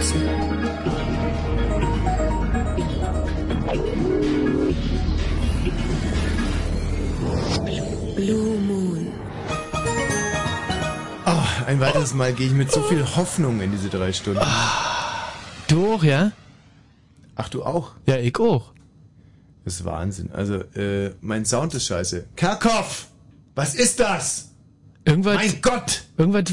unterstützen. Blue Moon. Oh, ein weiteres Mal gehe ich mit so viel Hoffnung in diese drei Stunden. Du auch, ja? Ach, du auch? Ja, ich auch. Das ist Wahnsinn. Also, äh, mein Sound ist scheiße. Karkow! Was ist das? Irgendwas, Mein Gott! irgendwas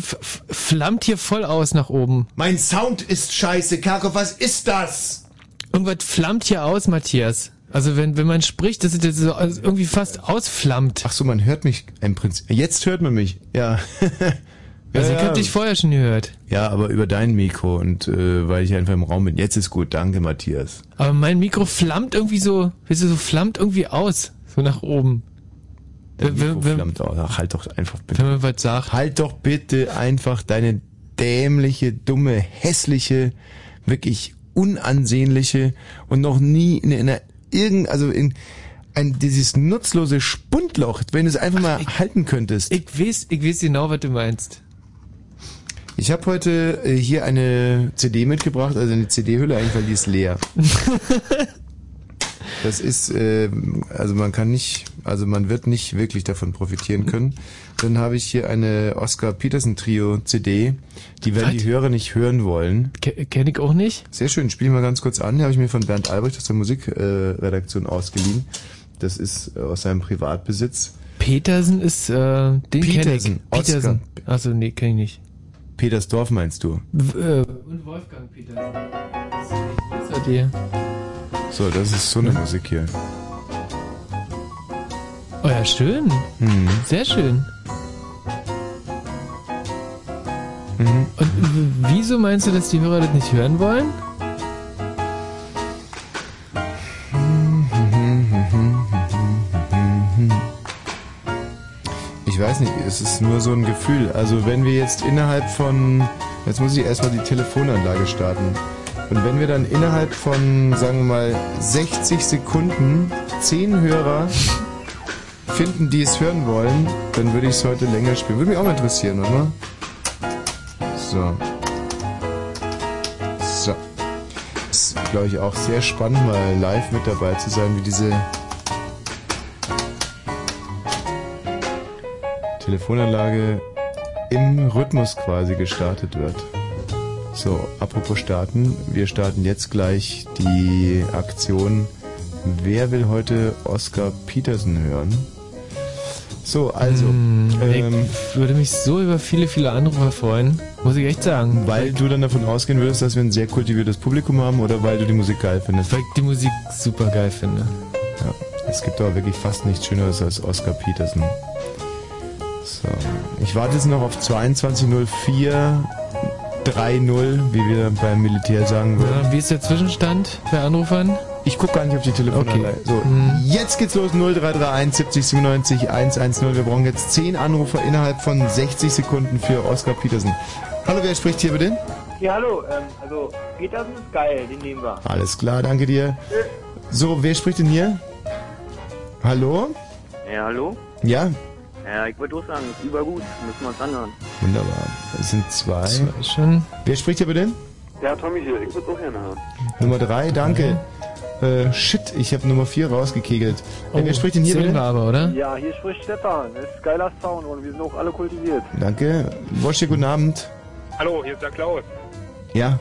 flammt hier voll aus nach oben. Mein Sound ist scheiße. Karkow, was ist das? Irgendwas flammt hier aus, Matthias. Also wenn, wenn man spricht, dass es so also irgendwie fast ausflammt. Ach so, man hört mich im Prinzip. Jetzt hört man mich. Ja. Also ja, ich hab dich vorher schon gehört. ja, aber über dein Mikro und äh, weil ich einfach im Raum bin. Jetzt ist gut. Danke, Matthias. Aber mein Mikro flammt irgendwie so, weißt du, so flammt irgendwie aus. So nach oben. Dein Wenn- wenn-. Ach, halt doch einfach bitte. Wenn man was sagt. Halt doch bitte einfach deine dämliche, dumme, hässliche, wirklich unansehnliche und noch nie in einer irgend, also in ein, dieses nutzlose Spundloch, wenn du es einfach mal halten könntest. Ich weiß, ich weiß genau, was du meinst. Ich habe heute äh, hier eine CD mitgebracht, also eine CD-Hülle eigentlich, weil die ist leer. Das ist, äh, also man kann nicht, also man wird nicht wirklich davon profitieren können. Dann habe ich hier eine Oscar Peterson Trio CD, die werden Was? die Hörer nicht hören wollen. Ke- Kenn ich auch nicht. Sehr schön, spiele mal ganz kurz an. Die habe ich mir von Bernd Albrecht aus der Musikredaktion äh, ausgeliehen. Das ist äh, aus seinem Privatbesitz. Petersen ist, äh, den kenn ich. Petersen, Oscar. Petersen. Achso, nee, kenn ich nicht. Petersdorf meinst du? W äh, und Wolfgang Petersen. Das ist dir. So, das ist so eine Musik hier. Oh ja, schön. Mhm. Sehr schön. Mhm. Und wieso meinst du, dass die Hörer das nicht hören wollen? Ich weiß nicht, es ist nur so ein Gefühl. Also wenn wir jetzt innerhalb von, jetzt muss ich erstmal die Telefonanlage starten. Und wenn wir dann innerhalb von, sagen wir mal, 60 Sekunden 10 Hörer finden, die es hören wollen, dann würde ich es heute länger spielen. Würde mich auch mal interessieren, oder? So. So. Ist, glaube ich, auch sehr spannend, mal live mit dabei zu sein, wie diese Telefonanlage im Rhythmus quasi gestartet wird. So, apropos starten, wir starten jetzt gleich die Aktion Wer will heute Oscar Peterson hören? So, also, Hm, ähm, ich würde mich so über viele, viele Anrufer freuen. Muss ich echt sagen. weil du dann davon ausgehen würdest, dass wir ein sehr kultiviertes Publikum haben oder weil du die Musik geil findest? Weil ich die Musik super geil finde. Ja, es gibt aber wirklich fast nichts Schöneres als Oscar Peterson. So, ich warte jetzt noch auf 2204 30, wie wir beim Militär sagen würden. Ja, wie ist der Zwischenstand bei Anrufern? Ich gucke gar nicht auf die Telefonanlage. Okay. So, Mhm. jetzt geht's los. 0331 70 97 110. Wir brauchen jetzt 10 Anrufer innerhalb von 60 Sekunden für Oscar Peterson. Hallo, wer spricht hier bitte? Ja, hallo, ähm, also Petersen ist geil, den nehmen wir. Alles klar, danke dir. So, wer spricht denn hier? Hallo? Ja, hallo? Ja, Ja, ich wollte auch sagen, ist übergut, müssen wir uns anhören. wunderbar. Es sind zwei. Zwei schon. Wer spricht hier bitte? Ja, Tommy hier, ich würde auch gerne hören. Nummer drei, danke. Äh, shit, ich habe Nummer vier rausgekegelt. Äh, wer spricht denn hier bitte? aber, oder? Ja, hier spricht Stefan, das ist geiler Sound und wir sind auch alle kultiviert. Danke. Wosche, guten Abend. Hallo, hier ist der Klaus. Ja,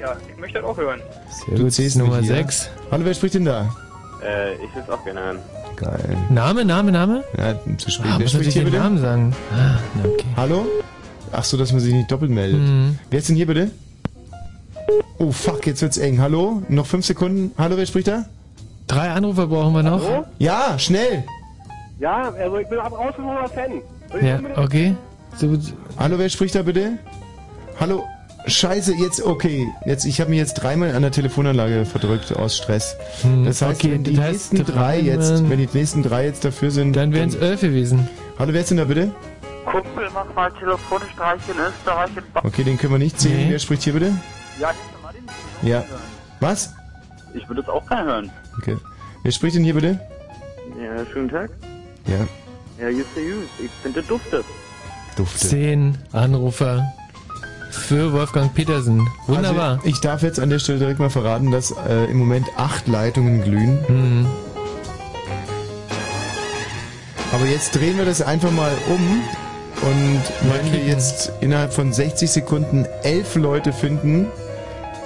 Ja, ich möchte das auch hören. Sehr du gut. zählst Nummer mit hier. 6. Hallo, wer spricht denn da? Äh, ich würde auch gerne hören. Geil. Name, Name, Name? Ja, zu spät. Ah, wer muss hier den bitte? Namen sagen. Ah, na okay. Hallo? Ach so, dass man sich nicht doppelt meldet. Mhm. Wer ist denn hier bitte? Oh fuck, jetzt wird's eng. Hallo? Noch fünf Sekunden. Hallo, wer spricht da? Drei Anrufer brauchen wir noch. Hallo? Ja, schnell. Ja, also ich bin ab ausgesuchter Fan. Ja, okay. So. Hallo, wer spricht da bitte? Hallo? Scheiße, jetzt okay. Jetzt, ich habe mich jetzt dreimal an der Telefonanlage verdrückt aus Stress. Hm, Das heißt, okay, wenn die das heißt nächsten drei jetzt, dreimal- wenn die nächsten drei jetzt dafür sind, Dann wären es elf gewesen. Hallo, wer ist denn da bitte? Kumpel, mach mal Telefonstreich in Österreich in ba Okay, den können wir nicht zählen. Nee. Wer spricht hier bitte? Ja, ich mal den Ja. Was? Ich würde es auch gerne hören. Okay. Wer spricht denn hier bitte? Ja, schönen Tag. Ja. Ja, hier ist der Jus. Ich finde, duftet. Dufte. Zehn Anrufer. Für Wolfgang Petersen. Wunderbar. Also ich darf jetzt an der Stelle direkt mal verraten, dass äh, im Moment acht Leitungen glühen. Mhm. Aber jetzt drehen wir das einfach mal um. Und wenn wir jetzt innerhalb von 60 Sekunden elf Leute finden,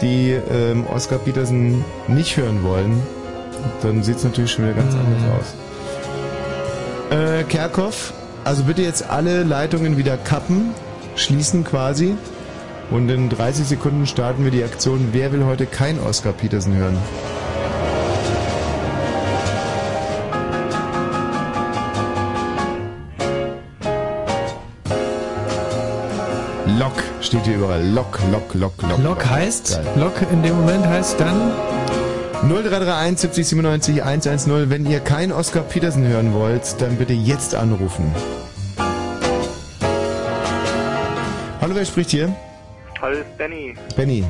die ähm, Oscar Petersen nicht hören wollen, dann sieht es natürlich schon wieder ganz Mhm. anders aus. Äh, Kerkhoff, also bitte jetzt alle Leitungen wieder kappen, schließen quasi. Und in 30 Sekunden starten wir die Aktion Wer will heute kein Oscar Petersen hören? Lok steht hier überall. Lok, Lok, Lok, Lok. Lok heißt, Geil. Lok in dem Moment heißt dann, 0331 70 97 110. Wenn ihr kein Oscar Petersen hören wollt, dann bitte jetzt anrufen. Hallo, wer spricht hier? Hallo, ist Benny. Benny.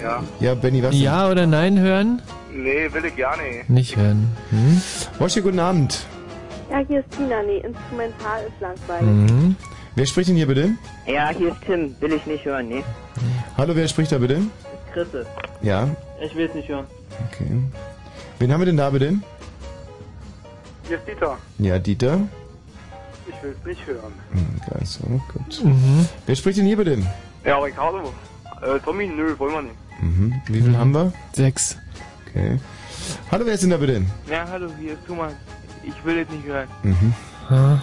Ja. Ja, Benny, was? denn? ja oder nein hören? Nee, will ich gar nicht. Nicht hören. Hm? Woshi, guten Abend. Ja, hier ist Tina. Nee, instrumental ist langweilig. Mhm. Wer spricht denn hier bitte? Ja, hier ist Tim. Will ich nicht hören, nee. Hallo, wer spricht da bitte? Chrisse. Ja, Ich will es nicht hören. okay. Wen haben wir denn da bitte? Hier ist Dieter. Ja, Dieter. Ich will es nicht hören. So, gut. Mhm. Wer spricht denn hier bitte? Ja, Ricardo. Äh, Tommy, nö, wollen wir nicht. Mhm. Wie viel haben wir? Sechs. Okay. Hallo, wer ist denn da bitte? Ja, hallo, hier ist Thomas. Ich will es nicht hören. Mhm. Ah.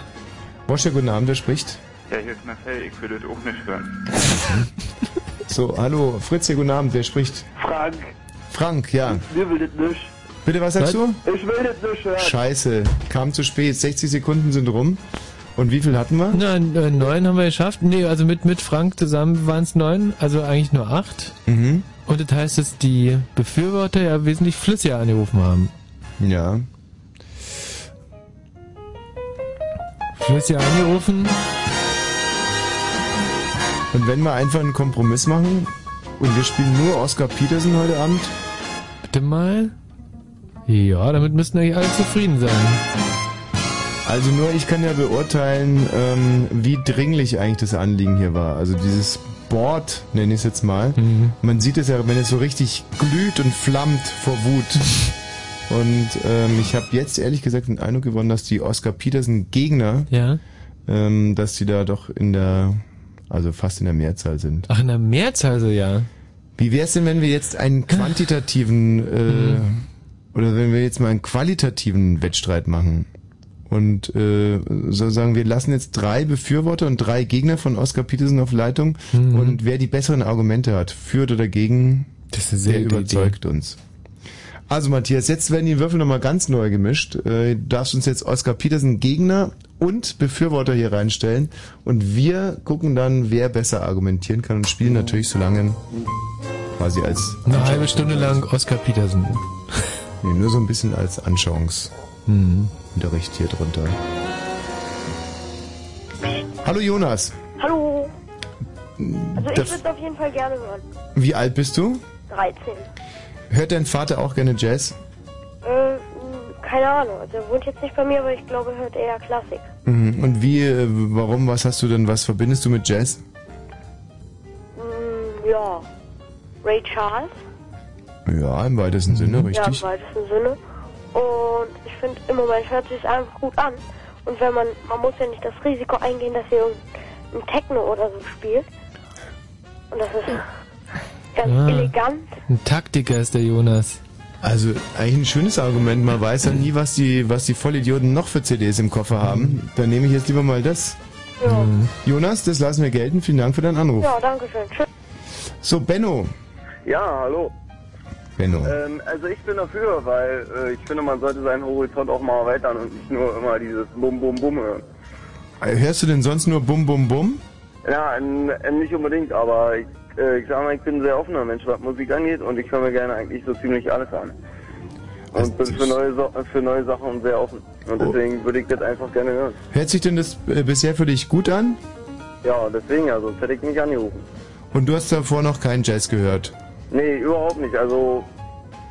Woshi, guten Abend, wer spricht? Ja, hier ist Marcel. Ich will es auch nicht hören. So, hallo, Fritz, hier, guten Abend, wer spricht? Frank, Frank, ja. wir will das nicht. Bitte, was sagst Was? du? Ich will das nicht hören. Scheiße, kam zu spät. 60 Sekunden sind rum. Und wie viel hatten wir? Na, äh, neun haben wir geschafft. Nee, also mit, mit Frank zusammen waren es neun, also eigentlich nur acht. Mhm. Und das heißt, dass die Befürworter ja wesentlich flüssiger angerufen haben. Ja. Flüssiger angerufen. Und wenn wir einfach einen Kompromiss machen und wir spielen nur Oscar Peterson heute Abend, Bitte mal. Ja, damit müssten eigentlich alle zufrieden sein. Also nur ich kann ja beurteilen, ähm, wie dringlich eigentlich das Anliegen hier war. Also dieses Board, nenne ich es jetzt mal. Mhm. Man sieht es ja, wenn es so richtig glüht und flammt vor Wut. Und ähm, ich habe jetzt ehrlich gesagt den Eindruck gewonnen, dass die Oscar Peterson Gegner, Ja. ähm, dass die da doch in der, also fast in der Mehrzahl sind. Ach, in der Mehrzahl also ja. Wie wäre es denn, wenn wir jetzt einen quantitativen äh, oder wenn wir jetzt mal einen qualitativen Wettstreit machen und äh, so sagen wir lassen jetzt drei Befürworter und drei Gegner von Oscar Peterson auf Leitung und wer die besseren Argumente hat, führt oder gegen, Das ist eine sehr der überzeugt uns. Also Matthias, jetzt werden die Würfel nochmal ganz neu gemischt. Äh, du darfst uns jetzt Oscar Peterson Gegner und Befürworter hier reinstellen und wir gucken dann, wer besser argumentieren kann und spielen natürlich so lange quasi als Idee. Eine halbe Stunde lang Oscar Petersen. nee, nur so ein bisschen als Anschauungsunterricht Mhm. hier drunter. Hallo Jonas, Hallo. Also Das- ich würde es auf jeden Fall gerne hören. wie alt bist du? 13. Hört dein Vater auch gerne Jazz? Äh, mh, keine Ahnung. Also er wohnt jetzt nicht bei mir, aber ich glaube, er hört eher Klassik. Mhm. Und wie, äh, warum, was hast du denn, was verbindest du mit Jazz? Mm, ja. Ray Charles. Ja, im weitesten Sinne, Ja, im richtig. weitesten Sinne. Und ich finde, im Moment hört sich einfach gut an. Und wenn man, man muss ja nicht das Risiko eingehen, dass hier ein Techno oder so spielt. Und das ist ganz Ah. elegant. Ein Taktiker ist der Jonas. Also eigentlich ein schönes Argument. Man weiß ja nie, was die, was die Vollidioten noch für CDs im Koffer haben. Dann nehme ich jetzt lieber mal das. Ja, Jonas, das lassen wir gelten. Vielen Dank für deinen Anruf. ja danke schön. Tschüss. So, Benno. Ja, hallo. Benno. Ähm, also ich bin dafür, weil äh, ich finde, man sollte seinen Horizont auch mal erweitern und nicht nur immer dieses Bum Bum Bum hören. Hörst du denn sonst nur Bum Bum Bum? Ja, n- n- nicht unbedingt, aber ich, äh, ich sag mal, ich bin ein sehr offener Mensch, was Musik angeht und ich höre mir gerne eigentlich so ziemlich alles an. Also Und bin für neue, so für neue Sachen sehr offen. Und Oh. deswegen würde ich das einfach gerne hören. Hört sich denn das äh, bisher für dich gut an? Ja, deswegen, also sonst hätte ich mich angerufen. Und du hast davor noch keinen Jazz gehört? Nee, überhaupt nicht. Also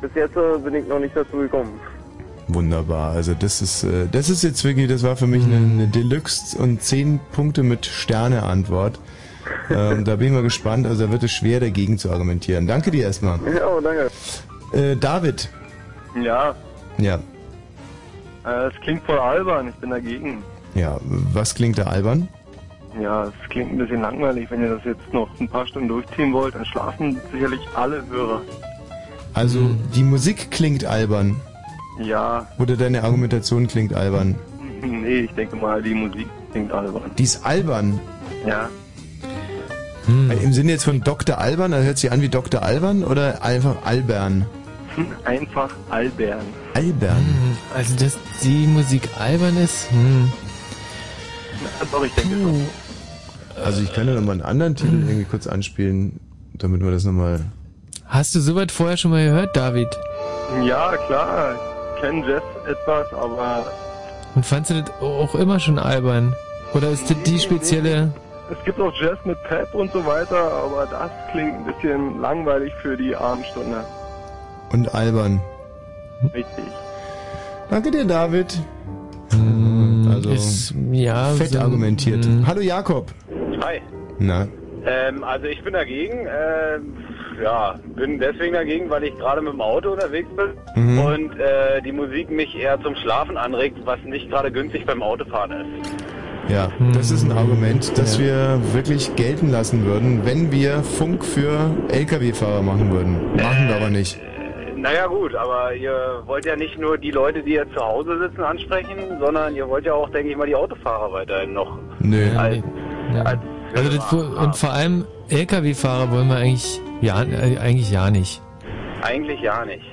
bis jetzt äh, bin ich noch nicht dazu gekommen. Wunderbar. Also das ist, äh, das ist jetzt wirklich, das war für mich eine, eine Deluxe und 10 Punkte mit Sterne Antwort. Ähm, da bin ich mal gespannt. Also da wird es schwer dagegen zu argumentieren. Danke dir erstmal. Ja, oh, danke. Äh, David. Ja, Ja. äh, es klingt voll albern, ich bin dagegen. Ja. Was klingt da albern? Ja, es klingt ein bisschen langweilig, wenn ihr das jetzt noch ein paar Stunden durchziehen wollt, dann schlafen sicherlich alle Hörer. Also die Musik klingt albern. Ja, Oder deine Argumentation klingt albern. nee, ich denke mal, die Musik klingt albern. Die ist albern. Ja, Äh, Im Sinne jetzt von Dr. Albern, also hört sich an wie Dr. Albern oder einfach Albern? einfach albern. Albern. Also, dass die Musik albern ist, hm. Doch, ich denke schon. Also ich kann ja nochmal einen anderen Titel irgendwie kurz anspielen, damit wir das nochmal... Hast du soweit vorher schon mal gehört, David? Ja, klar, ich kenne Jazz etwas, aber Und fandst du das auch immer schon albern? Oder ist das die spezielle... es gibt auch Jazz mit Pep und so weiter, aber das klingt ein bisschen langweilig für die Abendstunde. Und albern. Richtig. Danke dir, David. Also ist, ja, fett so- argumentiert. hm. Hallo Jakob. Hi. Na, Ähm, also ich bin dagegen. Ähm, ja, bin deswegen dagegen, weil ich gerade mit dem Auto unterwegs bin Mhm. und äh, die Musik mich eher zum Schlafen anregt, was nicht gerade günstig beim Autofahren ist. ja, das ist ein Argument, das wir wirklich gelten lassen würden, wenn wir Funk für Lkw-Fahrer machen würden. Machen wir aber nicht. Naja gut, aber ihr wollt ja nicht nur die Leute, die jetzt zu Hause sitzen, ansprechen, sondern ihr wollt ja auch, denke ich mal, die Autofahrer weiterhin noch Nö. als, Ja. als Also das, und vor allem LKW-Fahrer wollen wir eigentlich ja, äh, eigentlich ja nicht. eigentlich ja nicht.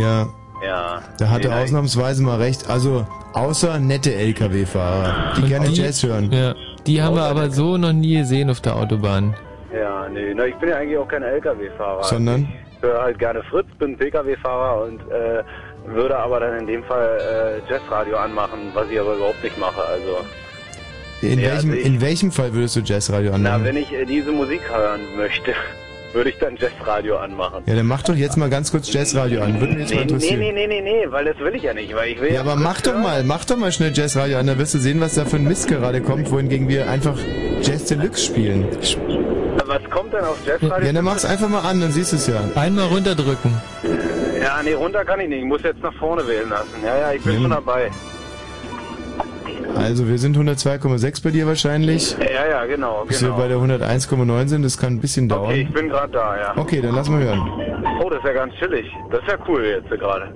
Ja, Ja. da hat Nee, er ausnahmsweise mal recht. Also, außer nette Lkw-Fahrer, die Und gerne die- Jazz hören. Ja, die haben wir aber so noch nie gesehen auf der Autobahn. Ja, nee, na, ich bin ja eigentlich auch kein LKW-Fahrer. Sondern? Ich höre halt gerne Fritz, bin Pkw-Fahrer und äh, würde aber dann in dem Fall äh, Jazzradio anmachen, was ich aber überhaupt nicht mache. Also, In, Ja, welchem, also ich- in welchem Fall würdest du Jazzradio na, anmachen? wenn ich äh, diese Musik hören möchte, würde ich dann Jazzradio anmachen. Ja, dann mach doch jetzt mal ganz kurz Jazzradio an. Würde mich jetzt mal Nee, nee, interessieren. nee, nee, nee, nee, weil das will ich ja nicht, weil ich will Ja, aber mach doch mal, mach doch mal schnell Jazzradio an, dann wirst du sehen, was da für ein Mist gerade kommt, wohingegen wir einfach Jazz Deluxe spielen. Was kommt denn auf Jazzradio? Ja, dann mach's einfach mal an, dann siehst du es ja. Einmal runterdrücken. Ja, nee, runter kann ich nicht. Ich muss jetzt nach vorne wählen lassen. Ja, ja, ich bin Ja. schon dabei. Also, wir sind 102,6 bei dir wahrscheinlich. Ja, ja, genau, Bis wir genau. bei der 101,9 sind, das kann ein bisschen dauern. Okay, ich bin gerade da, ja. Okay, dann lass mal hören. Oh, das ist ja ganz chillig. Das ist ja cool jetzt gerade.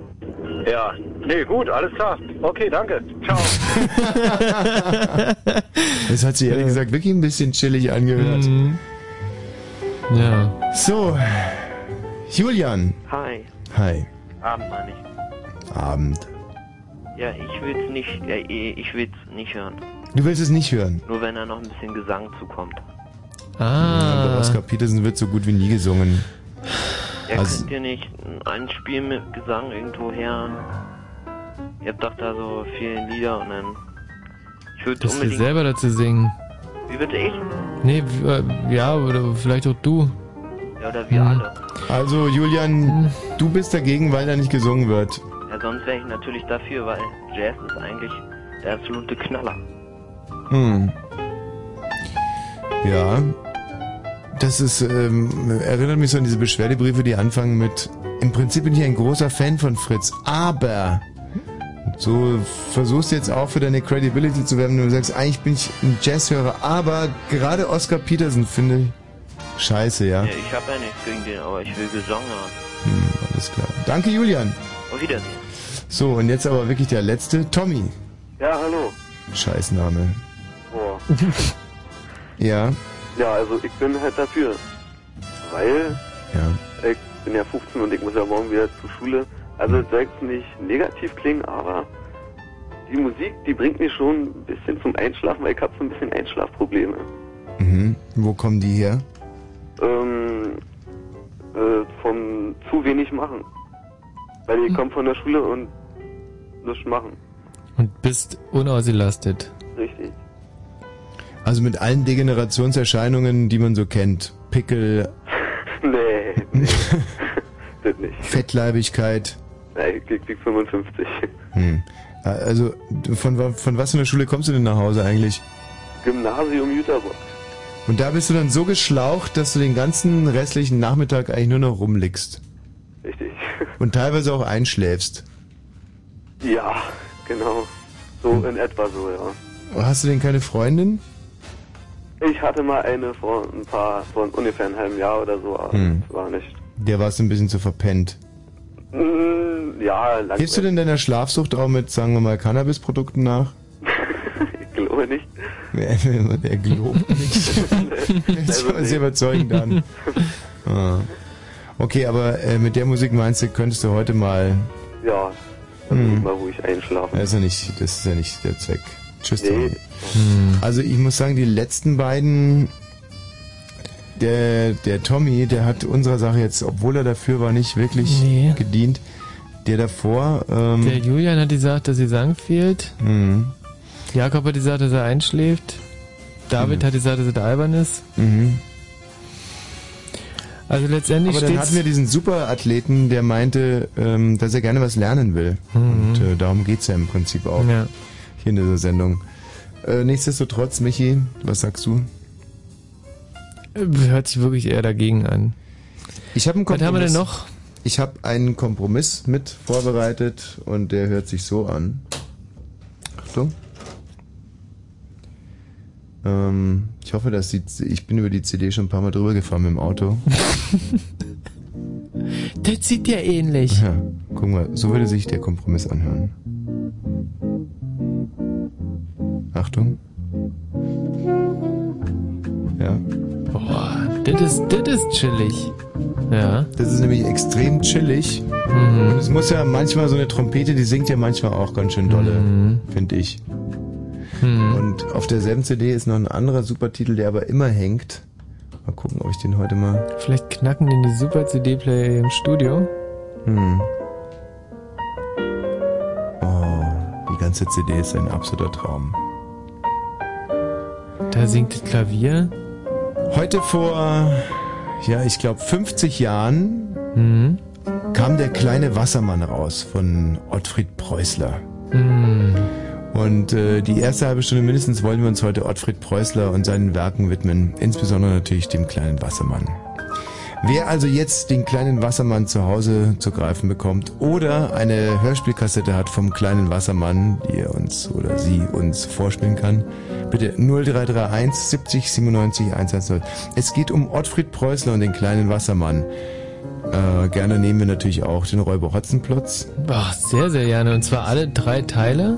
Ja. Nee, gut, alles klar. Okay, danke. Ciao. Das hat sich ehrlich gesagt wirklich ein bisschen chillig angehört. Mhm. Ja. So, Julian. Hi. Hi. Abend meine ich. Abend. Ja, ich will's nicht, ja, ich will's nicht hören. Du willst es nicht hören. Nur wenn da noch ein bisschen Gesang zukommt. Ja, Ah. Oscar Peterson wird so gut wie nie gesungen. Ja, Also- könnt ihr nicht ein Spiel mit Gesang irgendwo her? Ihr habt doch da so viele Lieder und dann. Ich würde Dass wir unbedingt. selber dazu singen. Wie bitte ich? Nee, äh, ja, oder vielleicht auch du. Ja, oder wir Hm. alle. Also, Julian, du bist dagegen, weil da nicht gesungen wird. Ja, sonst wäre ich natürlich dafür, weil Jazz ist eigentlich der absolute Knaller. Hm. Ja. Das ist, ähm, erinnert mich so an diese Beschwerdebriefe, die anfangen mit, im Prinzip bin ich ein großer Fan von Fritz, aber so versuchst du jetzt auch für deine Credibility zu werben, wenn du sagst, eigentlich bin ich ein Jazzhörer, aber gerade Oscar Peterson finde ich scheiße, ja. Ja, ich habe ja nichts gegen den, aber ich will Gesang hören. Hm, alles klar. Danke, Julian. Auf Wiedersehen. So, und jetzt aber wirklich der letzte, Tommy. Ja, hallo. Scheißname. Boah. Ja, Ja, also ich bin halt dafür. Weil ja. ich bin ja 15 und ich muss ja morgen wieder zur Schule. Also es soll jetzt nicht negativ klingen, aber die Musik, die bringt mich schon ein bisschen zum Einschlafen, weil ich habe so ein bisschen Einschlafprobleme. Mhm. Wo kommen die her? Ähm, äh, vom zu wenig machen. Weil ich komme von der Schule und nichts machen. Und bist unausgelastet. Richtig. Also mit allen Degenerationserscheinungen, die man so kennt. Pickel, Nee, nee. Fettleibigkeit. Nein, ich krieg 55. Hm. Also, von, von was für einer Schule kommst du denn nach Hause eigentlich? Gymnasium Jüterbock. Und da bist du dann so geschlaucht, dass du den ganzen restlichen Nachmittag eigentlich nur noch rumliegst. Richtig. Und teilweise auch einschläfst. Ja, genau. So in etwa so, ja. Hast du denn keine Freundin? Ich hatte mal eine vor ein paar, vor ungefähr einem halben Jahr oder so, aber Hm. das war nicht. Der warst du ein bisschen zu verpennt. Mm, ja, langsam. Gehst du denn deiner Schlafsucht auch mit, sagen wir mal, Cannabisprodukten nach? Ich glaube nicht. Wer, wer glaubt nicht? Das war sehr überzeugend an. Ah. Okay, aber äh, mit der Musik meinst du, könntest du heute mal... Ja, dann Hm. mal ruhig einschlafen. Das ist ja nicht, das ist ja nicht der Zweck. Tschüss, Nee. Tommy. Also ich muss sagen, die letzten beiden, der, der Tommy, der hat unserer Sache jetzt, obwohl er dafür war, nicht wirklich Nee. gedient. Der davor, ähm, Der Julian hat gesagt, dass die Sang fehlt. mhm, Jakob hat gesagt, dass er einschläft. David hat gesagt, dass er albern ist. mhm. Also letztendlich Aber dann hatten wir diesen Superathleten, der meinte, ähm, dass er gerne was lernen will. Mhm. Und äh, darum geht's ja im Prinzip auch Ja. hier in dieser Sendung. Äh, nichtsdestotrotz, Michi, was sagst du? Hört sich wirklich eher dagegen an. Ich habe einen Was Kompromiss. haben wir denn noch? Ich habe einen Kompromiss mit vorbereitet und der hört sich so an. Achtung. Ähm, ich hoffe, dass die, ich bin über die CD schon ein paar Mal drüber gefahren mit dem Auto. Der zieht ja ähnlich. Ja, guck mal, so würde sich der Kompromiss anhören. Achtung. Das ist, das ist chillig. Ja. Das ist nämlich extrem chillig. Mhm. Und es muss ja manchmal so eine Trompete, die singt ja manchmal auch ganz schön dolle, finde ich. Mhm. Und auf derselben CD ist noch ein anderer Supertitel, der aber immer hängt. Mal gucken, ob ich den heute mal. Vielleicht knacken den die Super CD-Player im Studio. Hm. Oh, die ganze CD ist ein absoluter Traum. Da singt das Klavier. Heute vor, ja, ich glaube 50 Jahren Mhm. kam der kleine Wassermann raus von Ottfried Preußler. Mhm. Und äh, die erste halbe Stunde mindestens wollen wir uns heute Ottfried Preußler und seinen Werken widmen, insbesondere natürlich dem kleinen Wassermann. Wer also jetzt den kleinen Wassermann zu Hause zu greifen bekommt oder eine Hörspielkassette hat vom kleinen Wassermann, die er uns oder sie uns vorspielen kann, bitte 0331 70 97 110. Es geht um Ottfried Preußler und den kleinen Wassermann. Äh, gerne nehmen wir natürlich auch den Räuber Hotzenplotz. Ach, sehr, sehr gerne. Und zwar alle drei Teile.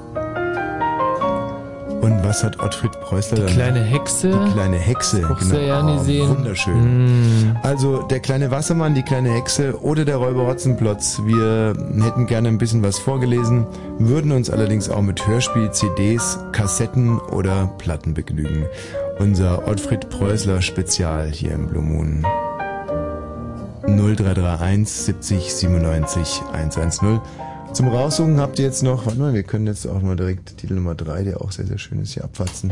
Und was hat Ottfried Preußler dann? Die kleine Hexe. Die kleine Hexe, genau. Sehr gerne sehen. Wunderschön. Mm. Also der kleine Wassermann, die kleine Hexe oder der Räuber Hotzenplotz. Wir hätten gerne ein bisschen was vorgelesen, würden uns allerdings auch mit Hörspiel, CDs, Kassetten oder Platten begnügen. Unser Ottfried Preußler Spezial hier im Blue Moon. 0331 70 97 110. Zum Raussuchen habt ihr jetzt noch, warte mal, wir können jetzt auch mal direkt Titel Nummer 3, der auch sehr, sehr schön ist, hier abfatzen.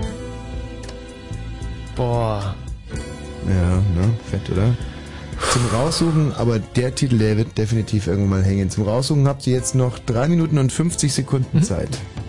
Boah. Ja, ne? Fett, oder? Zum Raussuchen, aber der Titel, der wird definitiv irgendwann mal hängen. Zum Raussuchen habt ihr jetzt noch 3 Minuten und 50 Sekunden Zeit. Oh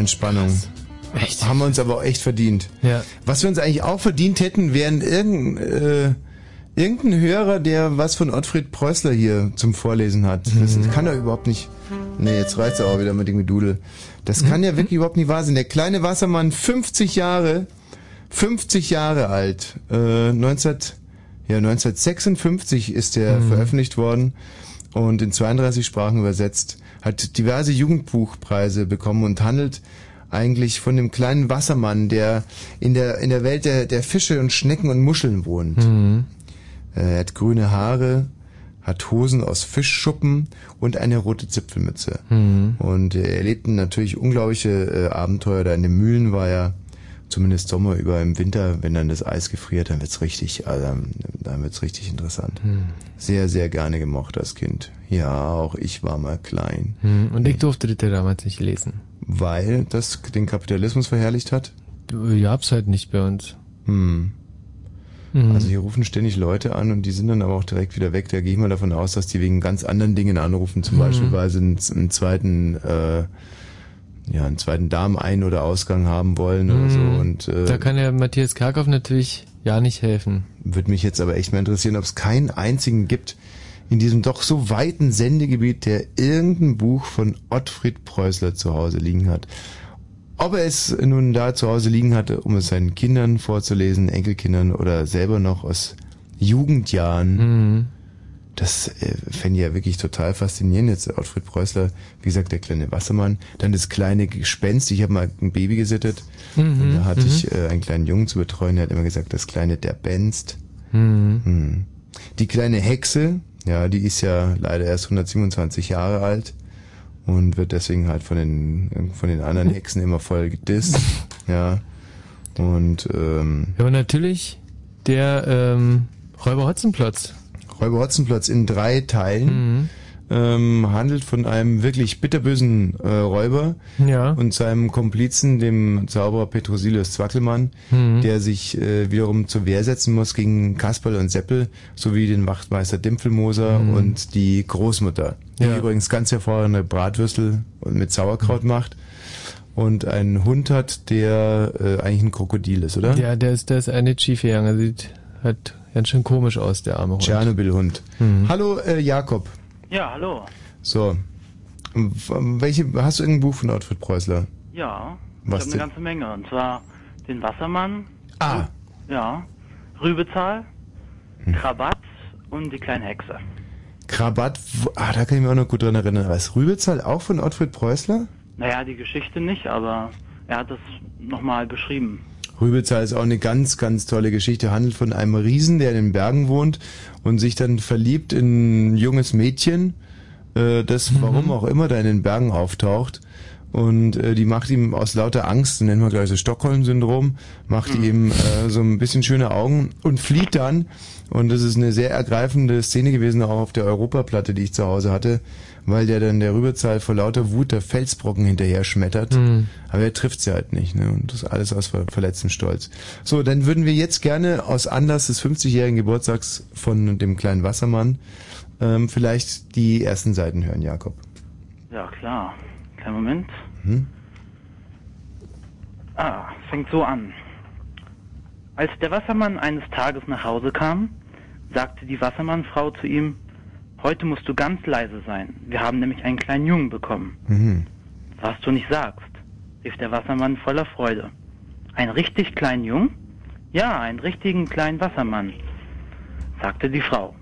Entspannung. Echt? Haben wir uns aber auch echt verdient. Ja. Was wir uns eigentlich auch verdient hätten, wären irgendein, äh, irgendein Hörer, der was von Ottfried Preußler hier zum Vorlesen hat. Das Mhm. kann doch überhaupt nicht. Nee, jetzt reicht's auch wieder mit dem Gedudel. Das kann ja wirklich überhaupt nicht wahr sein. Der kleine Wassermann, 50 Jahre, 50 Jahre alt, äh, 19, ja, 1956 ist der Mhm. veröffentlicht worden und in 32 Sprachen übersetzt, hat diverse Jugendbuchpreise bekommen und handelt eigentlich von dem kleinen Wassermann, der in der, in der Welt der, der Fische und Schnecken und Muscheln wohnt. Mhm. Äh, Er hat grüne Haare, hat Hosen aus Fischschuppen und eine rote Zipfelmütze. Mhm. Und äh, er erlebten natürlich unglaubliche äh, Abenteuer. Da in den Mühlen war er zumindest Sommer über im Winter, wenn dann das Eis gefriert, dann wird's richtig, also, dann- dann wird's richtig interessant. Mhm. Sehr, sehr gerne gemocht als Kind. Ja, auch ich war mal klein. Hm, Und ich durfte das ja damals nicht lesen. Weil das den Kapitalismus verherrlicht hat? Du gab's halt nicht bei uns. Hm. Mhm. Also hier rufen ständig Leute an und die sind dann aber auch direkt wieder weg. Da gehe ich mal davon aus, dass die wegen ganz anderen Dingen anrufen, zum Mhm. Beispiel weil sie einen, einen zweiten, äh, ja, einen zweiten Darm-Ein- oder Ausgang haben wollen oder so. Mhm. Und äh, da kann der Matthias Karkow natürlich ja nicht helfen. würde mich jetzt aber echt mal interessieren, ob es keinen einzigen gibt in diesem doch so weiten Sendegebiet, der irgendein Buch von Ottfried Preußler zu Hause liegen hat. Ob er es nun da zu Hause liegen hatte, um es seinen Kindern vorzulesen, Enkelkindern oder selber noch aus Jugendjahren, Mhm. Das äh, fände ich ja wirklich total faszinierend. Jetzt Ottfried Preußler, wie gesagt, der kleine Wassermann, dann das kleine Gespenst. Ich habe mal ein Baby gesittet Mhm, und da hatte mhm. ich äh, einen kleinen Jungen zu betreuen, der hat immer gesagt, das kleine der Benst. Mhm. Hm. Die kleine Hexe, ja, die ist ja leider erst 127 Jahre alt und wird deswegen halt von den von den anderen Hexen immer voll gedisst. ja. Und ähm, Ja, aber natürlich der ähm, Räuber Hotzenplotz. Räuber Hotzenplotz in drei Teilen Mhm. ähm, handelt von einem wirklich bitterbösen äh, Räuber Ja. und seinem Komplizen, dem Zauberer Petrosilius Zwackelmann, Mhm. der sich äh, wiederum zur Wehr setzen muss gegen Kasperl und Seppel, sowie den Wachtmeister Dimpfelmoser Mhm. und die Großmutter, die Ja. übrigens ganz hervorragende Bratwürstel mit Sauerkraut macht und einen Hund hat, der äh, eigentlich ein Krokodil ist, oder? Ja, der ist, der ist eine schief gegangen. Er sieht halt ganz schön komisch aus, der arme Hund. Tschernobyl-Hund. Mhm. Hallo äh, Jakob. Ja, hallo. So. W- Welche, hast du irgendein Buch von Ottfried Preußler? Ja, Was ich denn? habe eine ganze Menge. Und zwar den Wassermann. Ah. Ja. Rübezahl, Hm. Krabat und die kleine Hexe. Krabat, w- ah, da kann ich mich auch noch gut dran erinnern. Was, Rübezahl auch von Ottfried Preußler? Naja, die Geschichte nicht, aber er hat das nochmal beschrieben. Rübezahl ist auch eine ganz, ganz tolle Geschichte. Handelt von einem Riesen, der in den Bergen wohnt und sich dann verliebt in ein junges Mädchen, äh, das warum auch immer da in den Bergen auftaucht. Und äh, die macht ihm aus lauter Angst, nennen wir gleich so Stockholm-Syndrom, macht ihm äh, so ein bisschen schöne Augen und flieht dann. Und das ist eine sehr ergreifende Szene gewesen, auch auf der Europaplatte, die ich zu Hause hatte, weil der dann der Rübezahl vor lauter Wut der Felsbrocken hinterher schmettert. Mhm. Aber er trifft sie halt nicht, ne? Und das alles aus ver verletztem Stolz. So, dann würden wir jetzt gerne aus Anlass des 50-jährigen Geburtstags von dem kleinen Wassermann ähm, vielleicht die ersten Seiten hören, Jakob. Ja, klar. Kleinen Moment. Hm? Ah, es fängt so an. Als der Wassermann eines Tages nach Hause kam, sagte die Wassermannfrau zu ihm, heute musst du ganz leise sein. Wir haben nämlich einen kleinen Jungen bekommen. Mhm. Was du nicht sagst, rief der Wassermann voller Freude. Einen richtig kleinen Jungen? Ja, einen richtigen kleinen Wassermann, sagte die Frau.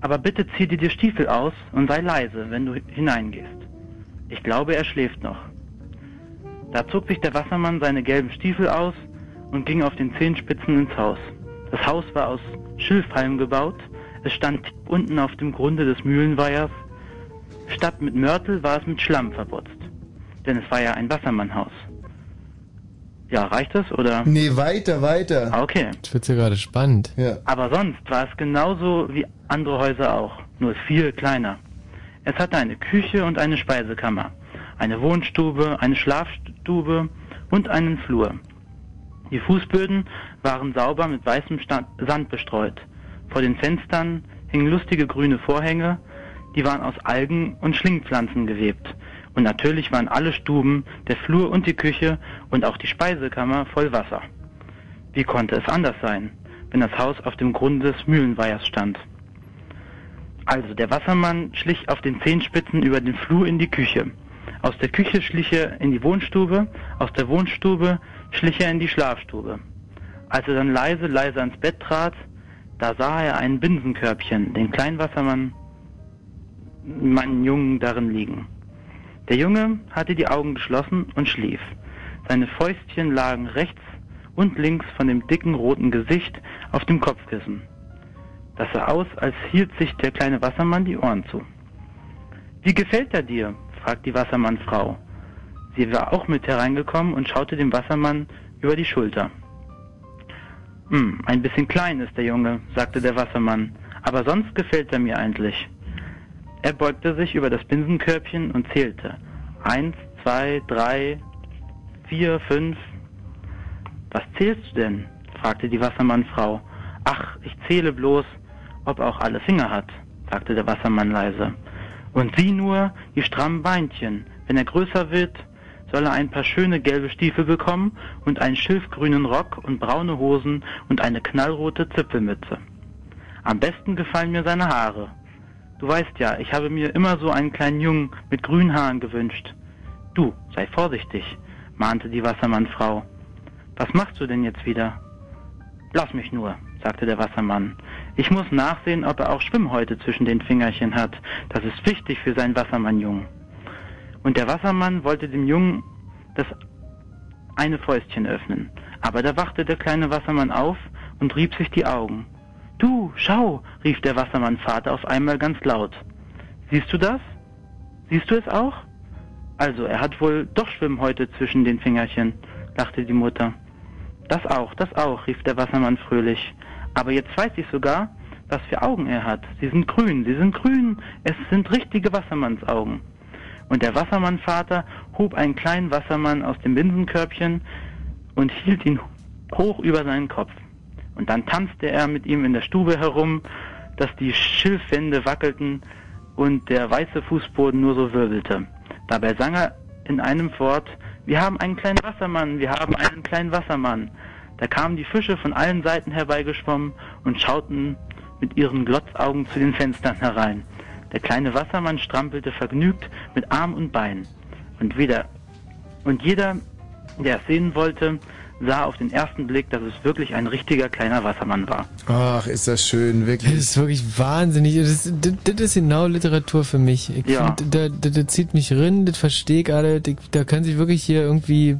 Aber bitte zieh dir die Stiefel aus und sei leise, wenn du hineingehst. Ich glaube, er schläft noch. Da zog sich der Wassermann seine gelben Stiefel aus und ging auf den Zehenspitzen ins Haus. Das Haus war aus Schilfhalm gebaut, es stand tief unten auf dem Grunde des Mühlenweihers. Statt mit Mörtel war es mit Schlamm verputzt. Denn es war ja ein Wassermannhaus. Ja, reicht das oder? Nee, weiter, weiter. Ah, Okay. Das wird ja gerade spannend. Ja. Aber sonst war es genauso wie andere Häuser auch, nur viel kleiner. Es hatte eine Küche und eine Speisekammer, eine Wohnstube, eine Schlafstube und einen Flur. Die Fußböden waren sauber mit weißem Sand bestreut. Vor den Fenstern hingen lustige grüne Vorhänge, die waren aus Algen und Schlingpflanzen gewebt. Und natürlich waren alle Stuben, der Flur und die Küche und auch die Speisekammer voll Wasser. Wie konnte es anders sein, wenn das Haus auf dem Grunde des Mühlenweihers stand? Also, der Wassermann schlich auf den Zehenspitzen über den Flur in die Küche. Aus der Küche schlich er in die Wohnstube, aus der Wohnstube schlich er in die Schlafstube. Als er dann leise, leise ans Bett trat, da sah er ein Binsenkörbchen, den kleinen Wassermann, meinen Jungen darin liegen. Der Junge hatte die Augen geschlossen und schlief. Seine Fäustchen lagen rechts und links von dem dicken roten Gesicht auf dem Kopfkissen. Das sah aus, als hielt sich der kleine Wassermann die Ohren zu. Wie gefällt er dir? fragt die Wassermannfrau. Sie war auch mit hereingekommen und schaute dem Wassermann über die Schulter. Hm, ein bisschen klein ist der Junge, sagte der Wassermann, aber sonst gefällt er mir eigentlich. Er beugte sich über das Binsenkörbchen und zählte. Eins, zwei, drei, vier, fünf. Was zählst du denn? fragte die Wassermannfrau. Ach, ich zähle bloß, ob er auch alle Finger hat, sagte der Wassermann leise. Und sieh nur die strammen Beinchen. Wenn er größer wird, soll er ein paar schöne gelbe Stiefel bekommen und einen schilfgrünen Rock und braune Hosen und eine knallrote Zipfelmütze. Am besten gefallen mir seine Haare. Du weißt ja, ich habe mir immer so einen kleinen Jungen mit grünen Haaren gewünscht. Du, sei vorsichtig, mahnte die Wassermannfrau. Was machst du denn jetzt wieder? Lass mich nur, sagte der Wassermann. Ich muss nachsehen, ob er auch Schwimmhäute zwischen den Fingerchen hat. Das ist wichtig für seinen Wassermannjungen. Und der Wassermann wollte dem Jungen das eine Fäustchen öffnen. Aber da wachte der kleine Wassermann auf und rieb sich die Augen. Du, schau, rief der Wassermannvater auf einmal ganz laut. Siehst du das? Siehst du es auch? Also, er hat wohl doch Schwimmhäute zwischen den Fingerchen, lachte die Mutter. Das auch, das auch, rief der Wassermann fröhlich. Aber jetzt weiß ich sogar, was für Augen er hat. Sie sind grün, sie sind grün, es sind richtige Wassermannsaugen. Und der Wassermannvater hob einen kleinen Wassermann aus dem Binsenkörbchen und hielt ihn hoch über seinen Kopf. Und dann tanzte er mit ihm in der Stube herum, dass die Schilfwände wackelten und der weiße Fußboden nur so wirbelte. Dabei sang er in einem fort, wir haben einen kleinen Wassermann, wir haben einen kleinen Wassermann. Da kamen die Fische von allen Seiten herbeigeschwommen und schauten mit ihren Glotzaugen zu den Fenstern herein. Der kleine Wassermann strampelte vergnügt mit Arm und Bein. Und wieder, und jeder, der es sehen wollte, sah auf den ersten Blick, dass es wirklich ein richtiger kleiner Wassermann war. Ach, ist das schön, wirklich. Das ist wirklich wahnsinnig. Das, das, das ist genau Literatur für mich. Ich Ja. find, da, da, das zieht mich rein, das verstehe ich alle. Da- Da können sich wirklich hier irgendwie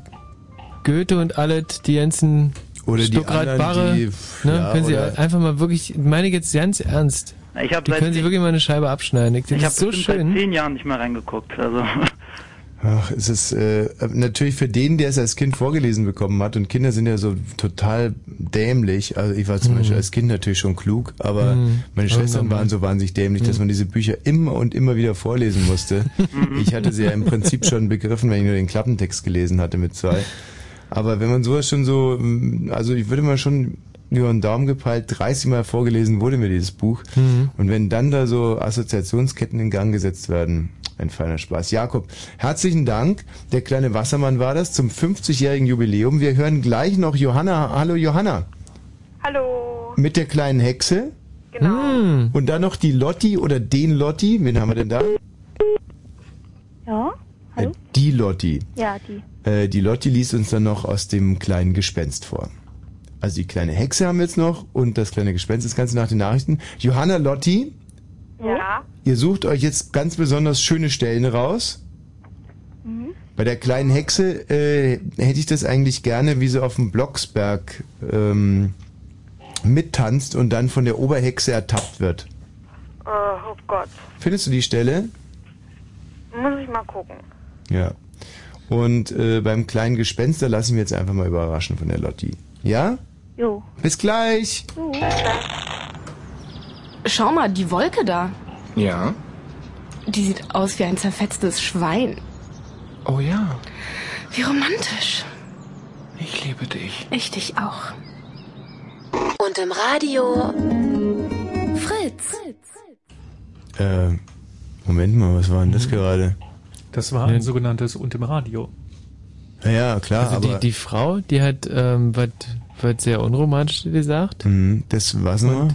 Goethe und alles, die ganzen Oder die anderen, Barre, die, ne, ja, können sie einfach mal wirklich, meine ich jetzt ganz ernst. Ich hab die seit können sich zehn- wirklich mal eine Scheibe abschneiden. Ich, Ich habe so schön. seit zehn Jahren nicht mehr reingeguckt. Also Ach, es ist äh, natürlich für den, der es als Kind vorgelesen bekommen hat, und Kinder sind ja so total dämlich. Also ich war zum Mhm. Beispiel als Kind natürlich schon klug, aber Mhm. meine Schwestern waren so wahnsinnig dämlich, dass Mhm. man diese Bücher immer und immer wieder vorlesen musste. ich hatte sie ja im Prinzip schon begriffen, wenn ich nur den Klappentext gelesen hatte mit zwei. Aber wenn man sowas schon so, mm, also ich würde mal schon über den Daumen gepeilt, 30 Mal vorgelesen wurde mir dieses Buch. Mhm. Und wenn dann da so Assoziationsketten in Gang gesetzt werden, ein feiner Spaß. Jakob, herzlichen Dank. Der kleine Wassermann war das zum 50-jährigen Jubiläum. Wir hören gleich noch Johanna. Hallo Johanna. Hallo. Mit der kleinen Hexe. Genau. Und dann noch die Lotti oder den Lotti. Wen haben wir denn da? Ja? Äh, die Lotti. Ja, die. Äh, die Lotti liest uns dann noch aus dem kleinen Gespenst vor. Also die kleine Hexe haben wir jetzt noch und das kleine Gespenst, das Ganze nach den Nachrichten. Johanna Lotti, Ja. ihr sucht euch jetzt ganz besonders schöne Stellen raus. Mhm. Bei der kleinen Hexe äh, hätte ich das eigentlich gerne, wie sie auf dem Blocksberg ähm, mittanzt und dann von der Oberhexe ertappt wird. Äh, oh Gott. Findest du die Stelle? Muss ich mal gucken. Ja. Und äh, beim kleinen Gespenst, da lassen wir jetzt einfach mal überraschen von der Lotti. Ja? Jo. Bis gleich. Jo. Schau mal, die Wolke da. Ja? Die sieht aus wie ein zerfetztes Schwein. Oh ja, Wie romantisch. ich liebe dich. Ich dich auch. Und im Radio Fritz. Äh, Moment mal, was war denn das gerade? Das war ein sogenanntes und im Radio. Ja, ja, klar, also aber die, die Frau, die hat ähm, was was sehr unromantisch gesagt. Mhm, das was nochmal?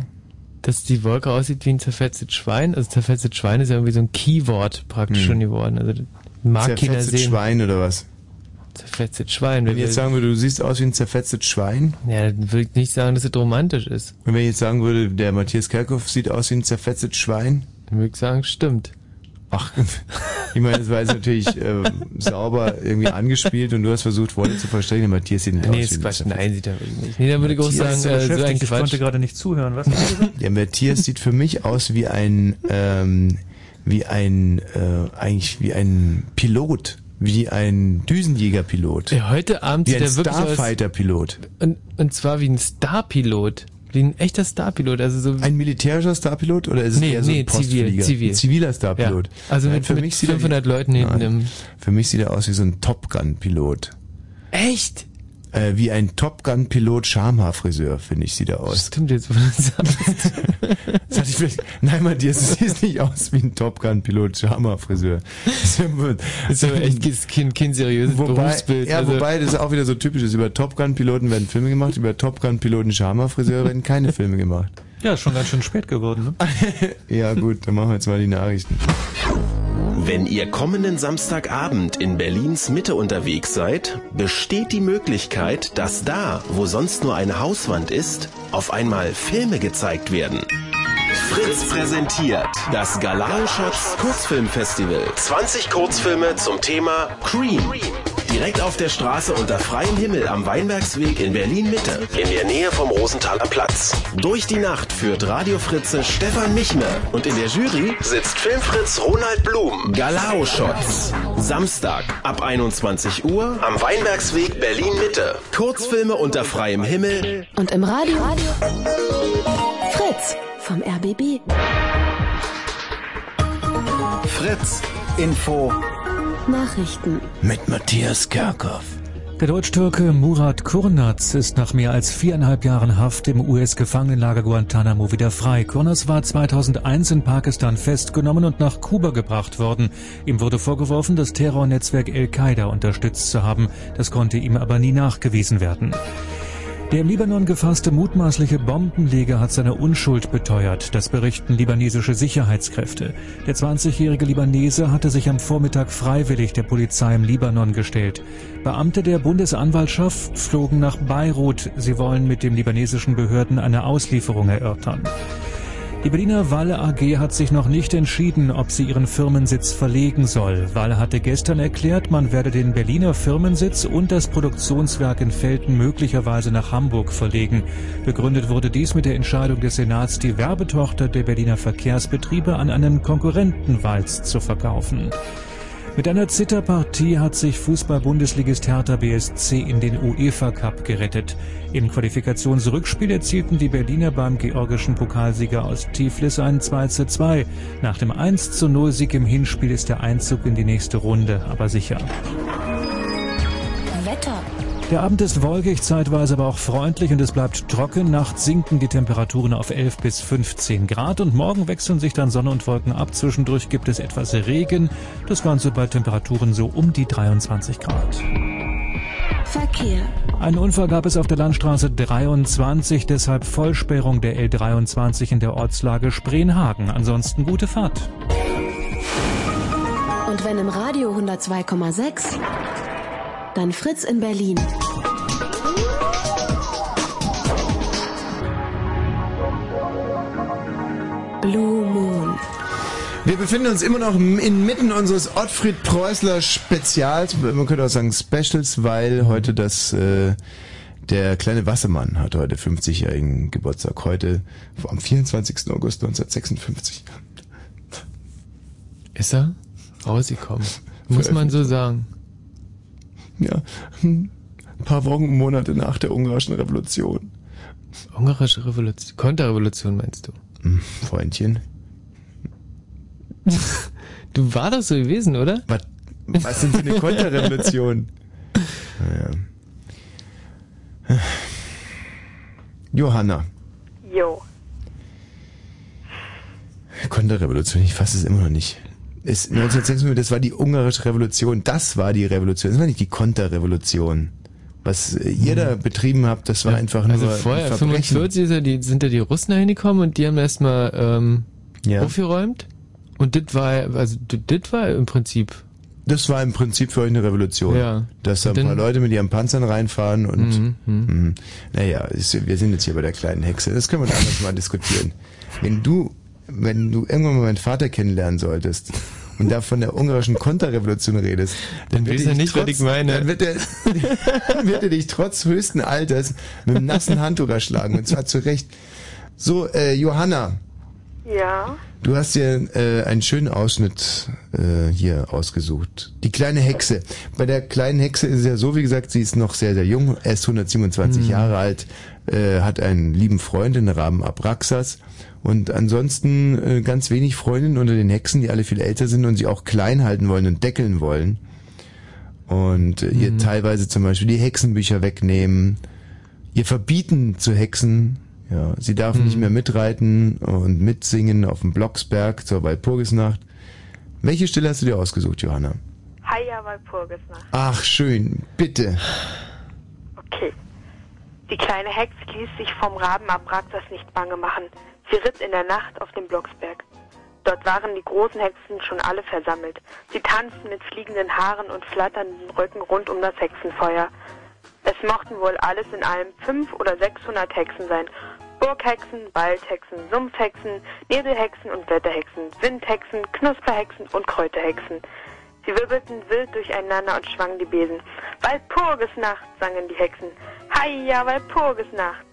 Dass die Wolke aussieht wie ein zerfetztes Schwein. Also zerfetztes Schwein ist ja irgendwie so ein Keyword praktisch Mhm. schon geworden. Also keiner Zerfetztes sehen. Schwein oder was? Zerfetztes Schwein. Wenn ich jetzt sagen würde, du siehst aus wie ein zerfetztes Schwein? Ja, dann würde ich nicht sagen, dass es romantisch ist. Und wenn ich jetzt sagen würde, der Matthias Kerkhoff sieht aus wie ein zerfetztes Schwein? Dann würde ich sagen, stimmt. Ach, ich meine, das war jetzt natürlich äh, sauber irgendwie angespielt und du hast versucht, Wolle zu verstecken. Der Matthias sieht nicht Nee, aus ist wie ein Quatsch. Nein, sieht er wirklich nicht. Nee, dann würde ich auch Matthias sagen, ist so äh, so ein Ich konnte gerade nicht zuhören. Was hast du gesagt? Der Matthias sieht für mich aus wie ein, ähm, wie ein, äh, eigentlich wie ein Pilot, wie ein Düsenjägerpilot. Ja, heute Abend wie sieht ein er Starfighter-Pilot. Und, und zwar wie ein Starpilot. Wie ein echter Starpilot. Also so Ein militärischer Starpilot oder ist es Nee, eher so ein nee, zivil, Postflieger? zivil. Ein ziviler Starpilot. Ja. Also mit- mit sieht er 500 Leuten hinten im- Für mich sieht er aus wie so ein Top Gun-Pilot. Echt? Äh, wie ein Top Gun-Pilot Schamhaarfriseur, finde ich, sieht er aus. Stimmt jetzt, wo du sagst. Das hatte ich vielleicht, nein, Matthias, du siehst nicht aus wie ein Top Gun-Pilot Schamhaarfriseur. Das ist aber echt kein, kein seriöses wobei, Berufsbild. Ja, also, wobei das auch wieder so typisch ist. Über Top Gun-Piloten werden Filme gemacht, über Top Gun-Piloten Schamhaarfriseure werden keine Filme gemacht. Ja, ist schon ganz schön spät geworden. Ne? Ja gut, dann machen wir jetzt mal die Nachrichten. Wenn ihr kommenden Samstagabend in Berlins Mitte unterwegs seid, besteht die Möglichkeit, dass da, wo sonst nur eine Hauswand ist, auf einmal Filme gezeigt werden. Fritz präsentiert das Galao Shots Kurzfilmfestival. 20 Kurzfilme zum Thema Cream. Direkt auf der Straße unter freiem Himmel am Weinbergsweg in Berlin Mitte, in der Nähe vom Rosenthaler Platz. Durch die Nacht führt Radio Fritze Stefan Michme und in der Jury sitzt Filmfritz Ronald Blum. Galao Shots. Samstag ab 21 Uhr am Weinbergsweg Berlin Mitte. Kurzfilme unter freiem Himmel. Und im Radio. Fritz vom RBB. Fritz Info. Nachrichten. Mit Matthias Kerkhoff. Der Deutsch-Türke Murat Kurnaz ist nach mehr als viereinhalb Jahren Haft im US-Gefangenenlager Guantanamo wieder frei. Kurnaz war 2001 in Pakistan festgenommen und nach Kuba gebracht worden. Ihm wurde vorgeworfen, das Terrornetzwerk Al-Qaida unterstützt zu haben. Das konnte ihm aber nie nachgewiesen werden. Der im Libanon gefasste mutmaßliche Bombenleger hat seine Unschuld beteuert. Das berichten libanesische Sicherheitskräfte. Der 20-jährige Libanese hatte sich am Vormittag freiwillig der Polizei im Libanon gestellt. Beamte der Bundesanwaltschaft flogen nach Beirut. Sie wollen mit den libanesischen Behörden eine Auslieferung erörtern. Die Berliner Walle AG hat sich noch nicht entschieden, ob sie ihren Firmensitz verlegen soll. Walle hatte gestern erklärt, man werde den Berliner Firmensitz und das Produktionswerk in Felten möglicherweise nach Hamburg verlegen. Begründet wurde dies mit der Entscheidung des Senats, die Werbetochter der Berliner Verkehrsbetriebe an einen Konkurrenten Walz zu verkaufen. Mit einer Zitterpartie hat sich Fußball-Bundesligist Hertha BSC in den UEFA Cup gerettet. Im Qualifikationsrückspiel erzielten die Berliner beim georgischen Pokalsieger aus Tiflis einen 2 zu 2. Nach dem 1 zu 0 Sieg im Hinspiel ist der Einzug in die nächste Runde aber sicher. Wetter. Der Abend ist wolkig, zeitweise aber auch freundlich und es bleibt trocken. Nachts sinken die Temperaturen auf 11 bis 15 Grad und morgen wechseln sich dann Sonne und Wolken ab. Zwischendurch gibt es etwas Regen. Das Ganze bei Temperaturen so um die 23 Grad. Verkehr. Einen Unfall gab es auf der Landstraße 23, deshalb Vollsperrung der L23 in der Ortslage Spreenhagen. Ansonsten gute Fahrt. Und wenn im Radio 102,6, dann Fritz in Berlin. Blue Moon. Wir befinden uns immer noch inmitten unseres Ottfried Preußler Spezials, man könnte auch sagen Specials, weil heute das, äh, der kleine Wassermann hat heute 50-jährigen Geburtstag. Heute am 24. August 1956. Ist er rausgekommen? Muss man so sagen. Ja, ein paar Wochen, Monate nach der ungarischen Revolution. Ungarische Revolution, Konterrevolution meinst du? Hm, Freundchen. Du war das so gewesen, oder? Was, was sind für eine Konterrevolution? Naja. Johanna. Jo. Konterrevolution, ich fasse es immer noch nicht. Ist 1956, das war die ungarische Revolution, das war die Revolution, das war nicht die Konterrevolution. Was äh, ihr da betrieben habt, das war einfach nur Also vorher, ein Verbrechen. 45 ist ja die, sind ja die Russen da hingekommen und die haben erstmal ähm, aufgeräumt. Und das war, also das war im Prinzip. Das war im Prinzip für euch eine Revolution. Ja. Dass da ein paar Leute mit ihren Panzern reinfahren und Mhm, Mhm. naja, wir sind jetzt hier bei der kleinen Hexe. Das können wir dann anders mal diskutieren. Wenn du, wenn du irgendwann mal meinen Vater kennenlernen solltest und da von der ungarischen Konterrevolution redest, dann, wird weiß er dich nicht, was ich meine. Dann wird er, dann wird er dich trotz höchsten Alters mit einem nassen Handtuch erschlagen und zwar zu Recht. So, äh, Johanna, Ja. Du hast dir äh, einen schönen Ausschnitt äh, hier ausgesucht. Die kleine Hexe. Bei der kleinen Hexe ist es ja so, wie gesagt, sie ist noch sehr, sehr jung, erst 127 Mhm. Jahre alt, äh, hat einen lieben Freund in Rahmen Abraxas und ansonsten äh, ganz wenig Freundinnen unter den Hexen, die alle viel älter sind und sie auch klein halten wollen und deckeln wollen. Und äh, Mhm. ihr teilweise zum Beispiel die Hexenbücher wegnehmen, ihr verbieten zu hexen. Ja, sie darf Mhm. nicht mehr mitreiten und mitsingen auf dem Blocksberg zur Walpurgisnacht. Welche Stelle hast du dir ausgesucht, Johanna? Heia Walpurgisnacht. Ach, schön, bitte. Okay. Die kleine Hex ließ sich vom Raben Abraxas nicht bange machen. Sie ritt in der Nacht auf den Blocksberg. Dort waren die großen Hexen schon alle versammelt. Sie tanzten mit fliegenden Haaren und flatternden Röcken rund um das Hexenfeuer. Es mochten wohl alles in allem fünf oder sechshundert Hexen sein. Burghexen, Waldhexen, Sumpfhexen, Nebelhexen und Wetterhexen, Windhexen, Knusperhexen und Kräuterhexen. Sie wirbelten wild durcheinander und schwangen die Besen. Walpurgisnacht, sangen die Hexen. Heia, Walpurgisnacht.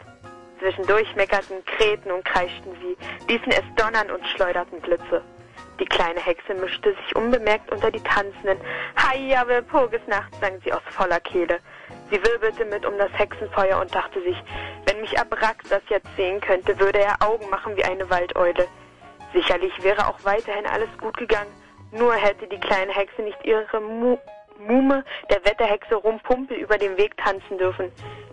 Zwischendurch meckerten, krähten und kreischten sie, ließen es donnern und schleuderten Blitze. Die kleine Hexe mischte sich unbemerkt unter die Tanzenden. Heia, Walpurgisnacht, sang sie aus voller Kehle. Sie wirbelte mit um das Hexenfeuer und dachte sich, wenn mich Abrax das jetzt sehen könnte, würde er Augen machen wie eine Waldeule. Sicherlich wäre auch weiterhin alles gut gegangen, nur hätte die kleine Hexe nicht ihre Mu Mume der Wetterhexe Rumpumpel über den Weg tanzen dürfen.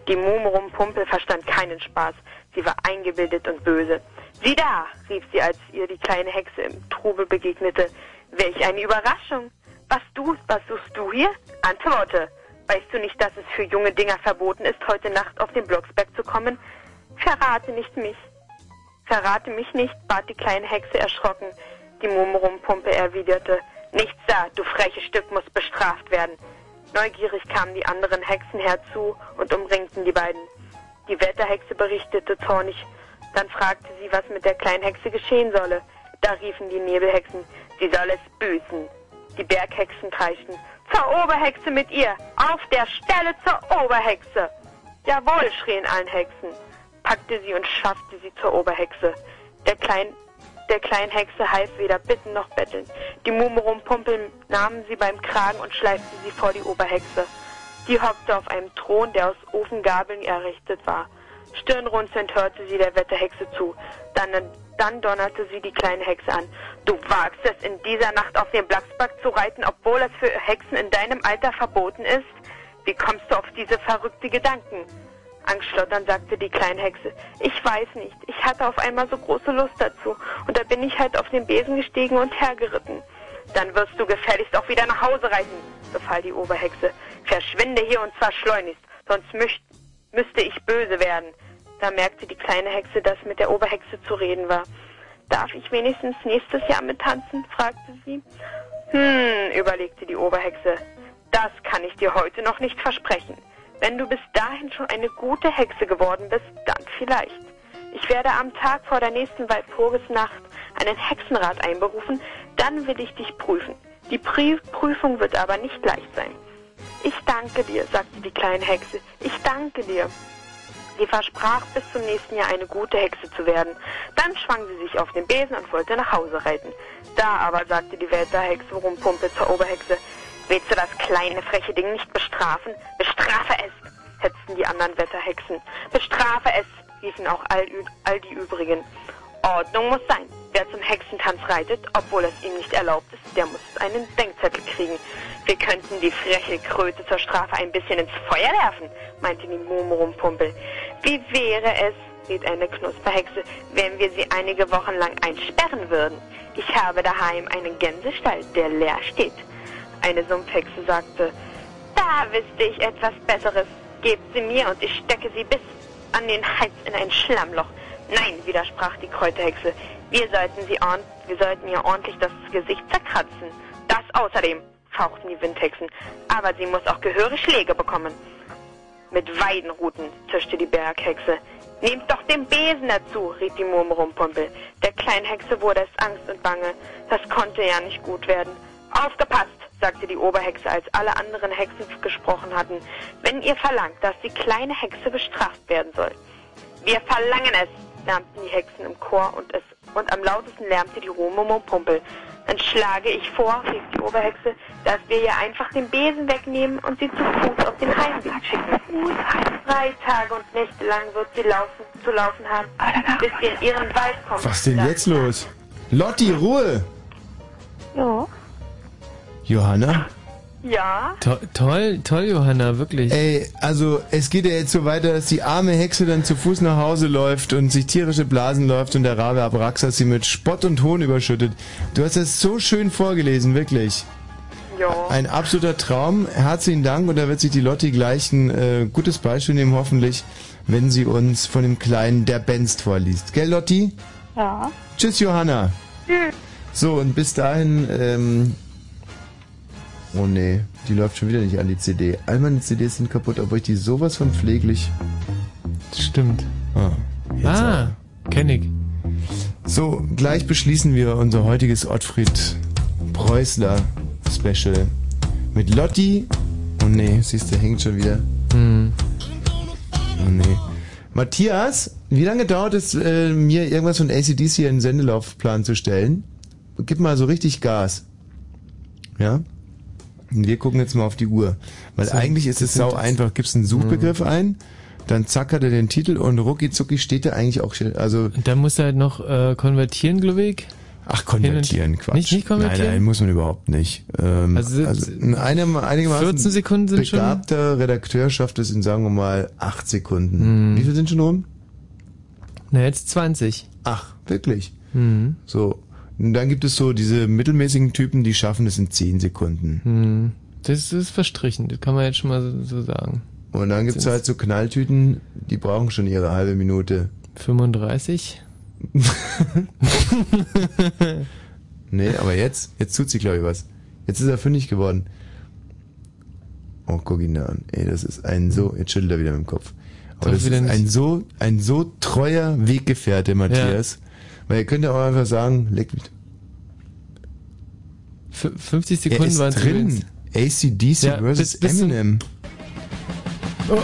Die Mume Rumpumpel verstand keinen Spaß. Sie war eingebildet und böse. Sieh da, rief sie, als ihr die kleine Hexe im Trubel begegnete. Welch eine Überraschung! Was du, was suchst du hier? Antworte! Weißt du nicht, dass es für junge Dinger verboten ist, heute Nacht auf den Blocksberg zu kommen? Verrate nicht mich. Verrate mich nicht, bat die kleine Hexe erschrocken. Die Mumrumpumpe erwiderte, nichts da, du freches Stück musst bestraft werden. Neugierig kamen die anderen Hexen herzu und umringten die beiden. Die Wetterhexe berichtete zornig. Dann fragte sie, was mit der kleinen Hexe geschehen solle. Da riefen die Nebelhexen, sie soll es büßen. Die Berghexen kreischten, zur Oberhexe mit ihr, auf der Stelle zur Oberhexe. Jawohl, schrien allen Hexen, packte sie und schaffte sie zur Oberhexe. Der klein, der kleinen Hexe half weder bitten noch betteln. Die Mumurumpumpe nahmen sie beim Kragen und schleiften sie vor die Oberhexe. Die hockte auf einem Thron, der aus Ofengabeln errichtet war. Stirnrunzelnd hörte sie der Wetterhexe zu. Dann, dann donnerte sie die kleine Hexe an. Du wagst es, in dieser Nacht auf den Blocksberg zu reiten, obwohl es für Hexen in deinem Alter verboten ist? Wie kommst du auf diese verrückte Gedanken? Angstschlotternd sagte die kleine Hexe, ich weiß nicht, ich hatte auf einmal so große Lust dazu und da bin ich halt auf den Besen gestiegen und hergeritten. Dann wirst du gefälligst auch wieder nach Hause reiten, befahl die Oberhexe. Verschwinde hier und zwar schleunigst, sonst müsst, müsste ich böse werden. Da merkte die kleine Hexe, dass mit der Oberhexe zu reden war. Darf ich wenigstens nächstes Jahr mittanzen? fragte sie. Hm, überlegte die Oberhexe. Das kann ich dir heute noch nicht versprechen. Wenn du bis dahin schon eine gute Hexe geworden bist, dann vielleicht. Ich werde am Tag vor der nächsten Walpurgisnacht einen Hexenrat einberufen, dann will ich dich prüfen. Die Prü Prüfung wird aber nicht leicht sein. Ich danke dir, sagte die kleine Hexe. Ich danke dir. Sie versprach, bis zum nächsten Jahr eine gute Hexe zu werden. Dann schwang sie sich auf den Besen und wollte nach Hause reiten. Da aber sagte die Wetterhexe Rumpumpe zur Oberhexe, willst du das kleine freche Ding nicht bestrafen? Bestrafe es, hetzten die anderen Wetterhexen. Bestrafe es, riefen auch all, all die übrigen. Ordnung muss sein. Wer zum Hexentanz reitet, obwohl es ihm nicht erlaubt ist, der muss einen Denkzettel kriegen. Wir könnten die freche Kröte zur Strafe ein bisschen ins Feuer werfen, meinte die Mumorumpumpel. Wie wäre es, riet eine Knusperhexe, wenn wir sie einige Wochen lang einsperren würden. Ich habe daheim einen Gänsestall, der leer steht. Eine Sumpfhexe sagte, da wüsste ich etwas Besseres. Gebt sie mir und ich stecke sie bis an den Hals in ein Schlammloch. Nein, widersprach die Kräuterhexe, wir sollten, sie wir sollten ihr ordentlich das Gesicht zerkratzen. Das außerdem, fauchten die Windhexen, aber sie muss auch gehörig Schläge bekommen. Mit Weidenruten, zischte die Berghexe. Nehmt doch den Besen dazu, riet die Murmelrumpumpel. Der kleinen Hexe wurde es Angst und Bange. Das konnte ja nicht gut werden. Aufgepasst, sagte die Oberhexe, als alle anderen Hexen gesprochen hatten, wenn ihr verlangt, dass die kleine Hexe bestraft werden soll. Wir verlangen es, lärmten die Hexen im Chor und, es, und am lautesten lärmte die Romomopumpel. Dann schlage ich vor, rief die Oberhexe, dass wir ihr einfach den Besen wegnehmen und sie zu Fuß auf den Heimweg schicken. Drei Tage und Nächte lang wird sie laufen, zu laufen haben, bis sie in ihren Wald kommt. Was denn jetzt los? Lotti, Ruhe! Ja. Johanna? Ja? To toll, toll, Johanna, wirklich. Ey, also es geht ja jetzt so weiter, dass die arme Hexe dann zu Fuß nach Hause läuft und sich tierische Blasen läuft und der Rabe Abraxas sie mit Spott und Hohn überschüttet. Du hast das so schön vorgelesen, wirklich. Ja. Ein absoluter Traum. Herzlichen Dank und da wird sich die Lotti gleich ein äh, gutes Beispiel nehmen, hoffentlich, wenn sie uns von dem kleinen Der Benst vorliest. Gell, Lotti? Ja. Tschüss, Johanna. Tschüss. So, und bis dahin, ähm, oh nee, die läuft schon wieder nicht an die CD. All meine CDs sind kaputt, obwohl ich die sowas von pfleglich. Stimmt. Ah, Ah, kenn ich. So, gleich beschließen wir unser heutiges Ottfried Preußler Special mit Lotti. Oh nee, siehst du, hängt schon wieder. Hm. Oh nee. Matthias, wie lange dauert es, äh, mir irgendwas von ACDC in den Sendelaufplan zu stellen? Gib mal so richtig Gas. Ja? Wir gucken jetzt mal auf die Uhr. Weil So, eigentlich ist es sau einfach. Gibst einen Suchbegriff ein, dann zack hat er den Titel und rucki zucki steht da eigentlich auch, schon- also. Und dann muss er halt noch äh, konvertieren, glaube ich. Ach, konvertieren, Quatsch. Nicht, nicht konvertieren? Nein, nein, muss man überhaupt nicht. Ähm, Also also, ein einem, einigermaßen 14 Sekunden sind schon- begabter Redakteur schafft es in, sagen wir mal, acht Sekunden. Hm. Wie viel sind schon rum? Na, jetzt 20. Ach, wirklich? Hm. So. Und dann gibt es so diese mittelmäßigen Typen, die schaffen es in zehn Sekunden. Hm. Das ist verstrichen, das kann man jetzt schon mal so, sagen. Und dann gibt's halt so Knalltüten, die brauchen schon ihre halbe Minute. 35? nee, aber jetzt, jetzt tut sie, glaube ich, was. Jetzt ist er fündig geworden. Oh, guck ihn da an. Ey, das ist ein so, jetzt schüttelt er wieder mit dem Kopf. Aber das ist ein so, ein so treuer Weggefährte, Matthias. Weil ihr könnt ja auch einfach sagen, leck mich. F 50 Er Sekunden ist waren drin. ACDC Ja, versus bis- Eminem. Oh.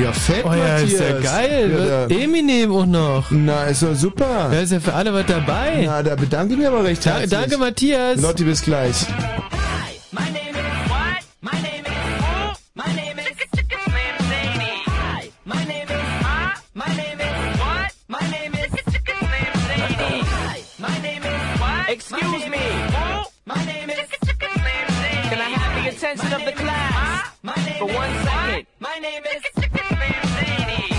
Ja, fett, Oh ja, ist ja Matthias. geil. Ja, da- Eminem auch noch. Na, ist doch super. Da ist ja für alle was dabei. Na, da bedanke ich mich aber recht Da, herzlich. danke, Matthias. Lotti, bis gleich. Excuse me. My name is. Can I have the attention of the class for one second? My name is.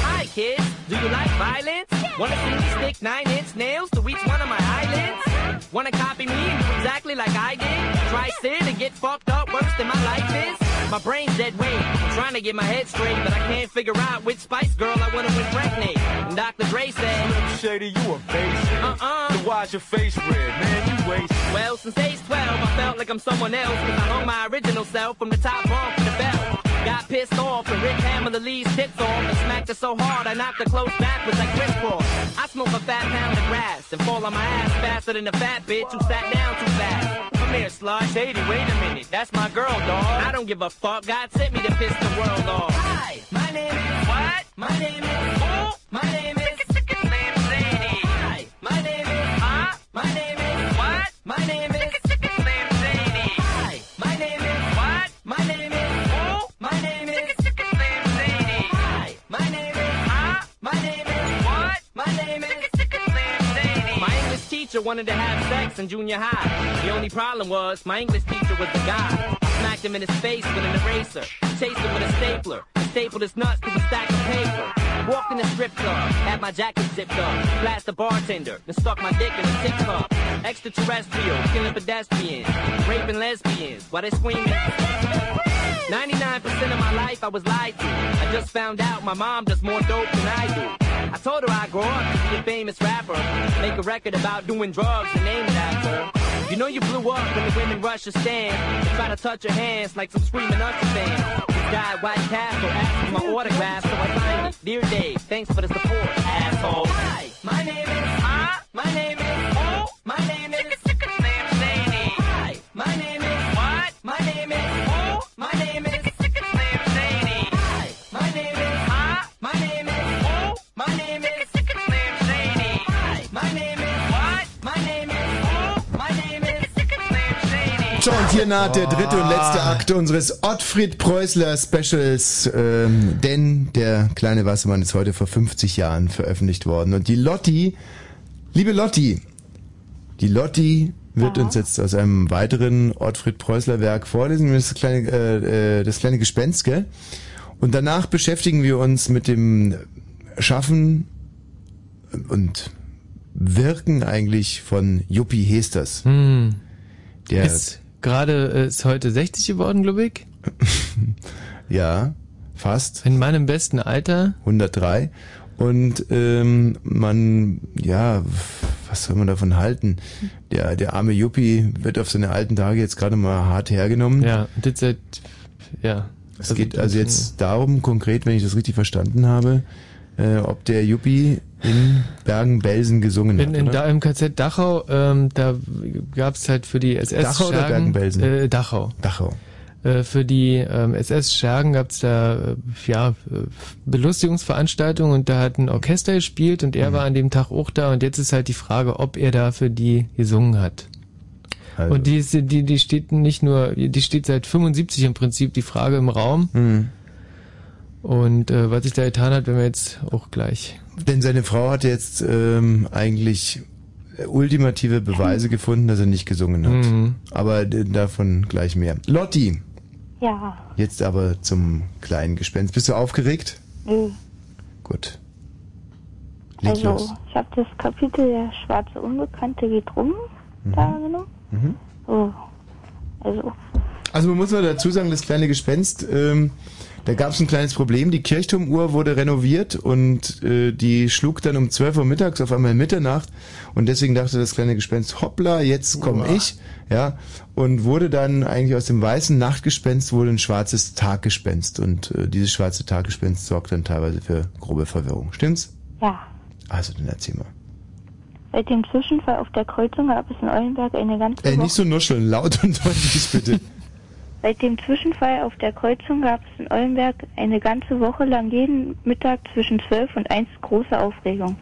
Hi, kids. Do you like violence? Wanna see me stick nine-inch nails to each one of my eyelids? Wanna copy me exactly like I did? Try sit and get fucked up worse than my life is? My brain's dead weight. I'm trying to get my head straight, but I can't figure out which Spice Girl I wanna impregnate. And Dr. Dre said, Shady, you a basic. Uh-uh. Then why's your face red, man? You waste. Well, since age 12, I felt like I'm someone else. Cause I hung my original self from the top bunk to the belt. Got pissed off and Rick Hammer the Lee's tits off and smacked her so hard I knocked her close backwards like Chris Cross. I smoke a fat pound of grass and fall on my ass faster than a fat bitch who sat down too fast. Come here, slut. Shady, wait a minute. That's my girl, dog. I don't give a fuck. God sent me to piss the world off. Hi, my name is what? My name is who? My name is Slim Shady. Hi, my name is huh? My name is what? My name is teacher wanted to have sex in junior high. The only problem was my English teacher was the guy. Smacked him in his face with an eraser. Chased him with a stapler. Stapled his nuts to a stack of paper. Walked in the strip club, had my jacket zipped up, blast the bartender, then stuck my dick in a tip cup. Extraterrestrial, killing pedestrians, raping lesbians, while they screaming. 99% of my life I was lied to. I just found out my mom does more dope than I do. I told her I'd grow up be a famous rapper, make a record about doing drugs and name it after. You know you blew up when the women rush your stand and try to touch your hands like some screaming Usher fans. Guy White Castle asked for my autograph, so I signed it. Dear Dave, thanks for the support, asshole. Hi, my name is. Huh? My name is. Oh, my name is. Slam Shady. Hi, my name is. What? My name is. Oh, my name is. Und hier naht der dritte und letzte Akt unseres Ottfried Preußler Specials, ähm, denn der kleine Wassermann ist heute vor 50 Jahren veröffentlicht worden. Und die Lotti, liebe Lotti, die Lotti wird uns jetzt aus einem weiteren Ottfried Preußler Werk vorlesen, das kleine, äh, äh, das kleine Gespenst, gell? Und danach beschäftigen wir uns mit dem Schaffen und Wirken eigentlich von Juppie Hesters. Hm. Der ist gerade äh, ist heute 60 geworden, glaube ich. Ja, fast. In meinem besten Alter. 103. Und ähm, man, ja, was soll man davon halten? Der, der arme Yuppie wird auf seine alten Tage jetzt gerade mal hart hergenommen. Ja, und jetzt seit, ja. Es geht also jetzt darum, konkret, wenn ich das richtig verstanden habe, äh, ob der Yuppie in Bergen-Belsen gesungen In, hat. in oder? da, Im KZ Dachau, ähm, da gab's halt für die SS Dachau oder Schergen, Bergen-Belsen? Äh, Dachau. Dachau. Äh, für die ähm, SS Schergen gab's da äh, ja äh, Belustigungsveranstaltungen und da hat ein Orchester gespielt und Mhm. er war an dem Tag auch da und jetzt ist halt die Frage, ob er da für die gesungen hat. Also. Und die, ist, die, die steht nicht nur, die steht seit 75 im Prinzip die Frage im Raum. Mhm. Und äh, was sich da getan hat, werden wir jetzt auch gleich. Denn seine Frau hat jetzt ähm, eigentlich ultimative Beweise gefunden, dass er nicht gesungen hat. Mhm. Aber äh, davon gleich mehr. Lotti, Ja, jetzt aber zum kleinen Gespenst. Bist du aufgeregt? nö. Gut. Leg Also, los. ich habe das Kapitel Der schwarze Unbekannte geht rum da genommen. Mhm. So. Also, Also man muss mal dazu sagen, das kleine Gespenst, ähm, da gab es ein kleines Problem. Die Kirchturmuhr wurde renoviert und äh, die schlug dann um 12 Uhr mittags auf einmal Mitternacht und deswegen dachte das kleine Gespenst, hoppla, jetzt komme ich, ja, und wurde dann eigentlich aus dem weißen Nachtgespenst wurde ein schwarzes Taggespenst und äh, dieses schwarze Taggespenst sorgt dann teilweise für grobe Verwirrung. Stimmt's? ja. Also dann erzähl mal. Seit dem Zwischenfall auf der Kreuzung gab es in Eulenberg eine ganze Woche. nicht so nuscheln, laut und deutlich bitte. Seit dem Zwischenfall auf der Kreuzung gab es in Eulenberg eine ganze Woche lang jeden Mittag zwischen 12 und 1 große Aufregung.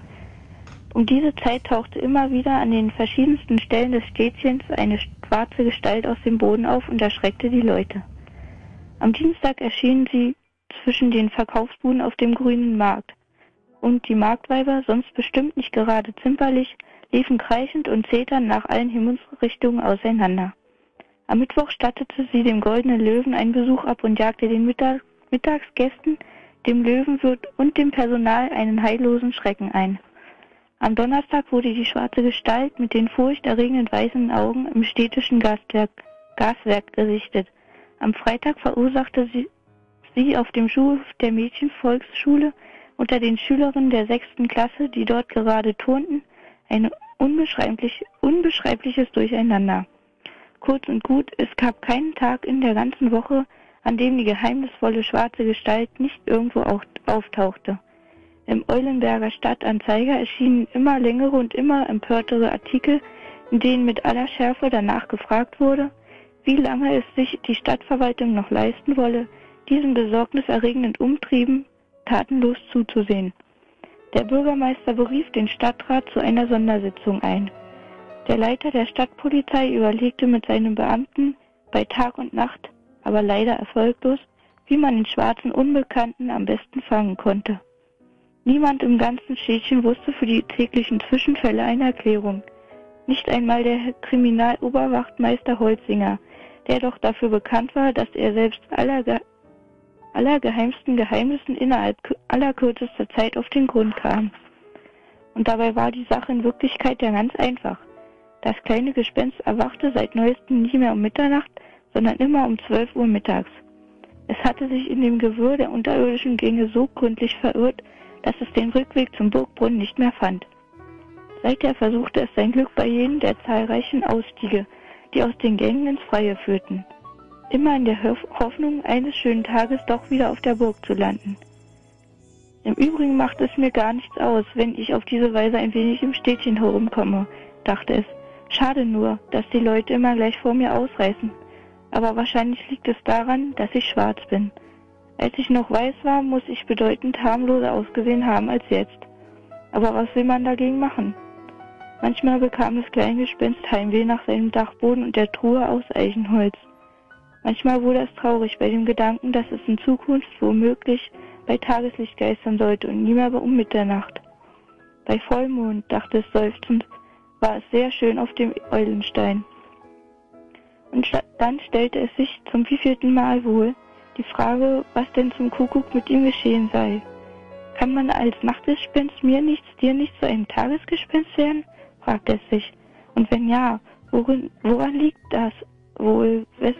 Um diese Zeit tauchte immer wieder an den verschiedensten Stellen des Städtchens eine schwarze Gestalt aus dem Boden auf und erschreckte die Leute. Am Dienstag erschienen sie zwischen den Verkaufsbuden auf dem grünen Markt. Und die Marktweiber, sonst bestimmt nicht gerade zimperlich, liefen kreischend und zeternd nach allen Himmelsrichtungen auseinander. Am Mittwoch stattete sie dem Goldenen Löwen einen Besuch ab und jagte den Mittag Mittagsgästen, dem Löwenwirt und dem Personal einen heillosen Schrecken ein. Am Donnerstag wurde die schwarze Gestalt mit den furchterregenden weißen Augen im städtischen Gaswerk, Gaswerk gesichtet. Am Freitag verursachte sie, sie auf dem Schulhof der Mädchenvolksschule unter den Schülerinnen der sechsten Klasse, die dort gerade turnten, ein unbeschreiblich, unbeschreibliches Durcheinander. Kurz und gut, es gab keinen Tag in der ganzen Woche, an dem die geheimnisvolle schwarze Gestalt nicht irgendwo au- auftauchte. Im Eulenberger Stadtanzeiger erschienen immer längere und immer empörtere Artikel, in denen mit aller Schärfe danach gefragt wurde, wie lange es sich die Stadtverwaltung noch leisten wolle, diesen besorgniserregenden Umtrieben tatenlos zuzusehen. Der Bürgermeister berief den Stadtrat zu einer Sondersitzung ein. Der Leiter der Stadtpolizei überlegte mit seinen Beamten bei Tag und Nacht, aber leider erfolglos, wie man den schwarzen Unbekannten am besten fangen konnte. Niemand im ganzen Städtchen wusste für die täglichen Zwischenfälle eine Erklärung. Nicht einmal der Kriminaloberwachtmeister Holzinger, der doch dafür bekannt war, dass er selbst aller, Ge allergeheimsten Geheimnissen innerhalb kü- allerkürzester Zeit auf den Grund kam. Und dabei war die Sache in Wirklichkeit ja ganz einfach. Das kleine Gespenst erwachte seit neuestem nie mehr um Mitternacht, sondern immer um 12 Uhr mittags. Es hatte sich in dem Gewirr der unterirdischen Gänge so gründlich verirrt, dass es den Rückweg zum Burgbrunnen nicht mehr fand. Seither versuchte es sein Glück bei jedem der zahlreichen Ausstiege, die aus den Gängen ins Freie führten. Immer in der Hoff- Hoffnung, eines schönen Tages doch wieder auf der Burg zu landen. Im Übrigen macht es mir gar nichts aus, wenn ich auf diese Weise ein wenig im Städtchen herumkomme, dachte es. Schade nur, dass die Leute immer gleich vor mir ausreißen. Aber wahrscheinlich liegt es daran, dass ich schwarz bin. Als ich noch weiß war, muss ich bedeutend harmloser ausgesehen haben als jetzt. Aber was will man dagegen machen? Manchmal bekam das kleine Gespenst Heimweh nach seinem Dachboden und der Truhe aus Eichenholz. Manchmal wurde es traurig bei dem Gedanken, dass es in Zukunft womöglich bei Tageslicht geistern sollte und nie mehr um Mitternacht. Bei Vollmond, dachte es seufzend, war es sehr schön auf dem Eulenstein. Und dann stellte es sich zum wievielten Mal wohl die Frage, was denn zum Kuckuck mit ihm geschehen sei. Kann man als Nachtgespenst mir nichts, dir nichts zu einem Tagesgespenst werden? fragte es sich. Und wenn ja, worin, woran liegt das wohl, wes,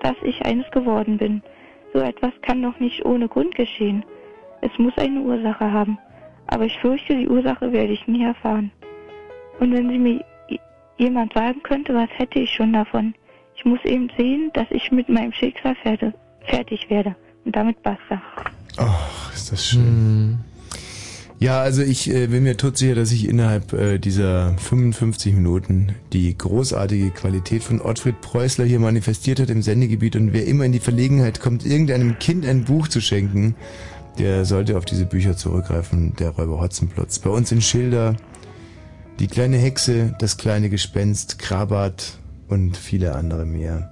dass ich eines geworden bin? So etwas kann doch nicht ohne Grund geschehen. Es muss eine Ursache haben. Aber ich fürchte, die Ursache werde ich nie erfahren. Und wenn sie mir jemand sagen könnte, was hätte ich schon davon? Ich muss eben sehen, dass ich mit meinem Schicksal fertig, fertig werde. Und damit basta. Ach, ist das schön. Ja, also ich äh, bin mir todsicher, dass ich innerhalb äh, dieser 55 Minuten die großartige Qualität von Ottfried Preußler hier manifestiert hat im Sendegebiet und wer immer in die Verlegenheit kommt, irgendeinem Kind ein Buch zu schenken, der sollte auf diese Bücher zurückgreifen, der Räuber Hotzenplotz. Bei uns in Schilder, die kleine Hexe, das kleine Gespenst, Krabat und viele andere mehr.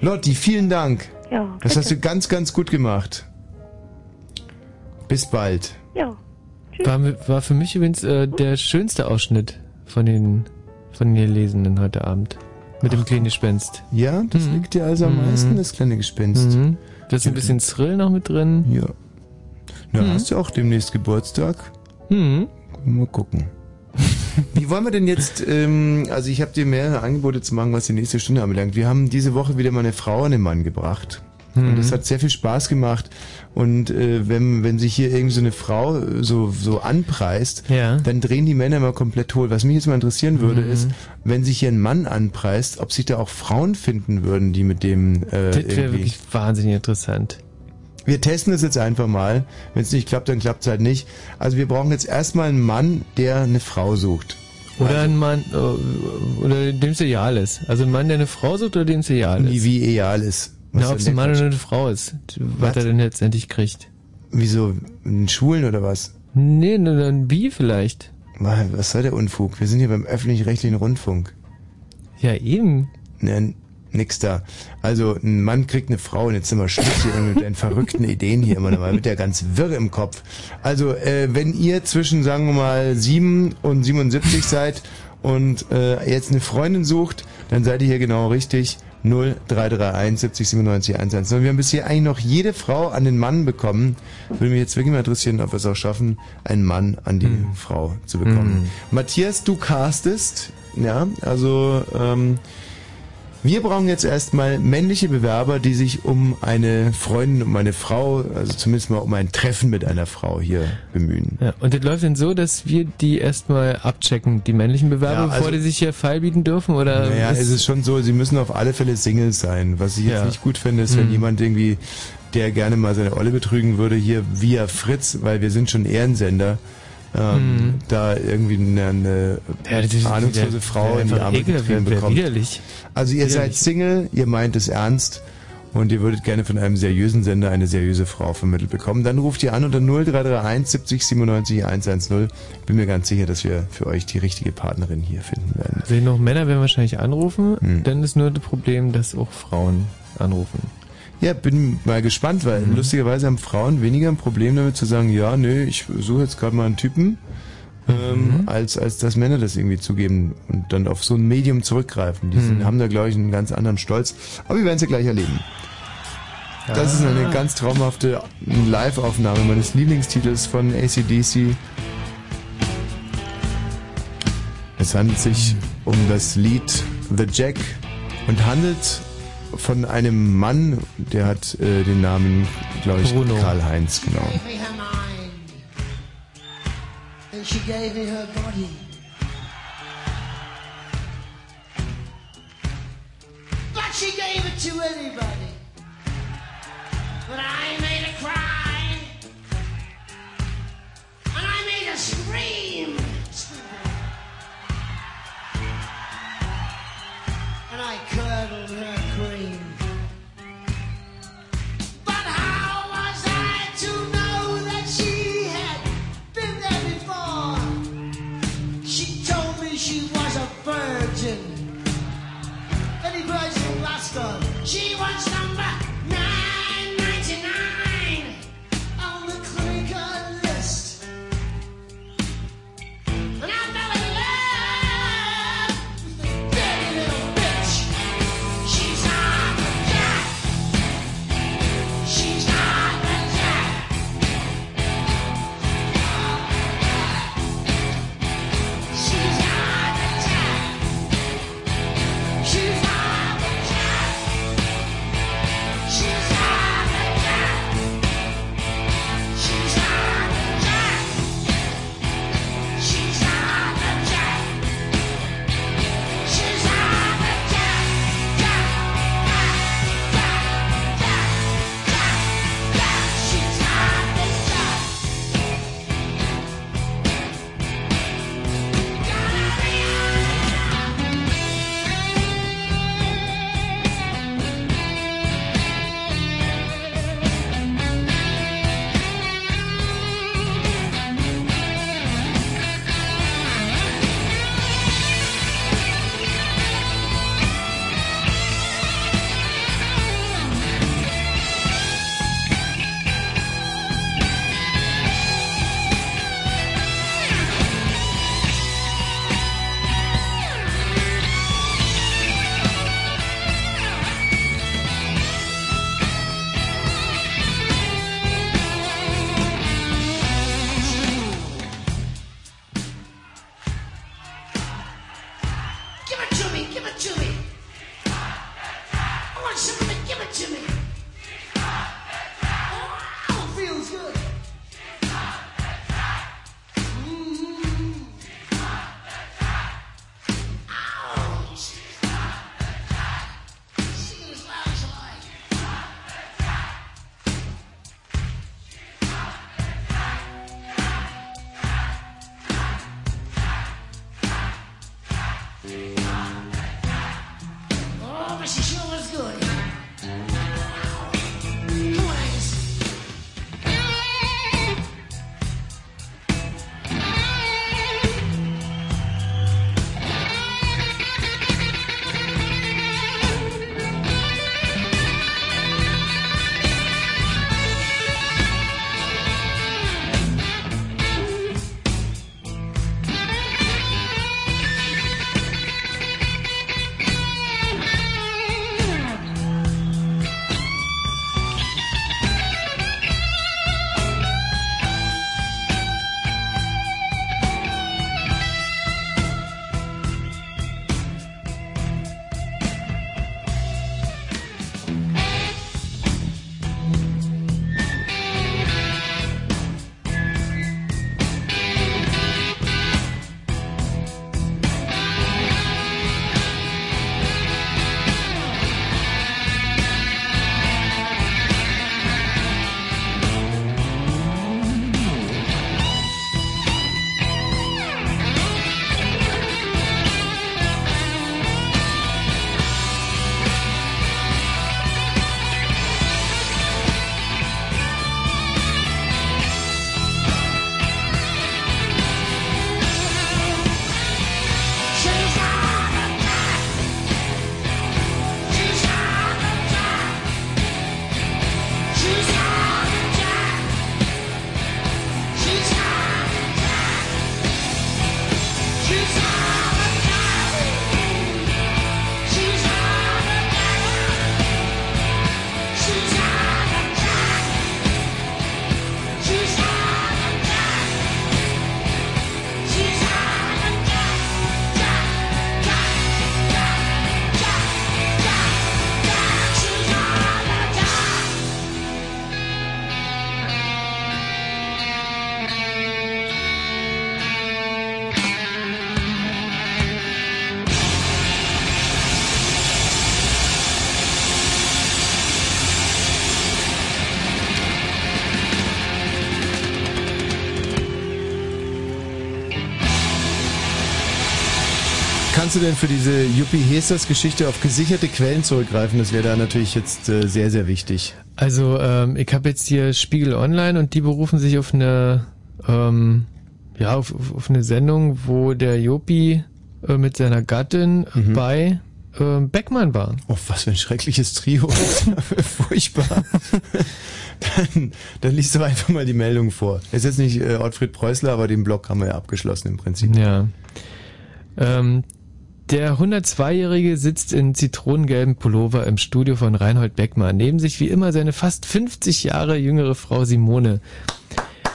Lotti, vielen Dank. Ja, Das bitte. hast du ganz, ganz gut gemacht. Bis bald. Ja. War, war für mich übrigens äh, der schönste Ausschnitt von den von den Lesenden heute Abend. Mit dem kleinen Gespenst. Ja, das liegt dir also am meisten, das kleine Gespenst. Mhm. Da ist ein bisschen Thrill noch mit drin. Ja. Na, Mhm. hast du auch demnächst Geburtstag? Mhm. Mal gucken. Wie wollen wir denn jetzt, ähm, also ich habe dir mehrere Angebote zu machen, was die nächste Stunde anbelangt. Wir haben diese Woche wieder mal eine Frau an den Mann gebracht. Und Mhm. das hat sehr viel Spaß gemacht. Und äh, wenn, wenn sich hier irgendwie so eine Frau äh, so, so anpreist, dann drehen die Männer immer komplett hohl. Was mich jetzt mal interessieren würde, Mhm. ist, wenn sich hier ein Mann anpreist, ob sich da auch Frauen finden würden, die mit dem äh, Das wäre wirklich wahnsinnig interessant. Wir testen es jetzt einfach mal. Wenn es nicht klappt, dann klappt es halt nicht. Also wir brauchen jetzt erstmal einen Mann, der eine Frau sucht. Oder ein Mann, äh, oder dem es egal ist. Also ein Mann, der eine Frau sucht oder dem es egal ist. Wie, wie egal ist. Was Na, ob es ein Mann oder eine Frau ist, was Was? er denn letztendlich kriegt. Wieso? Einen Schwulen oder was? Nee, nur ein Bi vielleicht. Was soll der Unfug? Wir sind hier beim öffentlich-rechtlichen Rundfunk. Ja, eben. Ne, nix da. Also, ein Mann kriegt eine Frau und jetzt sind wir Schluss hier mit deinen verrückten Ideen hier immer nochmal. Wird ja ganz wirr im Kopf. Also, äh, wenn ihr zwischen, sagen wir mal, 7 und 77 seid und äh, jetzt eine Freundin sucht, dann seid ihr hier genau richtig. 0331 70 97 110. Wir haben bisher eigentlich noch jede Frau an den Mann bekommen. Würde mich jetzt wirklich mal interessieren, ob wir es auch schaffen, einen Mann an die Frau zu bekommen. Hm. Matthias, du castest, ja, also ähm, wir brauchen jetzt erstmal männliche Bewerber, die sich um eine Freundin, um eine Frau, also zumindest mal um ein Treffen mit einer Frau hier bemühen. Ja, und das läuft dann so, dass wir die erstmal abchecken, die männlichen Bewerber, Ja, also- bevor die sich hier feilbieten dürfen, oder? Naja, ist- es ist schon so, sie müssen auf alle Fälle Singles sein. Was ich jetzt Ja. nicht gut finde, ist, wenn Mhm. jemand irgendwie, der gerne mal seine Olle betrügen würde, hier via Fritz, weil wir sind schon Ehrensender, ähm, Mhm. da irgendwie eine, eine Ja, ist ahnungslose wieder- Frau in die Arme getrieben bekommt. widerlich. Also ihr seid Widerlich. Single, ihr meint es ernst und ihr würdet gerne von einem seriösen Sender eine seriöse Frau vermittelt bekommen, dann ruft ihr an unter 0331 70 97 110. Bin mir ganz sicher, dass wir für euch die richtige Partnerin hier finden werden. Also noch Männer werden wahrscheinlich anrufen, Hm. dann ist nur das Problem, dass auch Frauen anrufen. Ja, bin mal gespannt, weil mhm. lustigerweise haben Frauen weniger ein Problem damit zu sagen, ja, nö, ich suche jetzt gerade mal einen Typen, ähm, mhm. als, als dass Männer das irgendwie zugeben und dann auf so ein Medium zurückgreifen. Die sind, mhm. haben da, glaube ich, einen ganz anderen Stolz. Aber wir werden es ja gleich erleben. Ja. Das ist eine ah. ganz traumhafte Live-Aufnahme meines Lieblingstitels von ACDC. Es handelt sich um das Lied The Jack und handelt von einem Mann, der hat äh, den Namen, glaube ich, Bruno. Karl Heinz, genau. she gave it to anybody. But I made her cry. And I made her scream. and I cuddled her cream. Du denn für diese Yuppie Hesters Geschichte auf gesicherte Quellen zurückgreifen? Das wäre da natürlich jetzt äh, sehr, sehr wichtig. Also ähm, ich habe jetzt hier Spiegel Online und die berufen sich auf eine ähm, ja auf, auf eine Sendung, wo der Jopi äh, mit seiner Gattin Mhm. bei äh, Beckmann war. Oh, was für ein schreckliches Trio. Furchtbar. dann, dann liest doch einfach mal die Meldung vor. Ist jetzt nicht äh, Ottfried Preußler, aber den Blog haben wir ja abgeschlossen im Prinzip. Ja. Ähm, der 102-Jährige sitzt in zitronengelben Pullover im Studio von Reinhold Beckmann. Neben sich wie immer seine fast 50 Jahre jüngere Frau Simone.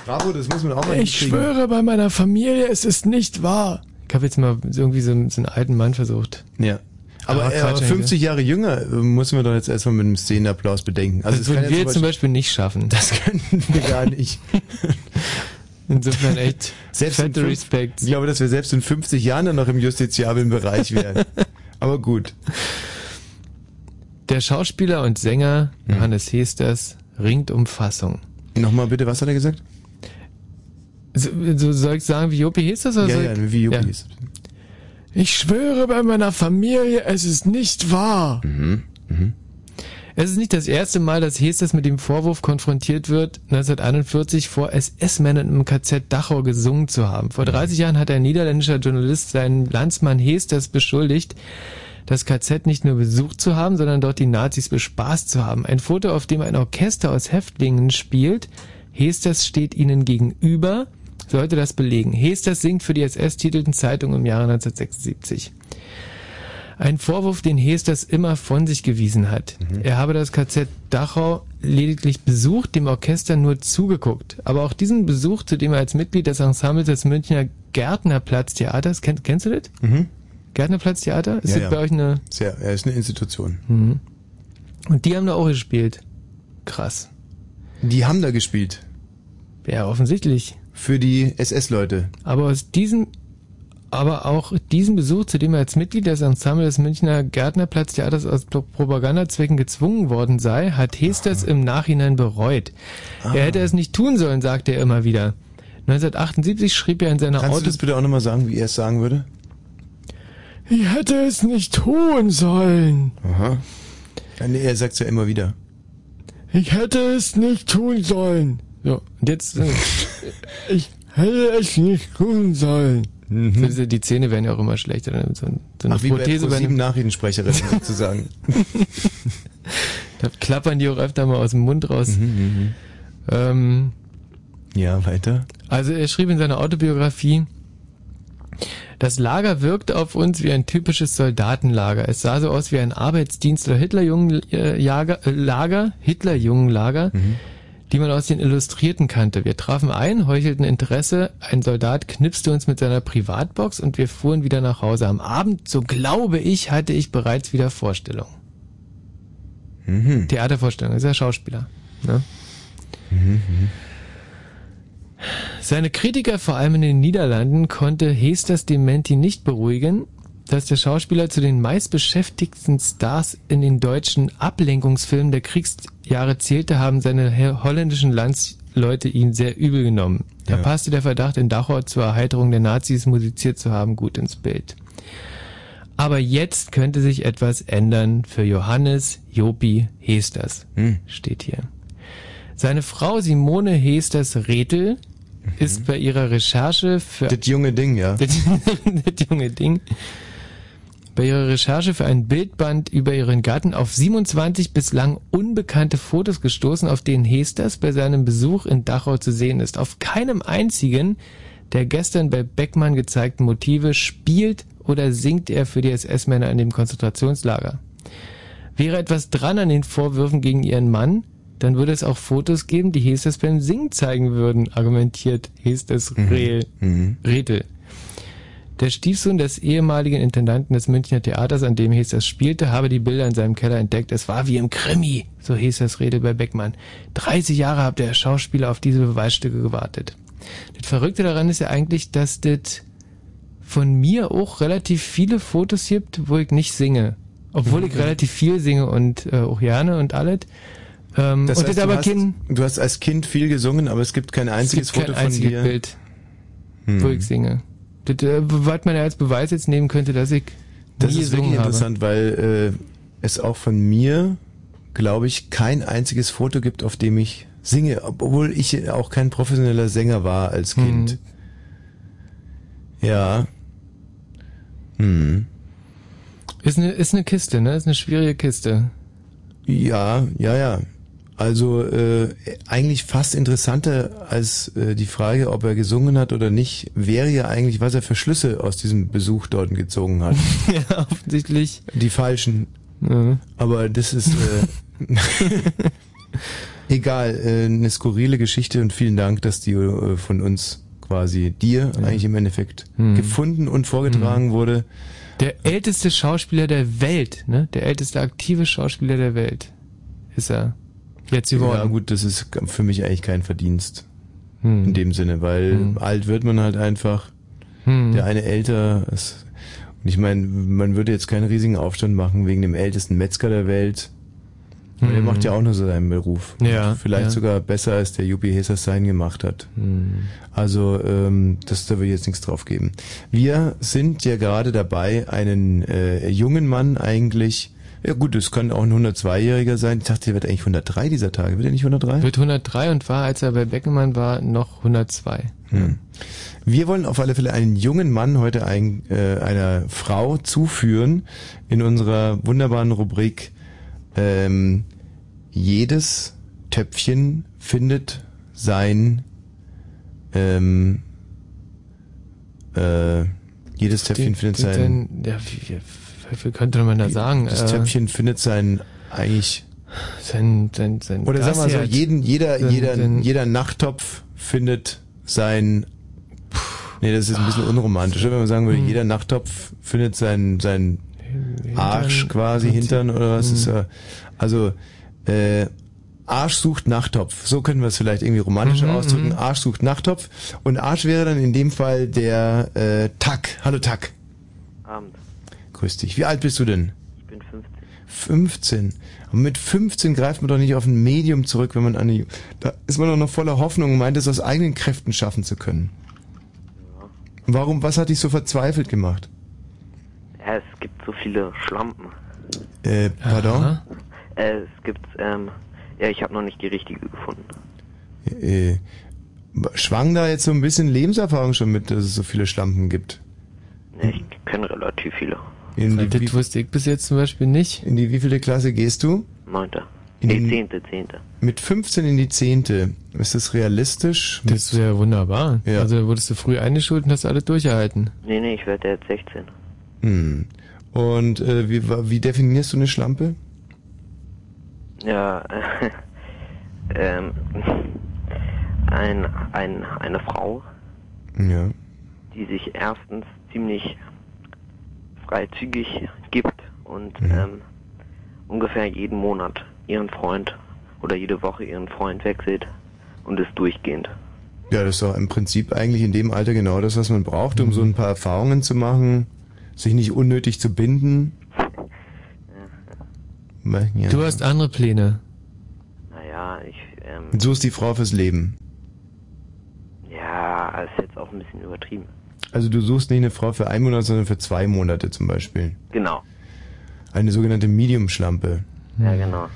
Bravo, das muss man auch mal Ich hinkriegen. schwöre bei meiner Familie, es ist nicht wahr. Ich habe jetzt mal irgendwie so, einen- so einen alten Mann versucht. Ja. Aber, Aber äh, aber 50 Jahre jünger äh, müssen wir doch jetzt erstmal mit einem Szenenapplaus bedenken. Also das kann würden wir ja jetzt zum Beispiel nicht schaffen. Das könnten wir gar nicht. Insofern echt Selbst fette fünf- Respekt. Ich glaube, dass wir selbst in 50 Jahren dann noch im justiziablen Bereich wären. Aber gut. Der Schauspieler und Sänger Johannes Hesters ringt um Fassung. Nochmal bitte, was hat er gesagt? So, so soll ich sagen, wie Jopi Hesters? Oder Ja, ja, ich- wie Jopi Hesters. Ich schwöre bei meiner Familie, es ist nicht wahr. Mhm. Es ist nicht das erste Mal, dass Hesters mit dem Vorwurf konfrontiert wird, 1941 vor SS-Männern im KZ Dachau gesungen zu haben. Vor 30 Jahren hat ein niederländischer Journalist seinen Landsmann Hesters beschuldigt, das KZ nicht nur besucht zu haben, sondern dort die Nazis bespaßt zu haben. Ein Foto, auf dem ein Orchester aus Häftlingen spielt. Hesters steht ihnen gegenüber, sollte das belegen. Hesters singt für die SS-titelten Zeitung im Jahre 1976. Ein Vorwurf, den Hesters immer von sich gewiesen hat. Er habe das KZ Dachau lediglich besucht, dem Orchester nur zugeguckt. Aber auch diesen Besuch, zu dem er als Mitglied des Ensembles des Münchner Gärtnerplatztheaters, kennt, kennst du das? Mhm. Gärtnerplatztheater? Ist Ja, das ja. bei euch eine... Sehr, er ist eine Institution. Mhm. Und die haben da auch gespielt. Krass. Die haben da gespielt. Ja, offensichtlich. Für die SS-Leute. Aber aus diesem, aber auch diesen Besuch, zu dem er als Mitglied des Ensembles des Münchner Gärtnerplatztheaters aus Pro- Propagandazwecken gezwungen worden sei, hat Hesters im Nachhinein bereut. Er hätte es nicht tun sollen, sagte er immer wieder. 1978 schrieb er in seiner Kannst du Auto... das bitte auch nochmal sagen, wie er es sagen würde? Ich hätte es nicht tun sollen. Aha. Ja, nee, er sagt ja immer wieder. Ich hätte es nicht tun sollen. So, und jetzt... äh, ich hätte es nicht tun sollen. So, diese- die Zähne werden ja auch immer schlechter. So, so eine Ach, wie Prothese bei ProSieben einem, Nachrichtensprecherin sozusagen. Da klappern die auch öfter mal aus dem Mund raus. Ähm, ja, weiter. Also er schrieb in seiner Autobiografie, das Lager wirkte auf uns wie ein typisches Soldatenlager. Es sah so aus wie ein Arbeitsdienst- oder Hitlerjungenlager, äh, Lager, Hitlerjungenlager, die man aus den Illustrierten kannte. Wir trafen ein, heuchelten Interesse, ein Soldat knipste uns mit seiner Privatbox und wir fuhren wieder nach Hause. Am Abend, so glaube ich, hatte ich bereits wieder Vorstellung. Theatervorstellung, ist ja Schauspieler. Ne? Seine Kritiker, vor allem in den Niederlanden, konnte Hesters Dementi nicht beruhigen, dass der Schauspieler zu den meistbeschäftigten Stars in den deutschen Ablenkungsfilmen der Kriegsjahre zählte, haben seine he- holländischen Landsleute ihn sehr übel genommen. Da Ja. passte der Verdacht, in Dachau zur Erheiterung der Nazis musiziert zu haben, gut ins Bild. Aber jetzt könnte sich etwas ändern für Johannes Jopi Hesters, steht hier. Seine Frau Simone Hesters-Rethel ist bei ihrer Recherche für... Das junge Ding, ja. Das junge Ding. Bei ihrer Recherche für ein Bildband über ihren Gatten auf 27 bislang unbekannte Fotos gestoßen, auf denen Hesters bei seinem Besuch in Dachau zu sehen ist. Auf keinem einzigen der gestern bei Beckmann gezeigten Motive spielt oder singt er für die SS-Männer in dem Konzentrationslager. Wäre etwas dran an den Vorwürfen gegen ihren Mann, dann würde es auch Fotos geben, die Hesters beim Singen zeigen würden, argumentiert Hesters Rehl, Rethel. Der Stiefsohn des ehemaligen Intendanten des Münchner Theaters, an dem Hesters spielte, habe die Bilder in seinem Keller entdeckt. Es war wie im Krimi, so Hesters Rede bei Beckmann. 30 Jahre hat der Schauspieler auf diese Beweisstücke gewartet. Das Verrückte daran ist ja eigentlich, dass das von mir auch relativ viele Fotos gibt, wo ich nicht singe. Obwohl ich Mhm. relativ viel singe und äh, auch gerne und alles. Ähm, Das und heißt, das aber du, hast, kein, du hast als Kind viel gesungen, aber es gibt kein einziges es gibt Foto kein einziges von dir. Bild, Hm. wo ich singe. Das, äh, was man ja als Beweis jetzt nehmen könnte, dass ich Das ist wirklich habe. interessant, weil äh, es auch von mir, glaube ich, kein einziges Foto gibt, auf dem ich singe, obwohl ich auch kein professioneller Sänger war als Kind. Ja. Hm. Ist eine, ist eine Kiste, ne? Ist eine schwierige Kiste. Ja, ja, ja. Also äh, eigentlich fast interessanter als äh, die Frage, ob er gesungen hat oder nicht, wäre ja eigentlich, was er für Schlüsse aus diesem Besuch dort gezogen hat. ja, offensichtlich. Die falschen. Aber das ist äh, egal, äh, eine skurrile Geschichte und vielen Dank, dass die äh, von uns quasi dir eigentlich im Endeffekt Hm. gefunden und vorgetragen wurde. Der älteste Schauspieler der Welt, ne? Der älteste aktive Schauspieler der Welt ist er. Jetzt geworden. Ja gut, das ist für mich eigentlich kein Verdienst. Hm. In dem Sinne, weil alt wird man halt einfach. Hm. Der eine älter ist, und ich meine, man würde jetzt keinen riesigen Aufstand machen wegen dem ältesten Metzger der Welt. Weil Der Hm. macht ja auch nur so seinen Beruf. Ja, Vielleicht ja. sogar besser, als der Juppie Hessers sein gemacht hat. Hm. Also, ähm, das, da will ich jetzt nichts drauf geben. Wir sind ja gerade dabei, einen äh, jungen Mann eigentlich, ja gut, es kann auch ein 102-Jähriger sein. Ich dachte, der wird eigentlich 103 dieser Tage. Wird er nicht 103? Wird 103 und war, als er bei Beckenmann war, noch 102. Hm. Wir wollen auf alle Fälle einen jungen Mann heute ein, äh, einer Frau zuführen in unserer wunderbaren Rubrik ähm, Jedes Töpfchen findet sein ähm, äh, jedes Töpfchen findet sein den- ja, wie, wie, könnte man da sagen? das Äh, Töpfchen findet sein eigentlich sein, sein, sein oder sag mal so, jeden, jeder, Sein- jeder, sein- jeder Nachttopf findet sein, nee, das ist ein bisschen unromantisch, wenn man sagen würde, jeder Nachttopf findet sein, sein Arsch quasi, Hintern oder was ist, äh, also, äh, Arsch sucht Nachttopf. So können wir es vielleicht irgendwie romantischer Mhm, ausdrücken. mhm. Arsch sucht Nachttopf. Und Arsch wäre dann in dem Fall der äh, Tack. Hallo Tack. Abend. Grüß dich. Wie alt bist du denn? Ich bin 15. 15. Und mit 15 greift man doch nicht auf ein Medium zurück, wenn man eine, da ist man doch noch voller Hoffnung und meint es aus eigenen Kräften schaffen zu können. Warum, was hat dich so verzweifelt gemacht? Ja, es gibt so viele Schlampen. Äh, pardon? Äh, es gibt, ähm, ja, ich habe noch nicht die richtige gefunden. Äh, schwang da jetzt so ein bisschen Lebenserfahrung schon mit, dass es so viele Schlampen gibt? Ja, ich kenne relativ viele. In die, das wusste ich bis jetzt zum Beispiel nicht. In die wievielte Klasse gehst du? Neunte. In den- zehnte, zehnte. Mit 15 in die Zehnte. Ist das realistisch? Das wäre wunderbar. Ja. Also da wurdest du früh eingeschult und hast alles durchgehalten. Nee, nee, ich werde jetzt 16. Hm. Und äh, wie, wie definierst du eine Schlampe? Ja, äh, ähm, ein, ein, eine Frau, Ja. die sich erstens ziemlich freizügig gibt und Mhm. ähm, ungefähr jeden Monat ihren Freund oder jede Woche ihren Freund wechselt und ist durchgehend. Ja, das ist doch im Prinzip eigentlich in dem Alter genau das, was man braucht, um so ein paar Erfahrungen zu machen, sich nicht unnötig zu binden. Ja. Du hast andere Pläne. Naja, ich, ähm, Und so ist die Frau fürs Leben. ja, ist jetzt auch ein bisschen übertrieben. Also du suchst nicht eine Frau für einen Monat, sondern für zwei Monate zum Beispiel. Genau, Eine sogenannte Medium-Schlampe. ja genau.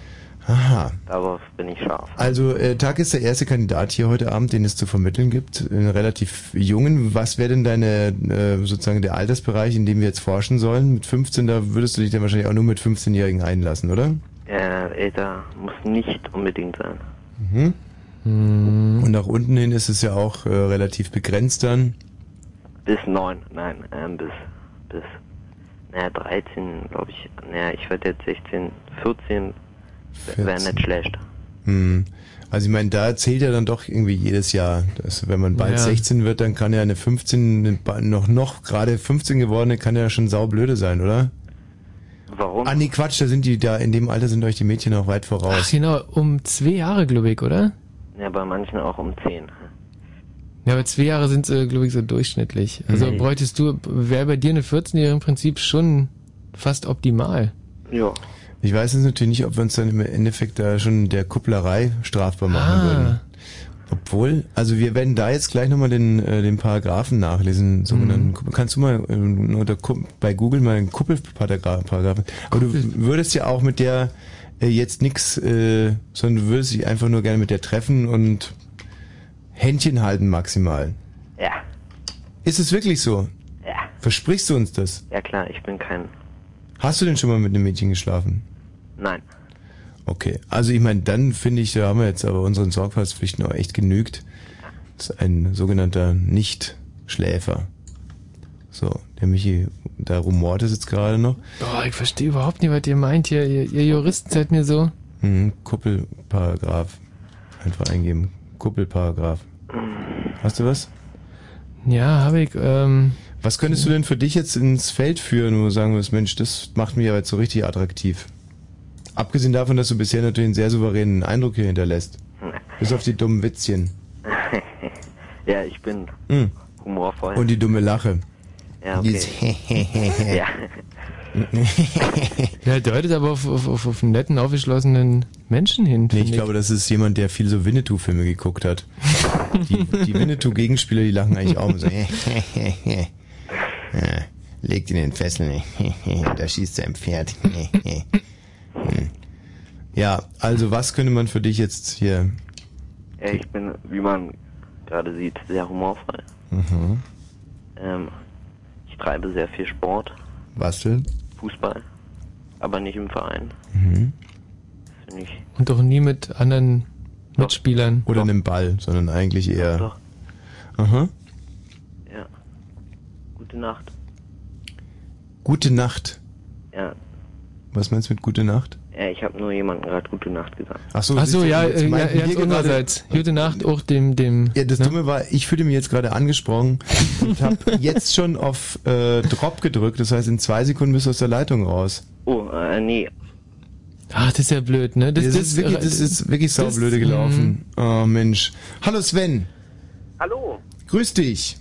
Aha. Darauf bin ich scharf. Also äh, Tag ist der erste Kandidat hier heute Abend, den es zu vermitteln gibt. Einen relativ jungen. Was wäre denn deine äh, sozusagen der Altersbereich, in dem wir jetzt forschen sollen? Mit 15, da würdest du dich dann wahrscheinlich auch nur mit 15-Jährigen einlassen, oder? Äh, älter muss nicht unbedingt sein. Mhm. Und nach unten hin ist es ja auch äh, relativ begrenzt dann. Bis neun, nein, ähm, bis, bis, naja, 13, glaube ich. Naja, ich werde jetzt 16, 14, wäre 14. nicht schlecht. Hm. Also ich meine, da zählt ja dann doch irgendwie jedes Jahr. dass wenn man bald Ja. 16 wird, dann kann ja eine 15, eine noch, noch gerade 15 gewordene, kann ja schon saublöde sein, oder? Warum? Ah nee, Quatsch, da sind die, da in dem Alter sind euch die Mädchen noch weit Ach voraus. genau, um zwei Jahre, glaube ich, oder? Ja, bei manchen auch um 10. Ja, aber zwei Jahre sind, äh, glaube ich, so durchschnittlich. Also Mhm. bräuchtest du, wäre bei dir eine 14-Jährige im Prinzip schon fast optimal. Ja. Ich weiß jetzt natürlich nicht, ob wir uns dann im Endeffekt da schon der Kupplerei strafbar machen Ah. würden. Obwohl, also wir werden da jetzt gleich nochmal den, äh, den Paragraphen nachlesen, sogenannten, Mhm. kannst du mal äh, unter, bei Google mal einen Kuppelparagraphen, aber du würdest ja auch mit der äh, jetzt nix, äh, sondern du würdest dich einfach nur gerne mit der treffen und Händchen halten maximal. Ja, Ist es wirklich so? Ja. Versprichst du uns das? ja klar, ich bin kein. Hast du denn schon mal mit einem Mädchen geschlafen? Nein. Okay, also ich meine, dann finde ich, da haben wir jetzt aber unseren Sorgfaltspflichten auch echt genügt. Das ist ein sogenannter Nicht-Schläfer. So, der Michi, da rumort es jetzt gerade noch. Boah, ich verstehe überhaupt nicht, was ihr meint hier. Ihr, ihr Juristen seid mir so. Mhm, Kuppelparagraph. Einfach eingeben. Kuppelparagraph. Hast du was? Ja, habe ich. Ähm, was könntest du denn für dich jetzt ins Feld führen, wo du sagen würdest, Mensch, das macht mich aber jetzt so richtig attraktiv? Abgesehen davon, dass du bisher natürlich einen sehr souveränen Eindruck hier hinterlässt. Bis auf die dummen Witzchen. ja, ich bin Mhm. humorvoll. Und die dumme Lache. Ja, okay. Ja. ja, deutet aber auf, auf, auf, auf einen netten, aufgeschlossenen Menschen hin. Nee, ich glaube, das ist jemand, der viel so Winnetou-Filme geguckt hat. Die, die Winnetou-Gegenspieler, die lachen eigentlich auch immer so. ja, legt ihn in den Fesseln. da schießt sein Pferd. Hm. ja, also was könnte man für dich jetzt hier... ja, ich bin, wie man gerade sieht, sehr humorvoll. Mhm. Ähm, ich treibe sehr viel Sport, Was denn? Fußball, aber nicht im Verein. Mhm. Und doch nie mit anderen Mitspielern. Oder einem Ball, sondern eigentlich eher... Doch. Aha. Ja. Gute Nacht. Gute Nacht. Ja. Was meinst du mit gute Nacht? Ja, ich habe nur jemandem gerade gute Nacht gesagt. Ach so, Ach so, ja, jetzt äh, ja, wir jetzt gerade- unsererseits. Gute Nacht auch dem, dem. Ja, das ne? Dumme war, ich fühlte mich jetzt gerade angesprochen und habe jetzt schon auf äh, Drop gedrückt. Das heißt, in zwei Sekunden bist du aus der Leitung raus. Oh, äh, nee. Ach, das ist ja blöd, ne? Das, ist wirklich, das ist wirklich das- saublöde gelaufen. Oh Mensch. Hallo Sven, Hallo. grüß dich.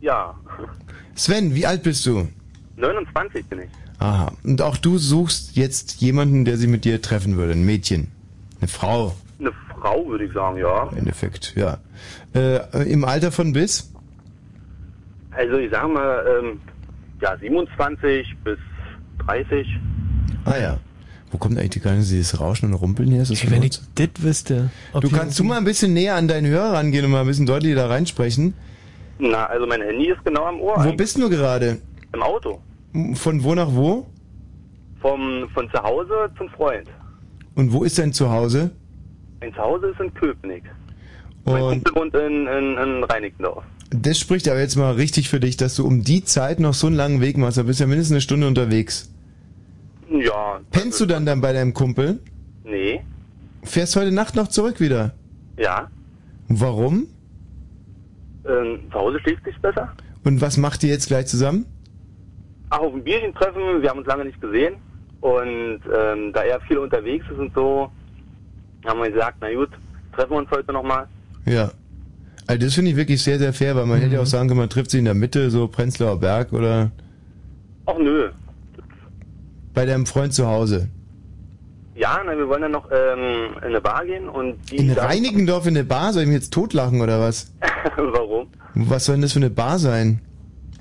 Ja. Sven, wie alt bist du? 29 bin ich. Aha. Und auch du suchst jetzt jemanden, der sich mit dir treffen würde. Ein Mädchen. Eine Frau. Eine Frau, würde ich sagen, ja. Im Endeffekt, ja. Äh, Im Alter von bis? Also ich sag mal, ähm, ja, 27 bis 30. Ah ja. Wo kommt eigentlich die ganze dieses Rauschen und Rumpeln her? Ist das wenn ich das wüsste. Du kannst du mal ein bisschen näher an deinen Hörer rangehen und mal ein bisschen deutlicher da reinsprechen. Na, also mein Handy ist genau am Ohr. Wo eigentlich. bist du gerade? Im Auto. Von wo nach wo? Vom, von zu Hause zum Freund. Und wo ist dein Zuhause? Mein Zuhause ist in Köpenick. Mein Und Kumpel wohnt in, in, in Reinickendorf. das spricht aber jetzt mal richtig für dich, dass du um die Zeit noch so einen langen Weg machst. Da bist du ja mindestens eine Stunde unterwegs. Ja, Pennst du dann dann bei deinem Kumpel? nee. Fährst heute Nacht noch zurück wieder? Ja. Warum? Ähm, zu Hause schläft sich besser. Und was macht ihr jetzt gleich zusammen? Ach, auf ein Bierchen treffen, wir haben uns lange nicht gesehen. Und ähm, da er viel unterwegs ist und so, haben wir gesagt, na gut, treffen wir uns heute nochmal. Ja. Also das finde ich wirklich sehr, sehr fair, weil man hätte ja auch sagen können, man trifft sie in der Mitte, so Prenzlauer Berg oder Ach nö. bei deinem Freund zu Hause. Ja, na, wir wollen dann noch ähm, in eine Bar gehen und die In Reinickendorf in der Bar? Soll ich mich jetzt totlachen oder was? Warum? Was soll denn das für eine Bar sein?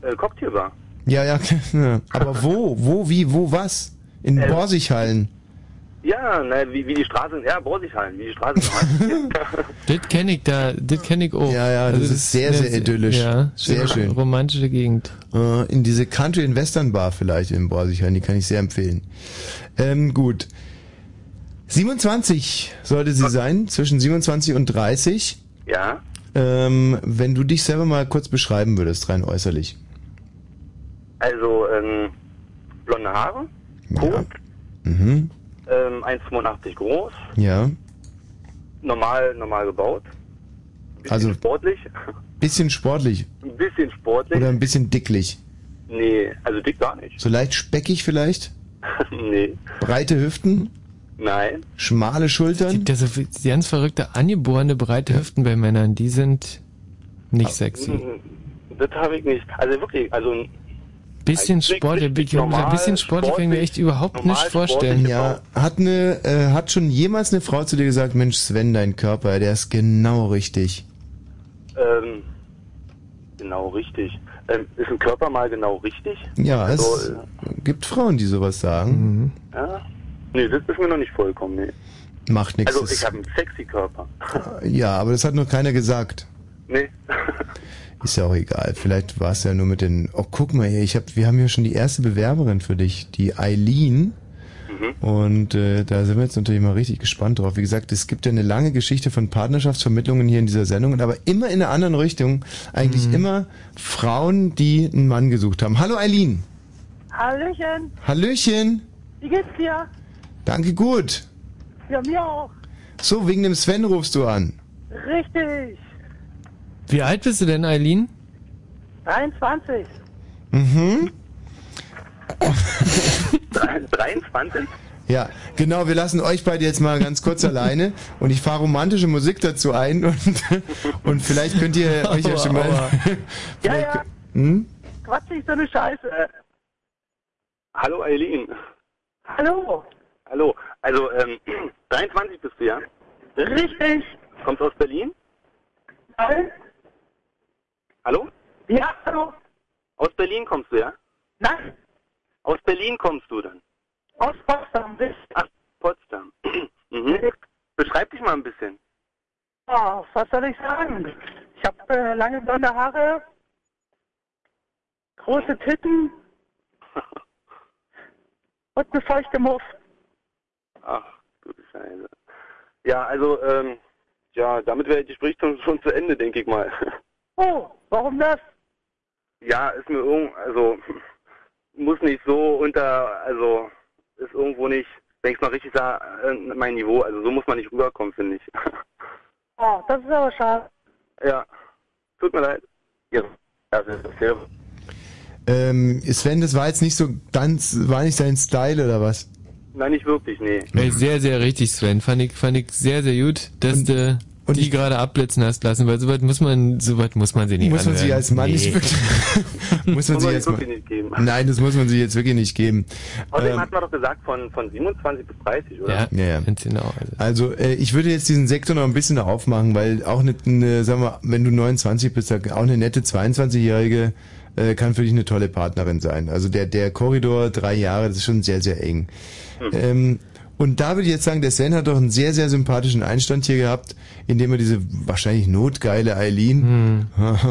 Äh, Cocktailbar. Ja, ja, ja. aber wo? Wo, wie, wo, was? In Äh, Borsighallen. Ja, na, wie, wie die Straße, ja, Borsighallen, wie die Straße Das kenne ich da, das kenne ich auch. Ja, ja, das, ist sehr, sehr idyllisch. Ja, sehr schön. Romantische Gegend. Äh, in diese Country and Western Bar vielleicht in Borsighallen, die kann ich sehr empfehlen. Ähm, gut. 27 sollte sie sein, zwischen 27 und 30. Ja. Ähm, wenn du dich selber mal kurz beschreiben würdest, rein äußerlich. Also, ähm, blonde Haare, Ja. Mhm. ähm, 1,85 groß, Ja. normal, normal gebaut, bisschen Also sportlich, bisschen sportlich ein bisschen sportlich. oder ein bisschen dicklich. Nee, also dick gar nicht. So leicht speckig vielleicht? nee, Breite Hüften? nein. Schmale Schultern? Gibt ja so viel- ganz verrückte, angeborene, breite Hüften bei Männern, die sind nicht sexy. Mm, Das habe ich nicht. Also wirklich, also Bisschen Sport, ein bisschen Sport, ich kann mir echt überhaupt nicht vorstellen. Ja, hat eine, äh, hat schon jemals eine Frau zu dir gesagt, Mensch Sven, dein Körper, der ist genau richtig. Ähm, genau richtig. Ähm, ist ein Körper mal genau richtig? Ja, Also, es gibt Frauen, die sowas sagen. Ja? Nee, das ist mir noch nicht vollkommen, nee. Macht nichts. Also ich habe einen sexy Körper. Ja, aber das hat noch keiner gesagt. nee. Ist ja auch egal. Vielleicht war es ja nur mit den. Oh, guck mal hier, ich hab, wir haben hier schon die erste Bewerberin für dich, die Eileen. Mhm. Und äh, da sind wir jetzt natürlich mal richtig gespannt drauf. Wie gesagt, es gibt ja eine lange Geschichte von Partnerschaftsvermittlungen hier in dieser Sendung, aber immer in einer anderen Richtung. Eigentlich Mhm. immer Frauen, die einen Mann gesucht haben. Hallo Eileen. Hallöchen, Hallöchen. wie geht's dir? Danke gut. Ja, mir auch. So, wegen dem Sven rufst du an. Richtig. Wie alt bist du denn, Eileen? 23. Mhm. 23? Ja, genau, wir lassen euch beide jetzt mal ganz kurz alleine und ich fahre romantische Musik dazu ein und, und vielleicht könnt ihr euch ja schon mal... Ja, ja, Hm? Quatsch nicht so eine Scheiße. Hallo Eileen. Hallo. Hallo. Also, ähm, 23 bist du, ja? Richtig. Kommst aus Berlin? Nein. Hallo? Ja, hallo. Aus Berlin kommst du, ja? Nein. Aus Berlin kommst du dann? Aus Potsdam. Ach, Potsdam. mhm. Beschreib dich mal ein bisschen. Oh, was soll ich sagen? Ich habe äh, lange blonde Haare, große Titten und eine feuchte Muff. Ach, du Scheiße. Ja, also, ähm, ja, damit wäre die Gespräch schon, schon zu Ende, denke ich mal. Oh, warum das? Ja, ist mir irgend, also, muss nicht so unter, also, ist irgendwo nicht, wenn ich mal richtig sage, äh, mein Niveau, also so muss man nicht rüberkommen, finde ich. Oh, das ist aber schade. ja, tut mir leid. Ja, also, ja. Ähm, Sven, das war jetzt nicht so ganz, war nicht sein Style oder was? Nein, nicht wirklich, nee. Ey, sehr, sehr richtig, Sven. Fand ich, fand ich sehr, sehr gut, dass du die gerade abblitzen hast lassen, weil soweit muss man, soweit muss man sie nicht Muss man sie anhören. als Mann nicht wirklich, muss man Muss sie man als wirklich Mann, nicht geben. nein, das muss man sich jetzt wirklich nicht geben. Außerdem Ähm, hatten wir doch gesagt, von, von 27 bis 30, oder? Ja, ja. genau. Also äh, ich würde jetzt diesen Sektor noch ein bisschen aufmachen, weil auch eine, eine sagen wir, wenn du 29 bist, auch eine nette 22-Jährige äh, kann für dich eine tolle Partnerin sein. Also der der Korridor drei Jahre, das ist schon sehr sehr eng. Ähm, und da würde ich jetzt sagen, der Sven hat doch einen sehr, sehr sympathischen Einstand hier gehabt, indem er diese wahrscheinlich notgeile Eileen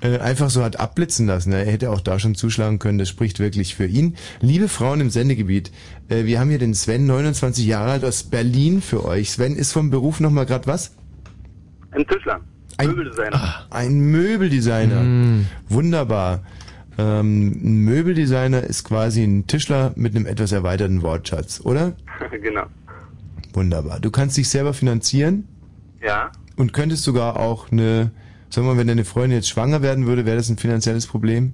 äh, einfach so hat abblitzen lassen. Er hätte auch da schon zuschlagen können, das spricht wirklich für ihn. Liebe Frauen im Sendegebiet, äh, wir haben hier den Sven, 29 Jahre alt, aus Berlin für euch. Sven ist vom Beruf nochmal gerade was? Ein Tischler. Ein Möbeldesigner. Ein Möbeldesigner. Wunderbar. Ähm, ein Möbeldesigner ist quasi ein Tischler mit einem etwas erweiterten Wortschatz, oder? genau. Wunderbar. Du kannst dich selber finanzieren Ja. und könntest sogar auch eine, sagen wir mal, wenn deine Freundin jetzt schwanger werden würde, wäre das ein finanzielles Problem?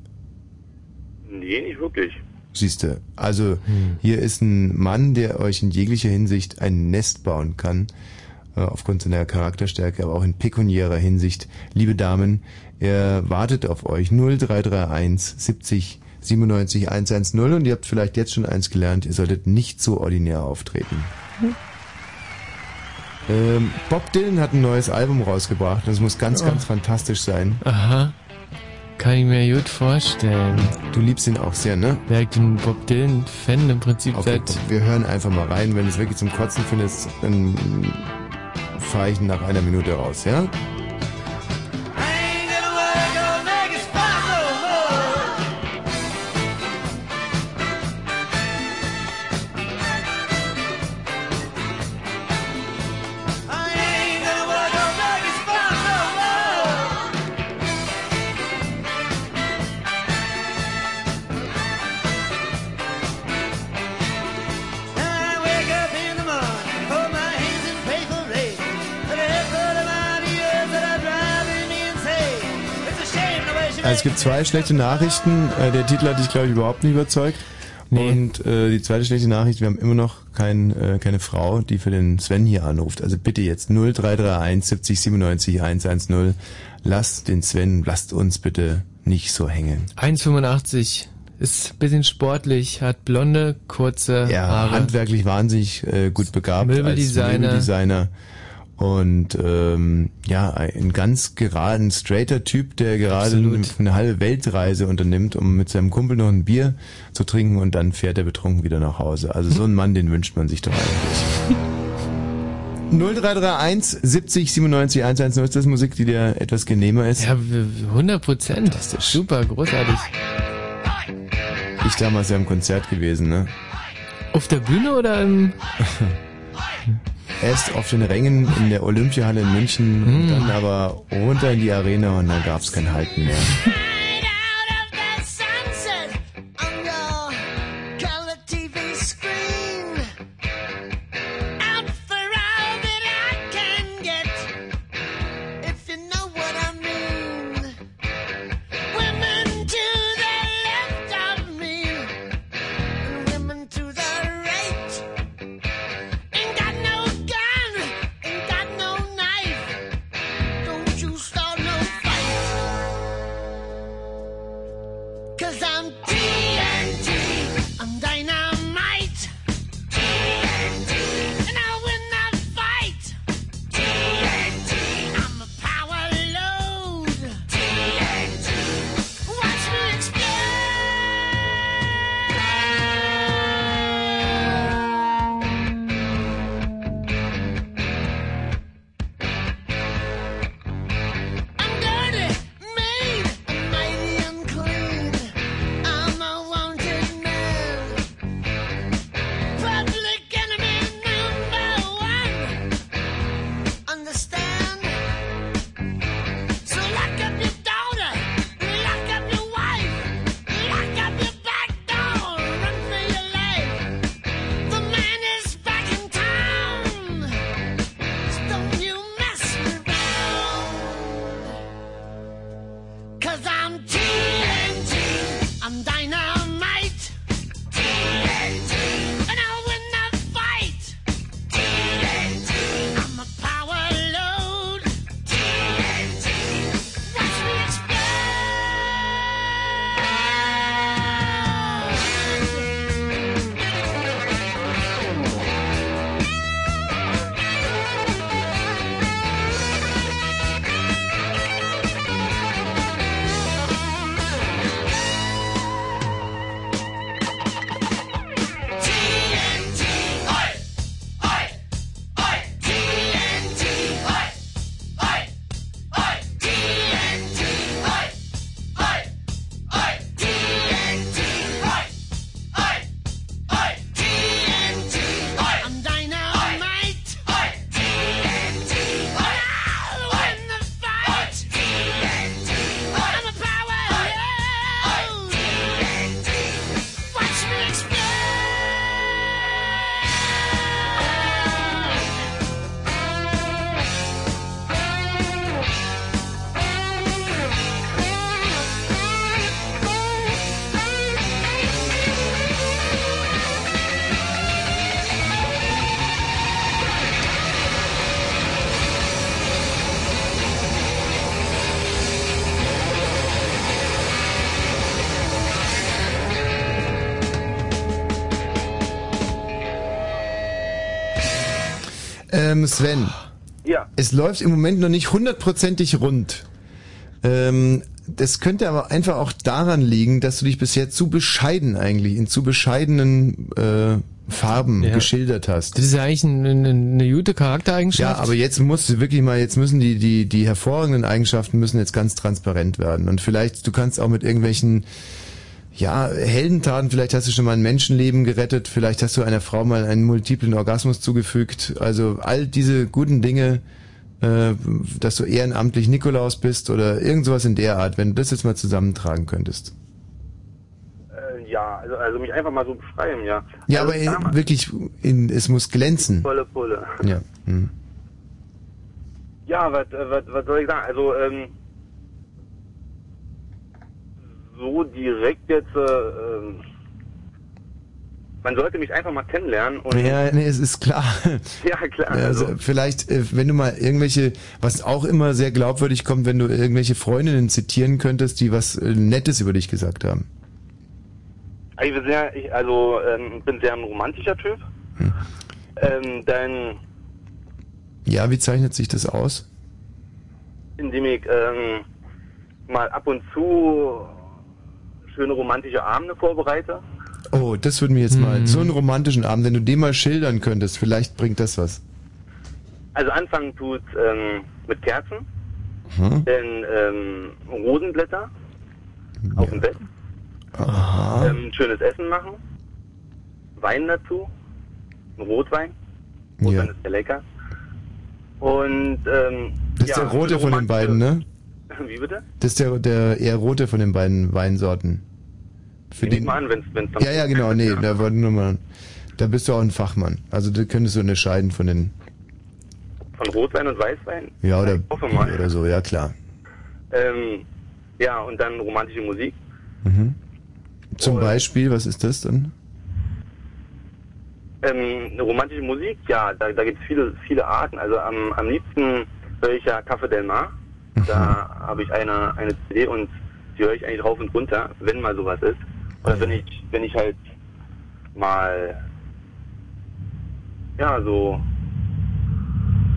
Nee, nicht wirklich. Siehste, also hier ist ein Mann, der euch in jeglicher Hinsicht ein Nest bauen kann, äh, aufgrund seiner Charakterstärke, aber auch in pekuniärer Hinsicht. Liebe Damen, er wartet auf euch 0331 70 97 110 und ihr habt vielleicht jetzt schon eins gelernt, ihr solltet nicht so ordinär auftreten. Ähm, Bob Dylan hat ein neues Album rausgebracht, das muss ganz, Oh. ganz fantastisch sein. Aha. Kann ich mir gut vorstellen. Du liebst ihn auch sehr, ne? Ja, ich bin Bob Dylan-Fan im Prinzip Okay, seit... wir hören einfach mal rein. Wenn du es wirklich zum Kotzen findest, dann fahre ich nach einer Minute raus, ja? Also es gibt zwei schlechte Nachrichten. Äh, Der Titel hat dich, glaube ich, überhaupt nicht überzeugt. Und äh, die zweite schlechte Nachricht, wir haben immer noch kein, äh, keine Frau, die für den Sven hier anruft. Also bitte jetzt 0331 70 97 110. Lasst den Sven, lasst uns bitte nicht so hängen. 1,85 ist ein bisschen sportlich, hat blonde, kurze Ja, Haare. handwerklich wahnsinnig äh, gut begabt Möbeldesigner. als Möbeldesigner. Und ähm, ja, ein ganz geraden, straighter Typ, der gerade Absolut. eine halbe Weltreise unternimmt, um mit seinem Kumpel noch ein Bier zu trinken und dann fährt er betrunken wieder nach Hause. Also so einen Mann, den wünscht man sich doch eigentlich. 0331 70 97 110 ist das Musik, die dir etwas genehmer ist. Ja, 100 Prozent. Super, großartig. Ich damals ja im Konzert gewesen, ne? Auf der Bühne oder im... Erst auf den Rängen in der Olympiahalle in München Hm. dann aber runter in die Arena und dann gab's kein Halten mehr. Ähm, Sven. Ja. Es läuft im Moment noch nicht hundertprozentig rund. Ähm, das könnte aber einfach auch daran liegen, dass du dich bisher zu bescheiden eigentlich, in zu bescheidenen äh, Farben Ja. geschildert hast. Das ist ja eigentlich eine, eine, eine gute Charaktereigenschaft. Ja, aber jetzt musst du wirklich mal, jetzt müssen die, die, die hervorragenden Eigenschaften müssen jetzt ganz transparent werden. Und vielleicht, du kannst auch mit irgendwelchen, ja, Heldentaten, vielleicht hast du schon mal ein Menschenleben gerettet, vielleicht hast du einer Frau mal einen multiplen Orgasmus zugefügt. Also all diese guten Dinge, äh, dass du ehrenamtlich Nikolaus bist oder irgend sowas in der Art, wenn du das jetzt mal zusammentragen könntest. Äh, ja, also, also mich einfach mal so beschreiben, ja. Ja, also, aber in, wirklich, in, es muss glänzen. Volle Pulle. Ja. Hm. Ja, was, äh, was, was soll ich sagen? Also, ähm, so direkt jetzt, äh, ähm, man sollte mich einfach mal kennenlernen und Ja, nee, es ist klar. ja klar. Also, Also, vielleicht, äh, wenn du mal irgendwelche, was auch immer sehr glaubwürdig kommt, wenn du irgendwelche Freundinnen zitieren könntest, die was äh, Nettes über dich gesagt haben. ich bin sehr, ich, also ähm, bin sehr ein romantischer Typ. Hm. Ähm, dann, Ja, wie zeichnet sich das aus? indem ich ähm, mal ab und zu schöne romantische Abende vorbereite. Oh, das würde mir jetzt Hm. mal, so einen romantischen Abend, wenn du den mal schildern könntest, vielleicht bringt das was. Also anfangen tut ähm, mit Kerzen, Hm? dann ähm, Rosenblätter auf dem Bett, Aha. ähm, schönes Essen machen, Wein dazu, ein Rotwein, Rotwein Ja. ist sehr lecker. Und ähm, Das ist ja, der rote von den beiden, ne? Wie bitte? Das ist der, der eher rote von den beiden Weinsorten. Für den, mal an, wenn's, wenn's dann ja, ja, genau, nee, da wollte nur mal, da bist du auch ein Fachmann. Also da könntest du unterscheiden von den, Von Rotwein und Weißwein? ja, oder, oder so, ja klar. Ähm, ja, und dann romantische Musik. Mhm. Zum Beispiel, was ist das dann? Ähm, romantische Musik, ja, da, da gibt es viele, viele Arten. Also am, am liebsten höre ich ja Café Del Mar. Da habe ich eine, eine CD und die höre ich eigentlich rauf und runter, wenn mal sowas ist. Oder wenn ich, wenn ich halt mal, ja, so,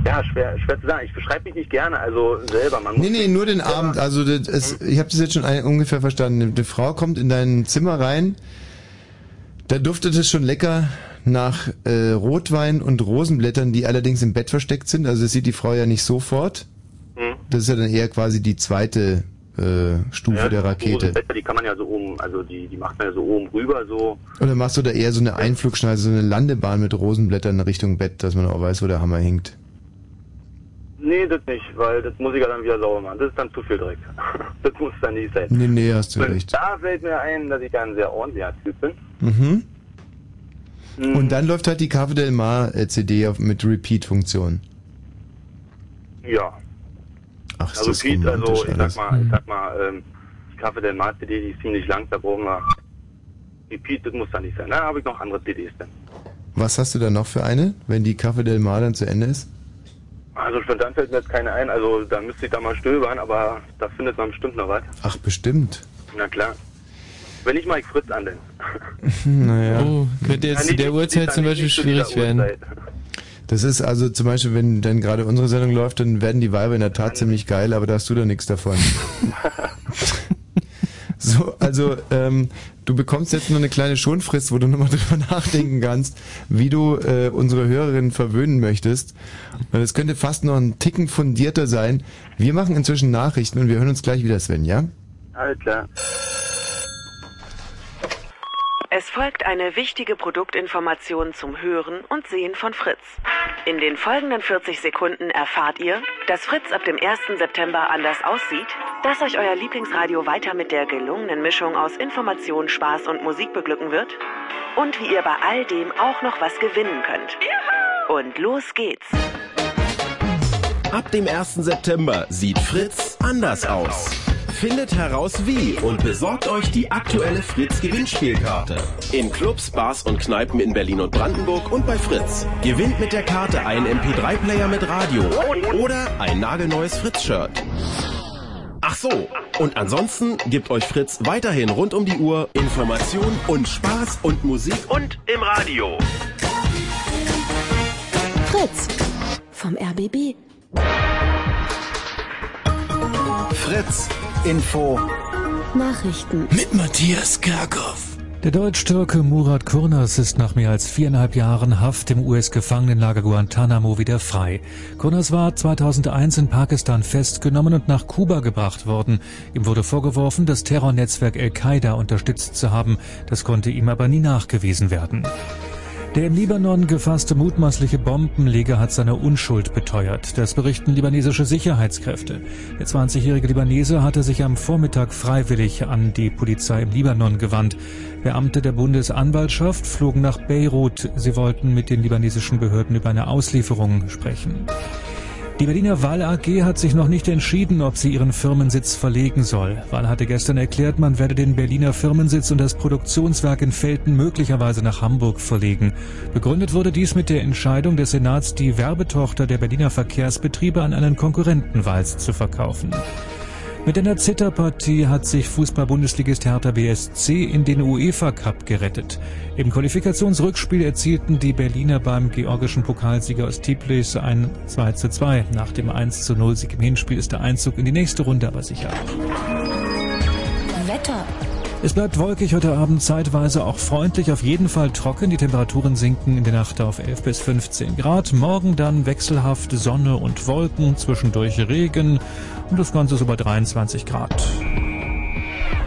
ja, schwer, schwer zu sagen. Ich beschreibe mich nicht gerne, also selber. Man muss Nee, nee, nur den Abend. Also das, es, ich habe das jetzt schon ein, ungefähr verstanden. Eine Frau kommt in dein Zimmer rein, da duftet es schon lecker nach äh, Rotwein und Rosenblättern, die allerdings im Bett versteckt sind. Also das sieht die Frau ja nicht sofort. Hm. Das ist ja dann eher quasi die zweite äh, Stufe ja, der Rakete. Die kann man ja so oben, also die, die macht man ja so oben rüber, so. Oder machst du da eher so eine Einflugschneise, so eine Landebahn mit Rosenblättern Richtung Bett, dass man auch weiß, wo der Hammer hinkt? Nee, das nicht, weil das muss ich ja dann wieder sauber machen. Das ist dann zu viel Dreck. das muss dann nicht sein. Nee, nee, hast du Und recht. Da fällt mir ein, dass ich ja ein sehr ordentlicher Typ bin. Mhm. Mhm. Und dann läuft halt die Cave Del Mar äh, CD mit Repeat-Funktion. Ja. Ach, ist also das Pete, also ich alles. sag mal, ich sag mal, ähm, die Kaffee der Mar CD, die ist ziemlich lang, da brauchen wir. Die Pete, das muss da nicht sein. Da habe ich noch andere CDs dann. Was hast du da noch für eine, wenn die Cave Del Mar dann zu Ende ist? Also spontan fällt mir jetzt keine ein, also da müsste ich da mal stöbern, aber da findet man bestimmt noch was. Ach, bestimmt. Na klar. Wenn ich Fritz an, denn. Naja. Oh, könnte jetzt Ja, zu der Uhrzeit zum Beispiel schwierig werden. Uhrzeit. Das ist also zum Beispiel, wenn dann gerade unsere Sendung läuft, dann werden die Weiber in der Tat ziemlich geil, aber da hast du da nichts davon. so, also ähm, du bekommst jetzt nur eine kleine Schonfrist, wo du nochmal drüber nachdenken kannst, wie du äh, unsere Hörerinnen verwöhnen möchtest. Und es könnte fast noch ein Ticken fundierter sein. Wir machen inzwischen Nachrichten und wir hören uns gleich wieder, Sven, ja? Alles klar. Es folgt eine wichtige Produktinformation zum Hören und Sehen von Fritz. In den folgenden 40 Sekunden erfahrt ihr, dass Fritz ab dem 1. September anders aussieht, dass euch euer Lieblingsradio weiter mit der gelungenen Mischung aus Information, Spaß und Musik beglücken wird und wie ihr bei all dem auch noch was gewinnen könnt. Und los geht's. Ab dem 1. September sieht Fritz anders aus. Findet heraus wie und besorgt euch die aktuelle Fritz Gewinnspielkarte. In Clubs, Bars und Kneipen in Berlin und Brandenburg und bei Fritz. Gewinnt mit der Karte einen MP3-Player mit Radio oder ein nagelneues Fritz-Shirt. Ach so, und ansonsten gibt euch Fritz weiterhin rund um die Uhr Information und Spaß und Musik und im Radio. Fritz vom RBB. Fritz Info Nachrichten mit Matthias Kerkhoff. Der Deutsch-Türke Murat Kurnas ist nach mehr als viereinhalb Jahren Haft im US-Gefangenenlager Guantanamo wieder frei. Kurnas war 2001 in Pakistan festgenommen und nach Kuba gebracht worden. Ihm wurde vorgeworfen, das Terrornetzwerk Al-Qaida unterstützt zu haben. Das konnte ihm aber nie nachgewiesen werden. Der im Libanon gefasste mutmaßliche Bombenleger hat seine Unschuld beteuert. Das berichten libanesische Sicherheitskräfte. Der 20-jährige Libanese hatte sich am Vormittag freiwillig an die Polizei im Libanon gewandt. Beamte der Bundesanwaltschaft flogen nach Beirut. Sie wollten mit den libanesischen Behörden über eine Auslieferung sprechen. Die Berliner Wahl AG hat sich noch nicht entschieden, ob sie ihren Firmensitz verlegen soll. Wahl hatte gestern erklärt, man werde den Berliner Firmensitz und das Produktionswerk in Felten möglicherweise nach Hamburg verlegen. Begründet wurde dies mit der Entscheidung des Senats, die Werbetochter der Berliner Verkehrsbetriebe an einen Konkurrenten Wals zu verkaufen. Mit einer Zitterpartie hat sich Fußball-Bundesligist Hertha BSC in den UEFA Cup gerettet. Im Qualifikationsrückspiel erzielten die Berliner beim georgischen Pokalsieger aus Tbilisi ein 2 zu 2. Nach dem 1 zu 0 Sieg im Hinspiel ist der Einzug in die nächste Runde aber sicher. Wetter. Es bleibt wolkig heute Abend zeitweise auch freundlich, auf jeden Fall trocken. Die Temperaturen sinken in der Nacht auf 11 bis 15 Grad. Morgen dann wechselhaft Sonne und Wolken, zwischendurch Regen und das Ganze so bei 23 Grad.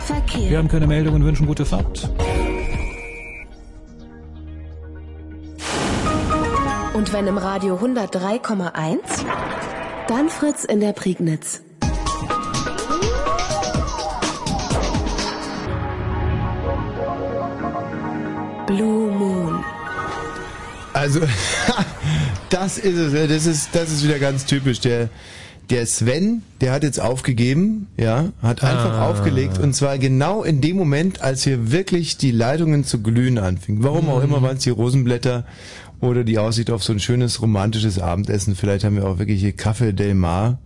Verkehr. Wir haben keine Meldungen, wünschen gute Fahrt. Und wenn im Radio 103,1, dann Fritz in der Prignitz. Blue Moon. Also, das ist es. ja, Das ist, das ist wieder ganz typisch. Der, der Sven, der hat jetzt aufgegeben, ja, hat einfach Ah. aufgelegt und zwar genau in dem Moment, als hier wirklich die Leitungen zu glühen anfingen. Warum auch immer waren es die Rosenblätter oder die Aussicht auf so ein schönes romantisches Abendessen. Vielleicht haben wir auch wirklich hier Café Del Mar.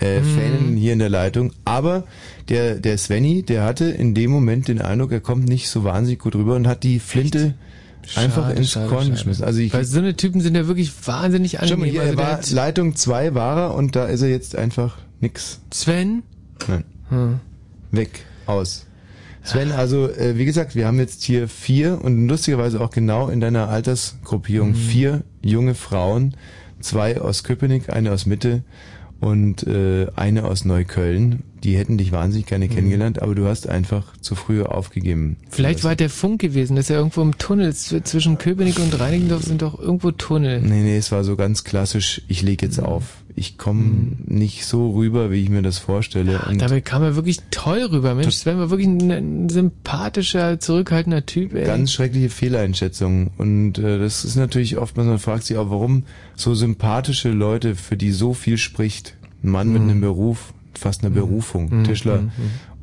Äh, Fan hier in der Leitung. Aber der, der Svenny, der hatte in dem Moment den Eindruck, er kommt nicht so wahnsinnig gut rüber und hat die Flinte einfach Schade, ins schade, Korn schade. geschmissen. Also ich, Weil so eine Typen sind ja wirklich wahnsinnig Schau mal angenehm. hier, Also er der war Leitung 2 war er und da ist er jetzt einfach nix. Sven? Nein. Hm. Weg. Aus. Sven, also äh, wie gesagt, wir haben jetzt hier vier und lustigerweise auch genau in deiner Altersgruppierung Mhm. vier junge Frauen, zwei aus Köpenick, eine aus Mitte und äh, eine aus Neukölln. Die hätten dich wahnsinnig gerne Mhm. kennengelernt, aber du hast einfach zu früh aufgegeben. Vielleicht war der Funk gewesen, das ist ja irgendwo im Tunnel. Zwischen Köpenick und Reinigendorf sind doch irgendwo Tunnel. Nee, nee, es war so ganz klassisch, ich leg jetzt auf. Ich komme nicht so rüber, wie ich mir das vorstelle. Und Dabei kam er wirklich toll rüber. Mensch, Sven war wirklich ein, ein sympathischer, zurückhaltender Typ. Ey. Ganz schreckliche Fehleinschätzung. Und äh, das ist natürlich oftmals, man fragt sich auch, warum so sympathische Leute, für die so viel spricht, ein Mann mit Mhm. einem Beruf, fast einer Berufung, Mhm, Tischler, mhm,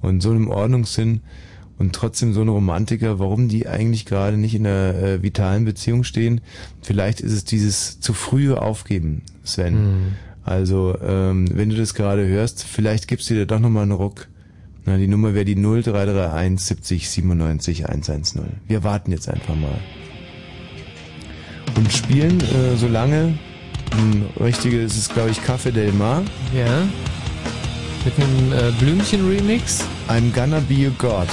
und so einem Ordnungssinn und trotzdem so ein Romantiker, warum die eigentlich gerade nicht in einer äh, vitalen Beziehung stehen. Vielleicht ist es dieses zu frühe Aufgeben, Sven. Mhm. Also, ähm, wenn du das gerade hörst, vielleicht gibst du dir doch nochmal einen Ruck. Na, die Nummer wäre die 0331 70 97 110. Wir warten jetzt einfach mal. Und spielen äh, solange ein richtiges, es ist glaube ich Café Del Mar. Ja. Mit einem äh, Blümchen-Remix. I'm gonna be a god.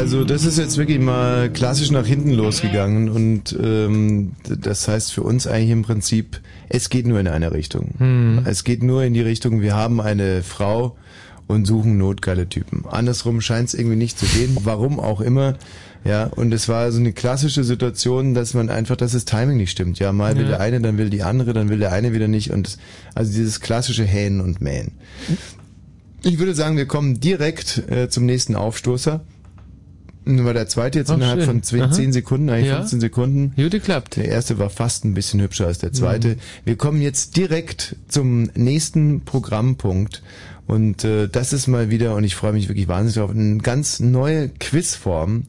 Also das ist jetzt wirklich mal klassisch nach hinten losgegangen und ähm, das heißt für uns eigentlich im Prinzip, es geht nur in eine Richtung. Hm. Es geht nur in die Richtung, wir haben eine Frau und suchen notgeile Typen. Andersrum scheint es irgendwie nicht zu gehen, warum auch immer. Ja, und es war so eine klassische Situation, dass man einfach, dass das Timing nicht stimmt. Ja, mal will Ja. der eine, dann will die andere, dann will der eine wieder nicht und das, also dieses klassische Hähnen und Mähen. Ich würde sagen, wir kommen direkt äh, zum nächsten Aufstoßer. Und War der zweite jetzt Ach, innerhalb schön. von 10 Aha. Sekunden, eigentlich Ja. 15 Sekunden. Gut geklappt. Der erste war fast ein bisschen hübscher als der zweite. Mhm. Wir kommen jetzt direkt zum nächsten Programmpunkt. Und äh, das ist mal wieder, und ich freue mich wirklich wahnsinnig drauf, eine ganz neue Quizform,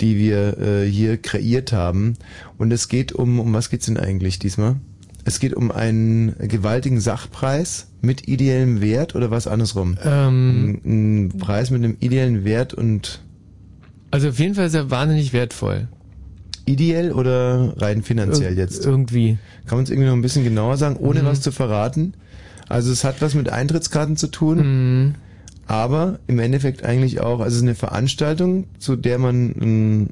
die wir äh, hier kreiert haben. Und es geht um, um was geht's denn eigentlich diesmal? Es geht um einen gewaltigen Sachpreis mit ideellem Wert oder was andersrum? Ähm, ein, ein Preis mit einem ideellen Wert und Also auf jeden Fall ist er wahnsinnig wertvoll. ideell oder rein finanziell Ir- jetzt? Irgendwie. Kann man es irgendwie noch ein bisschen genauer sagen, ohne Mhm. was zu verraten? Also es hat was mit Eintrittskarten zu tun, Mhm. aber im Endeffekt eigentlich auch, also es ist eine Veranstaltung, zu der man ein,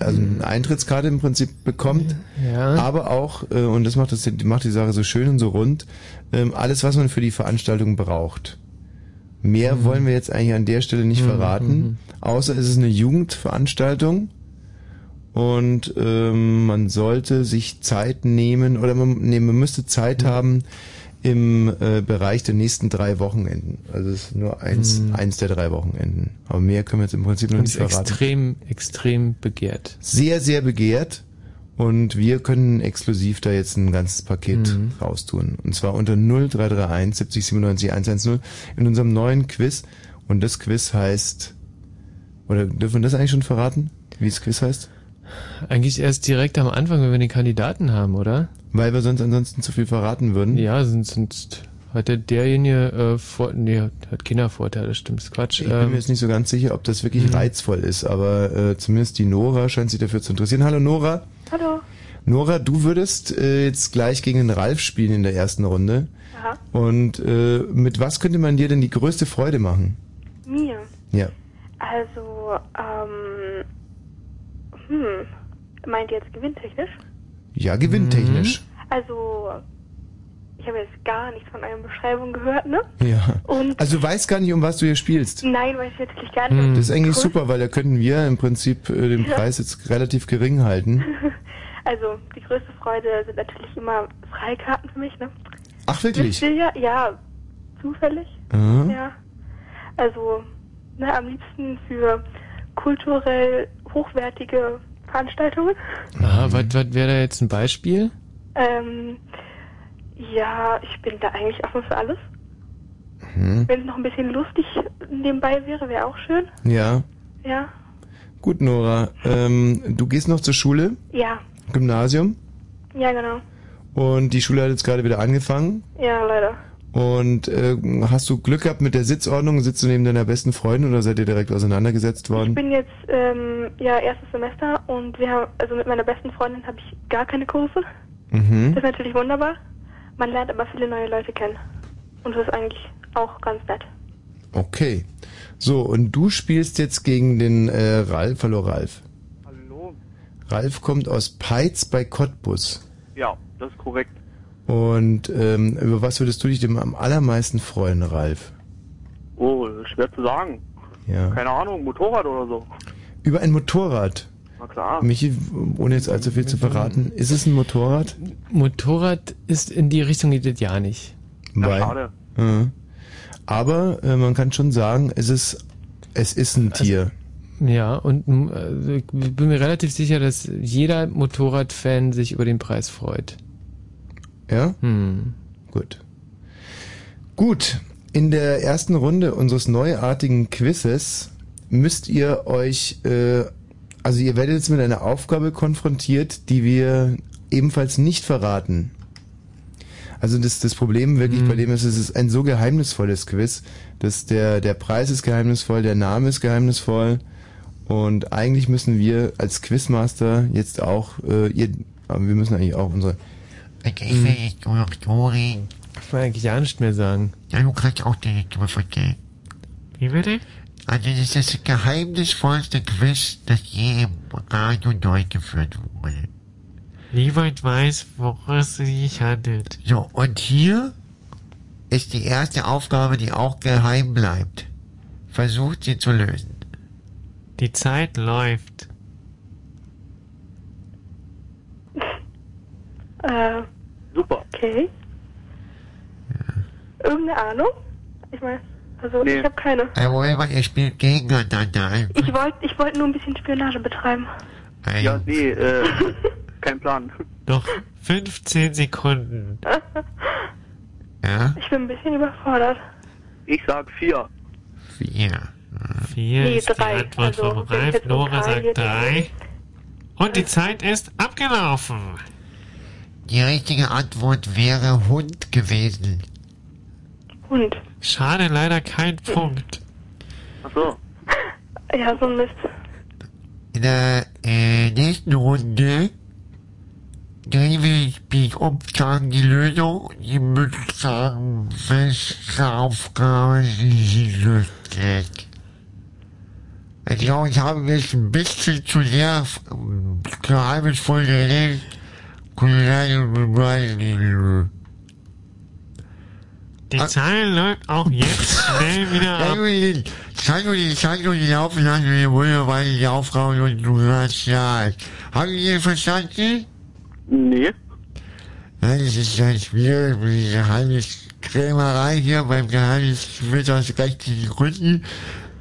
also eine Eintrittskarte im Prinzip bekommt, Ja. aber auch, äh, und das macht, das macht die Sache so schön und so rund, ähm, alles, was man für die Veranstaltung braucht. Mehr Mhm. wollen wir jetzt eigentlich an der Stelle nicht Mhm, verraten, mhm. außer es ist eine Jugendveranstaltung und ähm, man sollte sich Zeit nehmen oder man, nee, man müsste Zeit Mhm. haben im äh, Bereich der nächsten drei Wochenenden. Also es ist nur eins, Mhm. eins der drei Wochenenden. Aber mehr können wir jetzt im Prinzip noch nicht verraten. extrem, extrem begehrt. Sehr, sehr begehrt. Und wir können exklusiv da jetzt ein ganzes Paket Mhm. raustun. Und zwar unter 0331 70 97 110 in unserem neuen Quiz. Und das Quiz heißt, oder dürfen wir das eigentlich schon verraten, wie das Quiz heißt? Eigentlich erst direkt am Anfang, wenn wir den Kandidaten haben, oder? Weil wir sonst ansonsten zu viel verraten würden. Ja, sonst, sonst hat der derjenige äh, vor, nee, hat, Kindervorteile, das stimmt, ist Quatsch. Ich bin Ähm, mir jetzt nicht so ganz sicher, ob das wirklich Mhm. reizvoll ist, aber äh, zumindest die Nora scheint sich dafür zu interessieren. Hallo Nora. Hallo. Nora, du würdest äh, jetzt gleich gegen den Ralf spielen in der ersten Runde. Aha. Und äh, mit was könnte man dir denn die größte Freude machen? Mir. Ja. Also, ähm, hm, meint ihr jetzt gewinntechnisch? Ja, gewinntechnisch. Also, ich habe jetzt gar nichts von einer Beschreibung gehört, ne? Ja. Und Also du weißt gar nicht, um was du hier spielst. nein, weiß ich natürlich gar nicht. Das ist eigentlich super, weil da könnten wir im Prinzip äh, den Ja. Preis jetzt relativ gering halten. Also, die größte Freude sind natürlich immer Freikarten für mich, ne? Ach wirklich? Ja, ja, zufällig. Aha. Ja. Also, ne, am liebsten für kulturell hochwertige Veranstaltungen. aha, was, was wäre da jetzt ein Beispiel? Ähm, ja, ich bin da eigentlich offen für alles. Mhm. Wenn es noch ein bisschen lustig nebenbei wäre, wäre auch schön. Ja. Ja. Gut, Nora. Ähm, du gehst noch zur Schule, Ja. Gymnasium, Ja, genau. und die Schule hat jetzt gerade wieder angefangen. Ja, leider. Und äh, hast du Glück gehabt mit der Sitzordnung? Sitzt du neben deiner besten Freundin oder seid ihr direkt auseinandergesetzt Ich worden? bin jetzt ähm, ja erstes Semester und wir haben also mit meiner besten Freundin habe ich gar keine Kurse. Mhm. Das ist natürlich wunderbar. Man lernt aber viele neue Leute kennen. Und das ist eigentlich auch ganz nett. Okay. So, und du spielst jetzt gegen den äh, Ralf. Hallo Ralf. Hallo? Ralf kommt aus Peitz bei Cottbus. Ja, das ist korrekt. Und ähm, über was würdest du dich denn am allermeisten freuen, Ralf? Oh, schwer zu sagen. Ja. Keine Ahnung, Motorrad oder so. Über ein Motorrad. Na klar. Michi, ohne jetzt allzu viel zu verraten, ist es ein Motorrad? Motorrad ist in die Richtung geht das ja nicht. Weil- schade. Ja. Aber äh, man kann schon sagen, es ist, es ist ein Tier. Ja, und also, ich bin mir relativ sicher, dass jeder Motorradfan sich über den Preis freut. Ja? Hm. Gut. Gut. In der ersten Runde unseres neuartigen Quizzes müsst ihr euch, äh, also ihr werdet jetzt mit einer Aufgabe konfrontiert, die wir ebenfalls nicht verraten. Also das, das Problem wirklich bei dem ist, es ist ein so geheimnisvolles Quiz, dass der, der Preis ist geheimnisvoll, der Name ist geheimnisvoll und eigentlich müssen wir als Quizmaster jetzt auch, äh, ihr, aber wir müssen eigentlich auch unsere Ich will jetzt nur noch Ich will eigentlich ja nicht mehr sagen. Ja, du kriegst auch direkt was verstehen. Wie bitte? Also das ist das geheimnisvollste Quiz, das je im Radio durchgeführt wurde. Niemand weiß, worum es sich handelt. So, und hier ist die erste Aufgabe, die auch geheim bleibt. Versucht sie zu lösen. Die Zeit läuft. Äh, Super. okay. Irgendeine Ahnung? Ich meine, also Nee. ich habe keine. Äh, Moment, ihr spielt gegeneinander. Ich wollte ich wollte nur ein bisschen Spionage betreiben. Ja, nee, äh, kein Plan. Noch 15 Sekunden. Ja? Ich bin ein bisschen überfordert. Ich sag vier. Vier. Vier Nee, ist die drei. Antwort Also, vom Ralf. Nora sagt drei. Und die Zeit ist abgelaufen. Die richtige Antwort wäre Hund gewesen. Hund. Schade, leider kein Punkt. Ach so. Ja, so ein Mist. In der äh, nächsten Runde drehen wir das Spiel um, sagen die Lösung. Ihr müsst sagen, welche Aufgabe sie löst. Ich glaube, ich habe jetzt ein bisschen zu sehr geheimnisvoll geredet. Die Zeit läuft auch jetzt schnell wieder ab. Zeig nur die Zeit nur die laufen lassen, wir wunderbar die Aufgabe und du hast ja. Haben Sie den verstanden? Nee. Ja, das ist ganz schwierig, mit dieser Geheimniskrämerei hier beim Geheimnisquiz aus rechtlichen Gründen.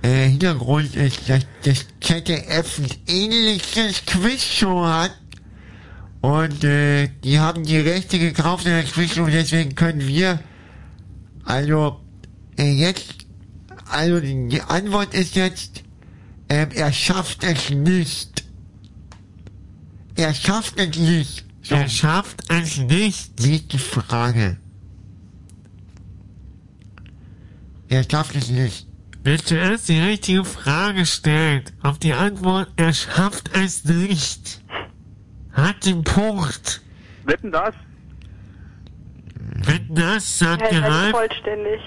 Äh, Hintergrund ist, dass das ZDF ein ähnliches Quizshow hat. Und äh, die haben die Rechte gekauft in der Quizshow, deswegen können wir, also äh, jetzt, also die, Antwort ist jetzt, ähm, er schafft es nicht. Er schafft es nicht. So. Er schafft es nicht. Ist die Frage? Er schafft es nicht. Wer zuerst die richtige Frage stellt, auf die Antwort, er schafft es nicht, hat den Punkt. Wetten das? Wenn das, sagt Ja, halt Ralf. vollständig.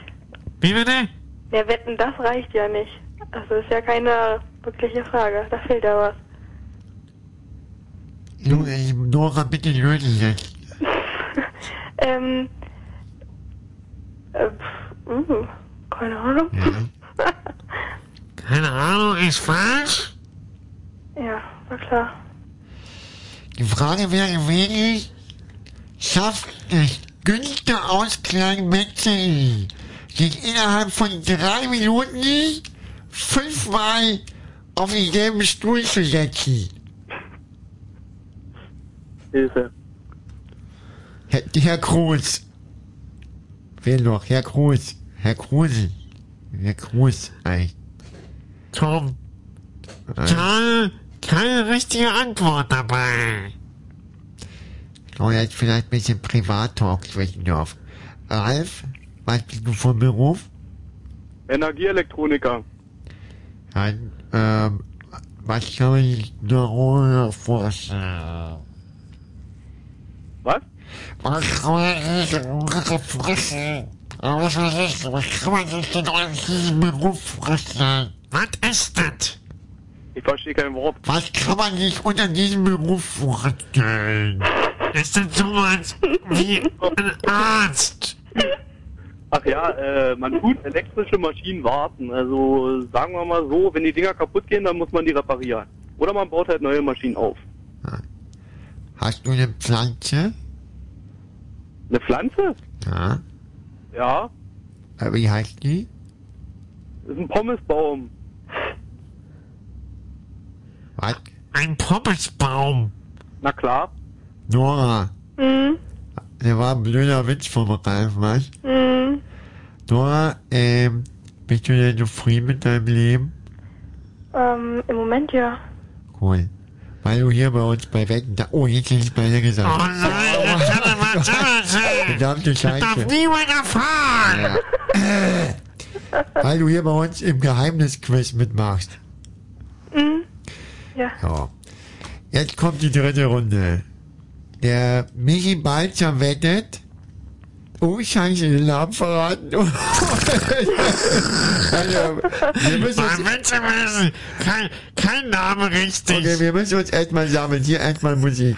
Wie bitte? Ja, wetten, das reicht ja nicht. Also ist ja keine wirkliche Frage. Da fehlt ja was. Nu- äh, Nora, bitte lösen jetzt. Ähm. Äh, pff, uh, keine Ahnung. Keine Ahnung, ist falsch? Ja, war klar. Die Frage wäre gewesen, schafft es Günther aus Kleinmetzeli, sich innerhalb von drei Minuten fünfmal auf denselben Stuhl zu setzen? Hilfe. Herr, Herr Kroos. Wer noch? Herr Kroos. Herr Kruse. Herr Kroos. Ei. Tom. Ei. Keine, keine richtige Antwort dabei. Oh, jetzt vielleicht ein bisschen Privattalk zwischendurch. Ralf, was bist du von Beruf? Energieelektroniker. Dann, ähm, was kann man sich darunter vorstellen? Was? Was kann man sich darunter vorstellen? Was, was, ist, was kann man sich denn unter diesem Beruf vorstellen? Was ist das? Ich verstehe kein Wort. Was kann man sich unter diesem Beruf vorstellen? Ist das sowas wie ein Arzt? Ach ja, äh, man tut elektrische Maschinen warten. Also sagen wir mal so, wenn die Dinger kaputt gehen, dann muss man die reparieren. Oder man baut halt neue Maschinen auf. Hast du eine Pflanze? Eine Pflanze? Ja. Ja, Äh, Wie heißt die? das ist ein Pommesbaum. Was? Ein Pommesbaum. Na klar. Nora. Mhm. Der war ein blöder Witz vom Ralf, was? Mhm. Nora, ähm, bist du denn zufrieden mit deinem Leben? Ähm, im Moment ja. Cool. Weil du hier bei uns bei Wetten, da, oh, jetzt ist es bei dir gesagt. Oh nein, das kann er erzählen. Verdammte Das darf Scheiße. niemand erfahren. Weil du hier bei uns im Geheimnisquiz mitmachst. Mhm. Ja. Ja. Jetzt kommt die dritte Runde. Der Michi Balzer wettet, Oh, scheiße, den Namen verraten. also, wir müssen uns. Kein, kein Name richtig. okay, wir müssen uns erstmal sammeln. Hier erstmal Musik.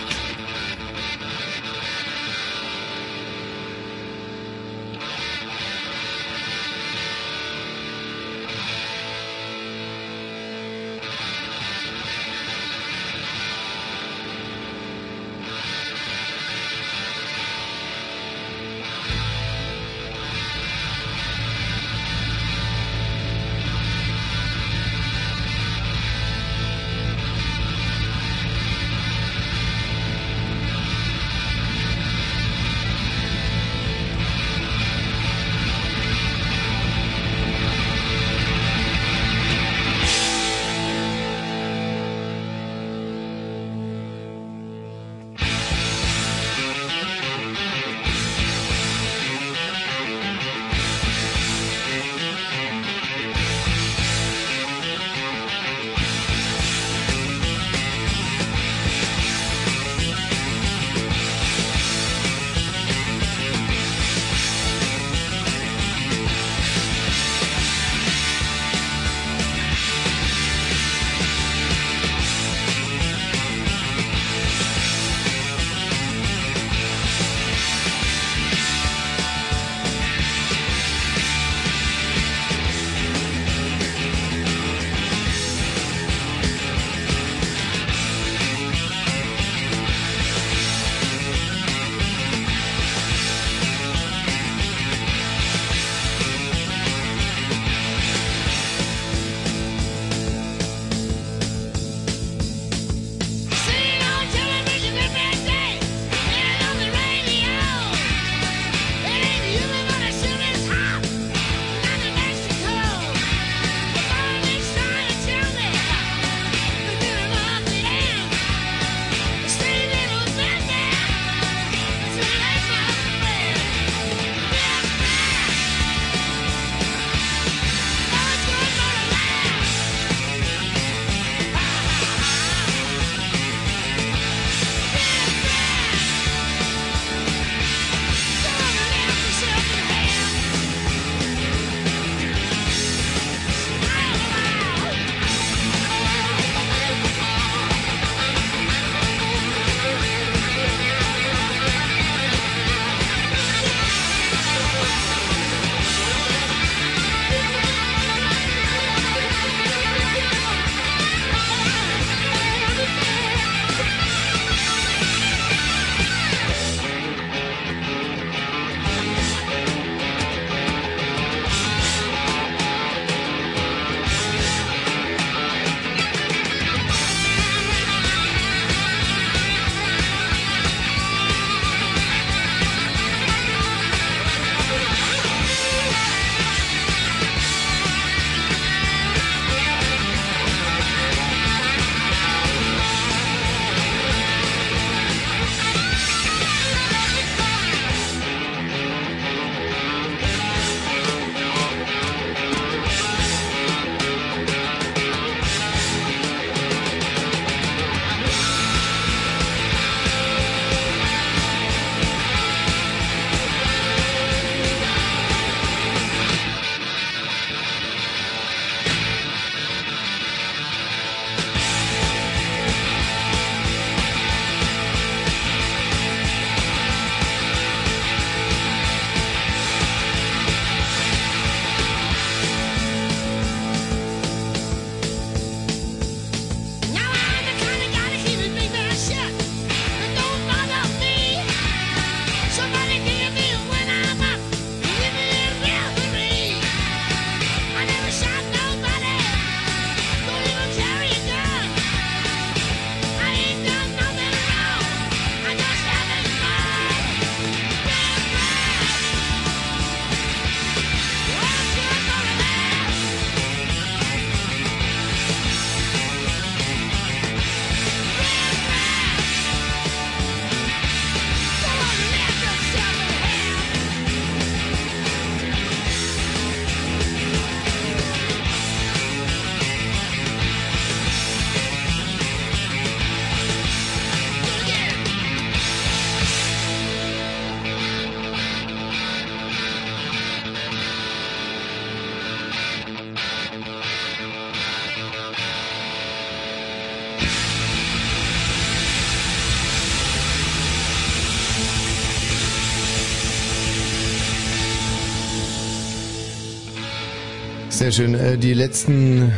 Sehr schön. Äh, Die letzten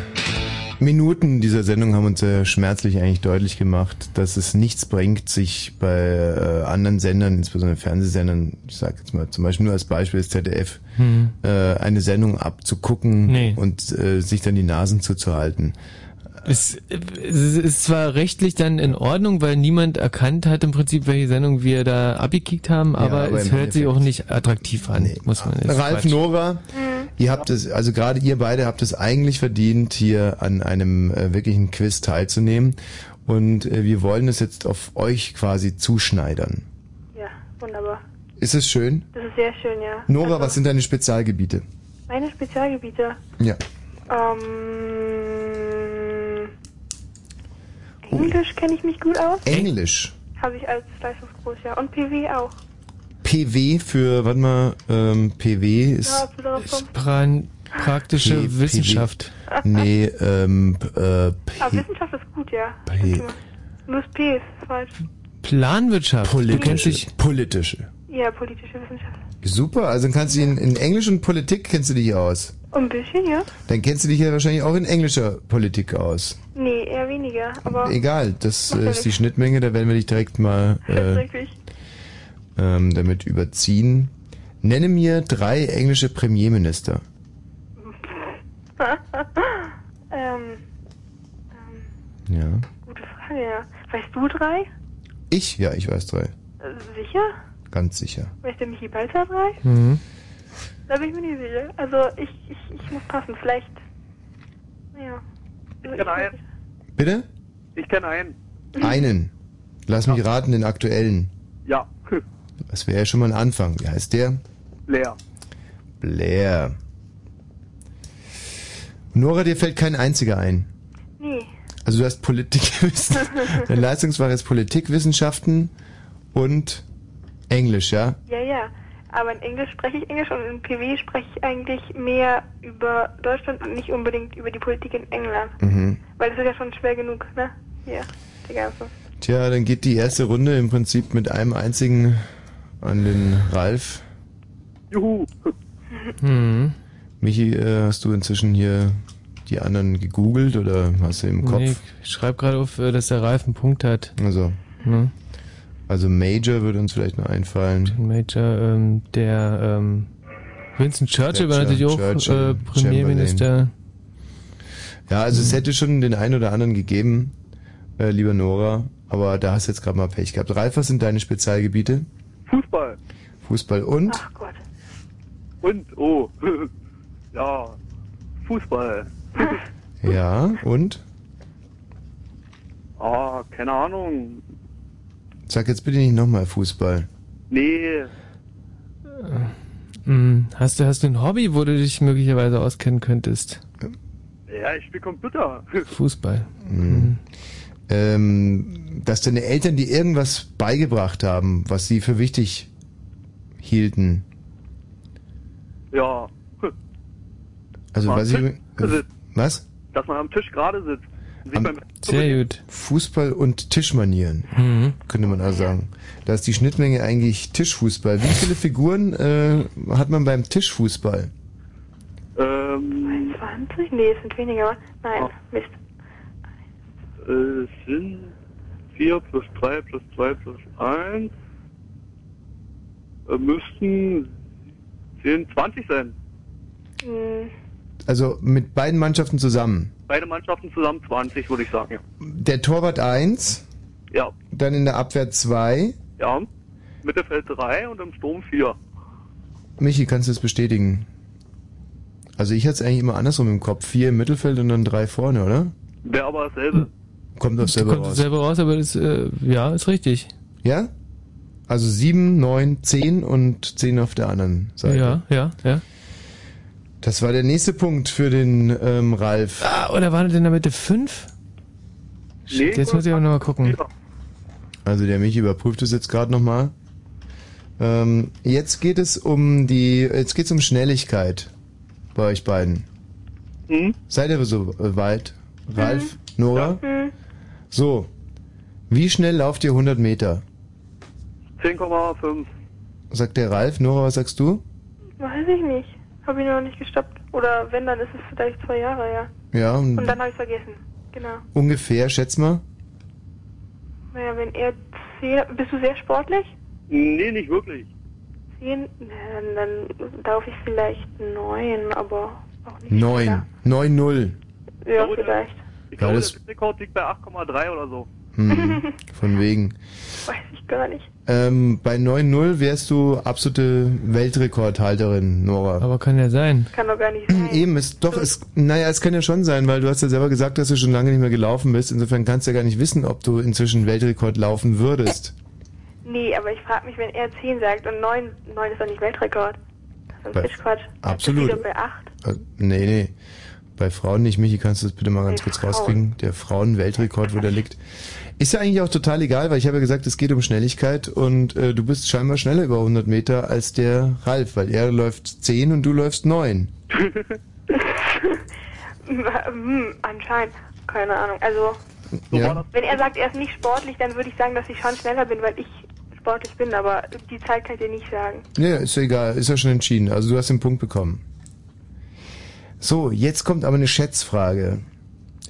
Minuten dieser Sendung haben uns ja schmerzlich eigentlich deutlich gemacht, dass es nichts bringt, sich bei äh, anderen Sendern, insbesondere Fernsehsendern, ich sage jetzt mal zum Beispiel nur als Beispiel das ZDF, Hm. äh, eine Sendung abzugucken Nee. und sich dann die Nasen zuzuhalten. Es, es ist zwar rechtlich dann in Ordnung, weil niemand erkannt hat im Prinzip, welche Sendung wir da abgekickt haben, aber, aber es hört sich auch nicht attraktiv an, muss man jetzt Ralf. Nora, ihr habt es, also gerade ihr beide habt es eigentlich verdient, hier an einem äh, wirklichen Quiz teilzunehmen. Und äh, wir wollen es jetzt auf euch quasi zuschneidern. Ja, wunderbar. Ist es schön? Das ist sehr schön, ja. Nora, Also, was sind deine Spezialgebiete? Meine Spezialgebiete. Ja. Ähm, Englisch kenne ich mich gut aus. Englisch. Habe ich als Leistungskurs, ja. Und PW auch. PW für, warte mal, ähm, PW ist... Vom- Pran praktische P- PW. Wissenschaft. Nee, ähm, p- äh, P Aber Wissenschaft ist gut, ja. P Nur das P ist falsch. Planwirtschaft. Du kennst politische. dich, Politische. Ja, politische Wissenschaft. Super, also dann kannst du in, in Englisch und Politik kennst du dich aus. Ein bisschen, ja. Dann kennst du dich ja wahrscheinlich auch in englischer Politik aus. Nee, eher weniger. Aber Egal, das ist die. Schnittmenge, da werden wir dich direkt mal äh. Ähm, damit überziehen. Nenne mir drei englische Premierminister. ähm, Ja. gute Frage, ja. Weißt du drei? Ich? Ja, ich weiß drei. Äh, sicher? Ganz sicher. Weiß der Michi Balzer drei? Mhm. Da bin ich mir nicht sicher. Also ich, ich, ich muss passen. Vielleicht. Ja. Also Ich kenne einen. Bitte? Ich kenne einen. Einen. Lass mich raten, den aktuellen. Ja. Das wäre ja schon mal ein Anfang. Wie heißt der? Leer. Blair. Nora, dir fällt kein einziger ein. Nee. Also du hast Politikwissen. Deine Leistungsfach ist Politikwissenschaften und Englisch, ja? Ja, ja. Aber in Englisch spreche ich Englisch und in PW spreche ich eigentlich mehr über Deutschland und nicht unbedingt über die Politik in England. Mhm. Weil das ist ja schon schwer genug, ne? Hier, die ganze. Tja, dann geht die erste Runde im Prinzip mit einem einzigen an den Ralf. Juhu. Mhm. Michi, äh, hast du inzwischen hier die anderen gegoogelt oder hast du im Kopf? Nee, ich schreib gerade auf, äh, dass der Ralf einen Punkt hat. Also. Ne? Also Major würde uns vielleicht noch einfallen. Major, ähm, der ähm, Winston Churchill war Thatcher, natürlich auch Churchill, äh, Premierminister. Ja, also es hätte schon den einen oder anderen gegeben, äh, lieber Nora, aber da hast du jetzt gerade mal Pech gehabt. Ralf, was sind deine Spezialgebiete? Fußball. Fußball und? Ach Gott. Und, oh. ja. Fußball. Ja, und? Ah, keine Ahnung. Sag jetzt bitte nicht nochmal Fußball. Nee. Hm, hast du hast du ein Hobby, wo du dich möglicherweise auskennen könntest? Ja, ich spiele Computer. Fußball. Mhm. Ähm, dass deine Eltern dir irgendwas beigebracht haben, was sie für wichtig hielten. ja. Also was ich, sitzt. was? Dass man am Tisch gerade sitzt. Am- Sehr gut. Fußball und Tischmanieren, Mhm. könnte man also sagen. Da ist die Schnittmenge eigentlich Tischfußball. Wie viele Figuren äh, hat man beim Tischfußball? Ähm, 20? Nee, es sind weniger. Nein, Mist. Es sind 4 plus 3 plus 2 plus 1. Äh, müssten 10, 20 sein. Hm, Also mit beiden Mannschaften zusammen. Beide Mannschaften zusammen 20, würde ich sagen. Ja. Der Torwart 1, Ja. dann in der Abwehr 2. ja. Mittelfeld 3 und im Sturm 4. Michi, kannst du das bestätigen? Also ich hatte es eigentlich immer andersrum im Kopf. Vier im Mittelfeld und dann drei vorne, oder? Wäre aber dasselbe. Kommt das selber Kommt raus. selber raus, aber das, äh, ja, ist richtig. Ja? Also sieben, neun, zehn und zehn auf der anderen Seite. Ja, ja, ja. Das war der nächste Punkt für den ähm, Ralf. Ah, oder waren denn in der Mitte fünf? Shit, jetzt muss ich aber nochmal gucken. Also der Michi überprüft es jetzt gerade nochmal. Ähm, jetzt geht es um die, jetzt geht es um Schnelligkeit bei euch beiden. Hm? Seid ihr so äh, weit? Ralf, Nora? hm, So. Wie schnell lauft ihr 100 Meter? 10,5. Sagt der Ralf. Nora, was sagst du? weiß ich nicht. Hab ich noch nicht gestoppt. Oder wenn, dann ist es vielleicht zwei Jahre, ja. Ja, und Und dann habe ich vergessen. Genau. ungefähr, schätz mal. Naja, wenn er zehn... Bist du sehr sportlich? Nee, nicht wirklich. Zehn? Na, dann darf ich vielleicht neun, aber auch nicht. Neun. Neun null. Ja, vielleicht. Ich Ja, glaube, das- der Rekord liegt bei 8,3 oder so. Hm, von wegen. Weiß ich gar nicht. Ähm, bei 9-0 wärst du absolute Weltrekordhalterin, Nora. Aber kann ja sein. Kann doch gar nicht sein. Eben, es, doch, es, naja, es kann ja schon sein, weil du hast ja selber gesagt, dass du schon lange nicht mehr gelaufen bist. Insofern kannst du ja gar nicht wissen, ob du inzwischen Weltrekord laufen würdest. Nee, aber ich frage mich, wenn er zehn sagt und neun, neun ist doch nicht Weltrekord. Das Bei- ist Quatsch. absolut. Wieder bei acht. Äh, nee, nee. Bei Frauen nicht. Michi, kannst du das bitte mal ganz kurz rauskriegen? Der Frauen-Weltrekord, wo der liegt. Ist ja eigentlich auch total egal, weil ich habe ja gesagt, es geht um Schnelligkeit und äh, du bist scheinbar schneller über 100 Meter als der Ralf, weil er läuft 10 und du läufst 9. hm, anscheinend. Keine Ahnung. Also, Ja. wenn er sagt, er ist nicht sportlich, dann würde ich sagen, dass ich schon schneller bin, weil ich sportlich bin, aber die Zeit kann ich dir nicht sagen. Ja, ist ja egal, ist ja schon entschieden. Also du hast den Punkt bekommen. So, jetzt kommt aber eine Schätzfrage.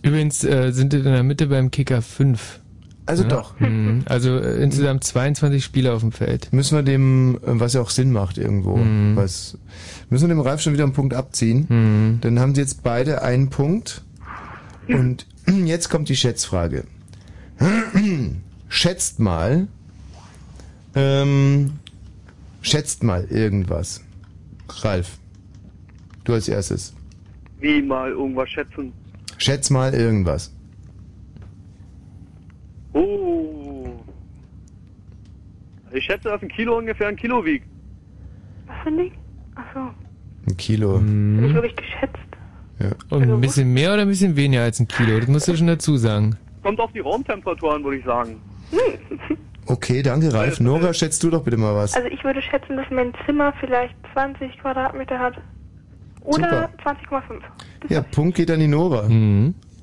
Übrigens äh, sind in der Mitte beim Kicker fünf. Also Ja. doch. Mhm. Also äh, insgesamt 22 Spieler auf dem Feld. Müssen wir dem, äh, was ja auch Sinn macht irgendwo, Mhm. was, müssen wir dem Ralf schon wieder einen Punkt abziehen. Dann haben sie jetzt beide einen Punkt. Und jetzt kommt die Schätzfrage. Schätzt mal, ähm, schätzt mal irgendwas. Ralf, du als erstes. Wie mal irgendwas schätzen. Schätz mal irgendwas. Oh. Ich schätze, dass ein Kilo ungefähr ein Kilo wiegt. Was für ein Ding? Achso, Ein Kilo. bin ich wirklich geschätzt. Ja. Und ein bisschen mehr oder ein bisschen weniger als ein Kilo? Das musst du schon dazu sagen. Kommt auf die Raumtemperatur an, würde ich sagen. Okay, danke Ralf. Nora, schätzt du doch bitte mal was. Also ich würde schätzen, dass mein Zimmer vielleicht 20 Quadratmeter hat. Oder 20,5. Ja, Punkt geht an die Nora.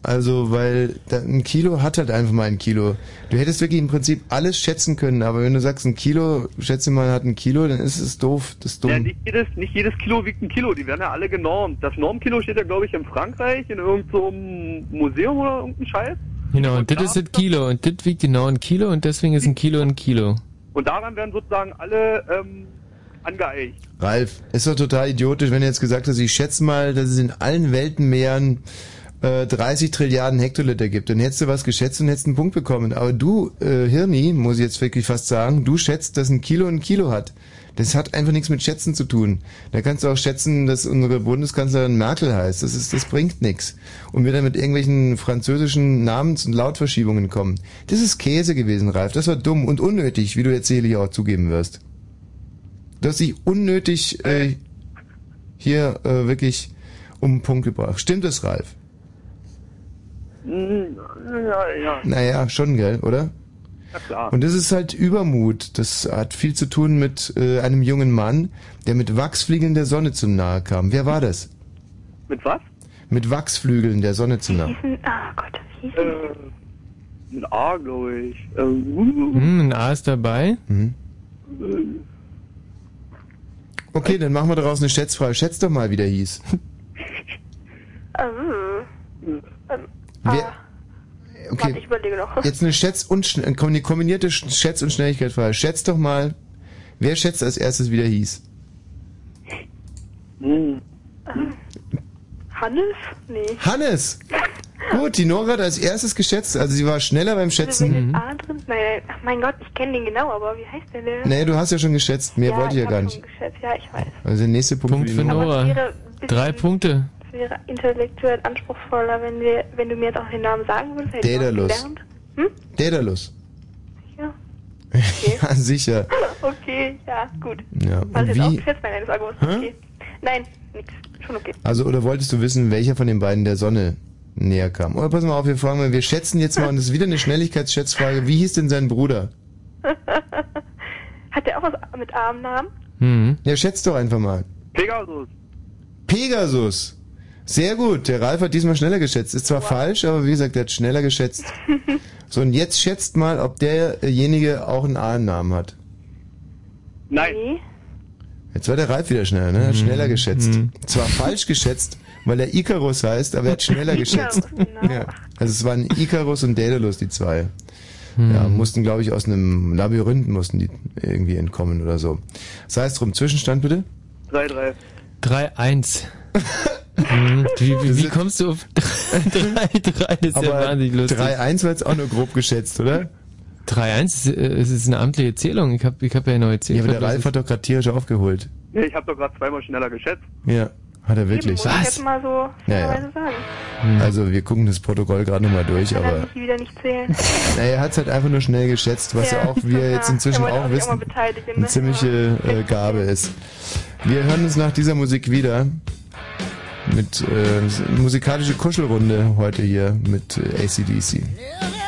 Also, weil da, ein Kilo hat halt einfach mal ein Kilo. Du hättest wirklich im Prinzip alles schätzen können, aber wenn du sagst, ein Kilo, schätze mal, hat ein Kilo, dann ist es doof, das ist dumm. Ja, nicht jedes, nicht jedes Kilo wiegt ein Kilo, die werden ja alle genormt. Das Normkilo steht ja, glaube ich, in Frankreich, in irgendeinem so einem Museum oder irgendein Scheiß. Genau, und das ist das Kilo und das wiegt genau ein Kilo und deswegen ist ein Kilo ein Kilo. Und daran werden sozusagen alle ähm, angeeicht. Ralf, ist doch total idiotisch, wenn du jetzt gesagt hast, ich schätze mal, dass es in allen Weltenmeeren äh, 30 Trilliarden Hektoliter gibt. Dann hättest du was geschätzt und hättest einen Punkt bekommen. Aber du, äh, Hirni, muss ich jetzt wirklich fast sagen, du schätzt, dass ein Kilo ein Kilo hat. Das hat einfach nichts mit Schätzen zu tun. Da kannst du auch schätzen, dass unsere Bundeskanzlerin Merkel heißt. Das ist, das bringt nichts. Und wir dann mit irgendwelchen französischen Namens- und Lautverschiebungen kommen. Das ist Käse gewesen, Ralf. Das war dumm und unnötig, wie du jetzt sicherlich auch zugeben wirst. Du hast dich unnötig äh, hier äh, wirklich um einen Punkt gebracht. Stimmt es, Ralf? Hm, Ja, ja. Naja, schon, gell, oder? Ja, klar. Und das ist halt Übermut. Das hat viel zu tun mit äh, einem jungen Mann, der mit Wachsflügeln der Sonne zum Nahe kam. Wer war das? Mit was? Mit Wachsflügeln der Sonne zum Nahe. Hießen, ah Gott, wie hießen Äh, mit A, glaube ich. Ähm, Hm, ein A ist dabei. Mhm. äh, Okay, dann machen wir daraus eine Schätzfrage. Schätz doch mal, wie der hieß. Also, ähm, Wer, okay. Warte, ich überlege noch. jetzt eine Schätz- und Schn- eine kombinierte Sch- Schätz- und Schnelligkeitsfrage. Schätz doch mal, wer schätzt als erstes, wie der hieß? hm. Hannes? Nee. Hannes! Gut, die Nora hat als erstes geschätzt, also sie war schneller beim Schätzen. jetzt A drin? Nein, nein, ach mein Gott, ich kenne den genau, aber wie heißt der denn? Nee, du hast ja schon geschätzt, mehr ja, wollte ich ja hab gar schon nicht. Geschätzt. Ja, ich weiß. Also der nächste Punkt, Punkt für Nora. Drei Punkte. Es wäre intellektuell anspruchsvoller, wenn, wir, wenn du mir jetzt auch den Namen sagen würdest. hätte ich was Daedalus. Hm? Daedalus. Ja. ja, sicher. Okay, ja, gut. Ja, und das jetzt auch das war gewusst. Hä? Okay. Nein, nix. Schon okay. also, oder wolltest du wissen, welcher von den beiden der Sonne näher kam? Oder pass mal auf, wir fragen mal, wir schätzen jetzt mal, und das ist wieder eine Schnelligkeitsschätzfrage, wie hieß denn sein Bruder? Hat der auch was mit A im Namen? Mhm. Ja, schätzt doch einfach mal. Pegasus. Pegasus. Sehr gut, der Ralf hat diesmal schneller geschätzt. Ist zwar falsch, aber wie gesagt, er hat schneller geschätzt. So, und jetzt schätzt mal, ob derjenige auch einen A im Namen hat. Nein. Jetzt war der Ralf wieder schneller, ne? Er hat Mhm. schneller geschätzt. Mhm. Zwar falsch geschätzt, weil er Icarus heißt, aber er hat schneller geschätzt. Ja. Also es waren Icarus und Daedalus, die zwei. Mhm. Ja, mussten, glaube ich, aus einem Labyrinth mussten die irgendwie entkommen oder so. Sei es drum, Zwischenstand bitte? 3-3. 3-1. Mhm. wie, wie, wie kommst du auf 3-3? Das ist ja Aber wahnsinnig lustig. 3-1 war jetzt auch nur grob geschätzt, oder? 3-1, ist, äh, es ist eine amtliche Zählung. Ich habe ich hab ja eine neue Ja, Zählung. aber der Ralf hat doch gerade tierisch aufgeholt. Ja, ich habe doch gerade zweimal schneller geschätzt. Ja, hat er wirklich. Muss ich jetzt mal so Ja, ja. sagen. Also wir gucken das Protokoll gerade nochmal durch, Kann aber er sich wieder nicht zählen. naja, er hat es halt einfach nur schnell geschätzt, was ja, Ja, auch wir jetzt inzwischen auch auch wissen, eine ne? ziemliche äh, Gabe ist. Wir hören uns nach dieser Musik wieder mit äh, musikalische Kuschelrunde heute hier mit äh, ACDC. No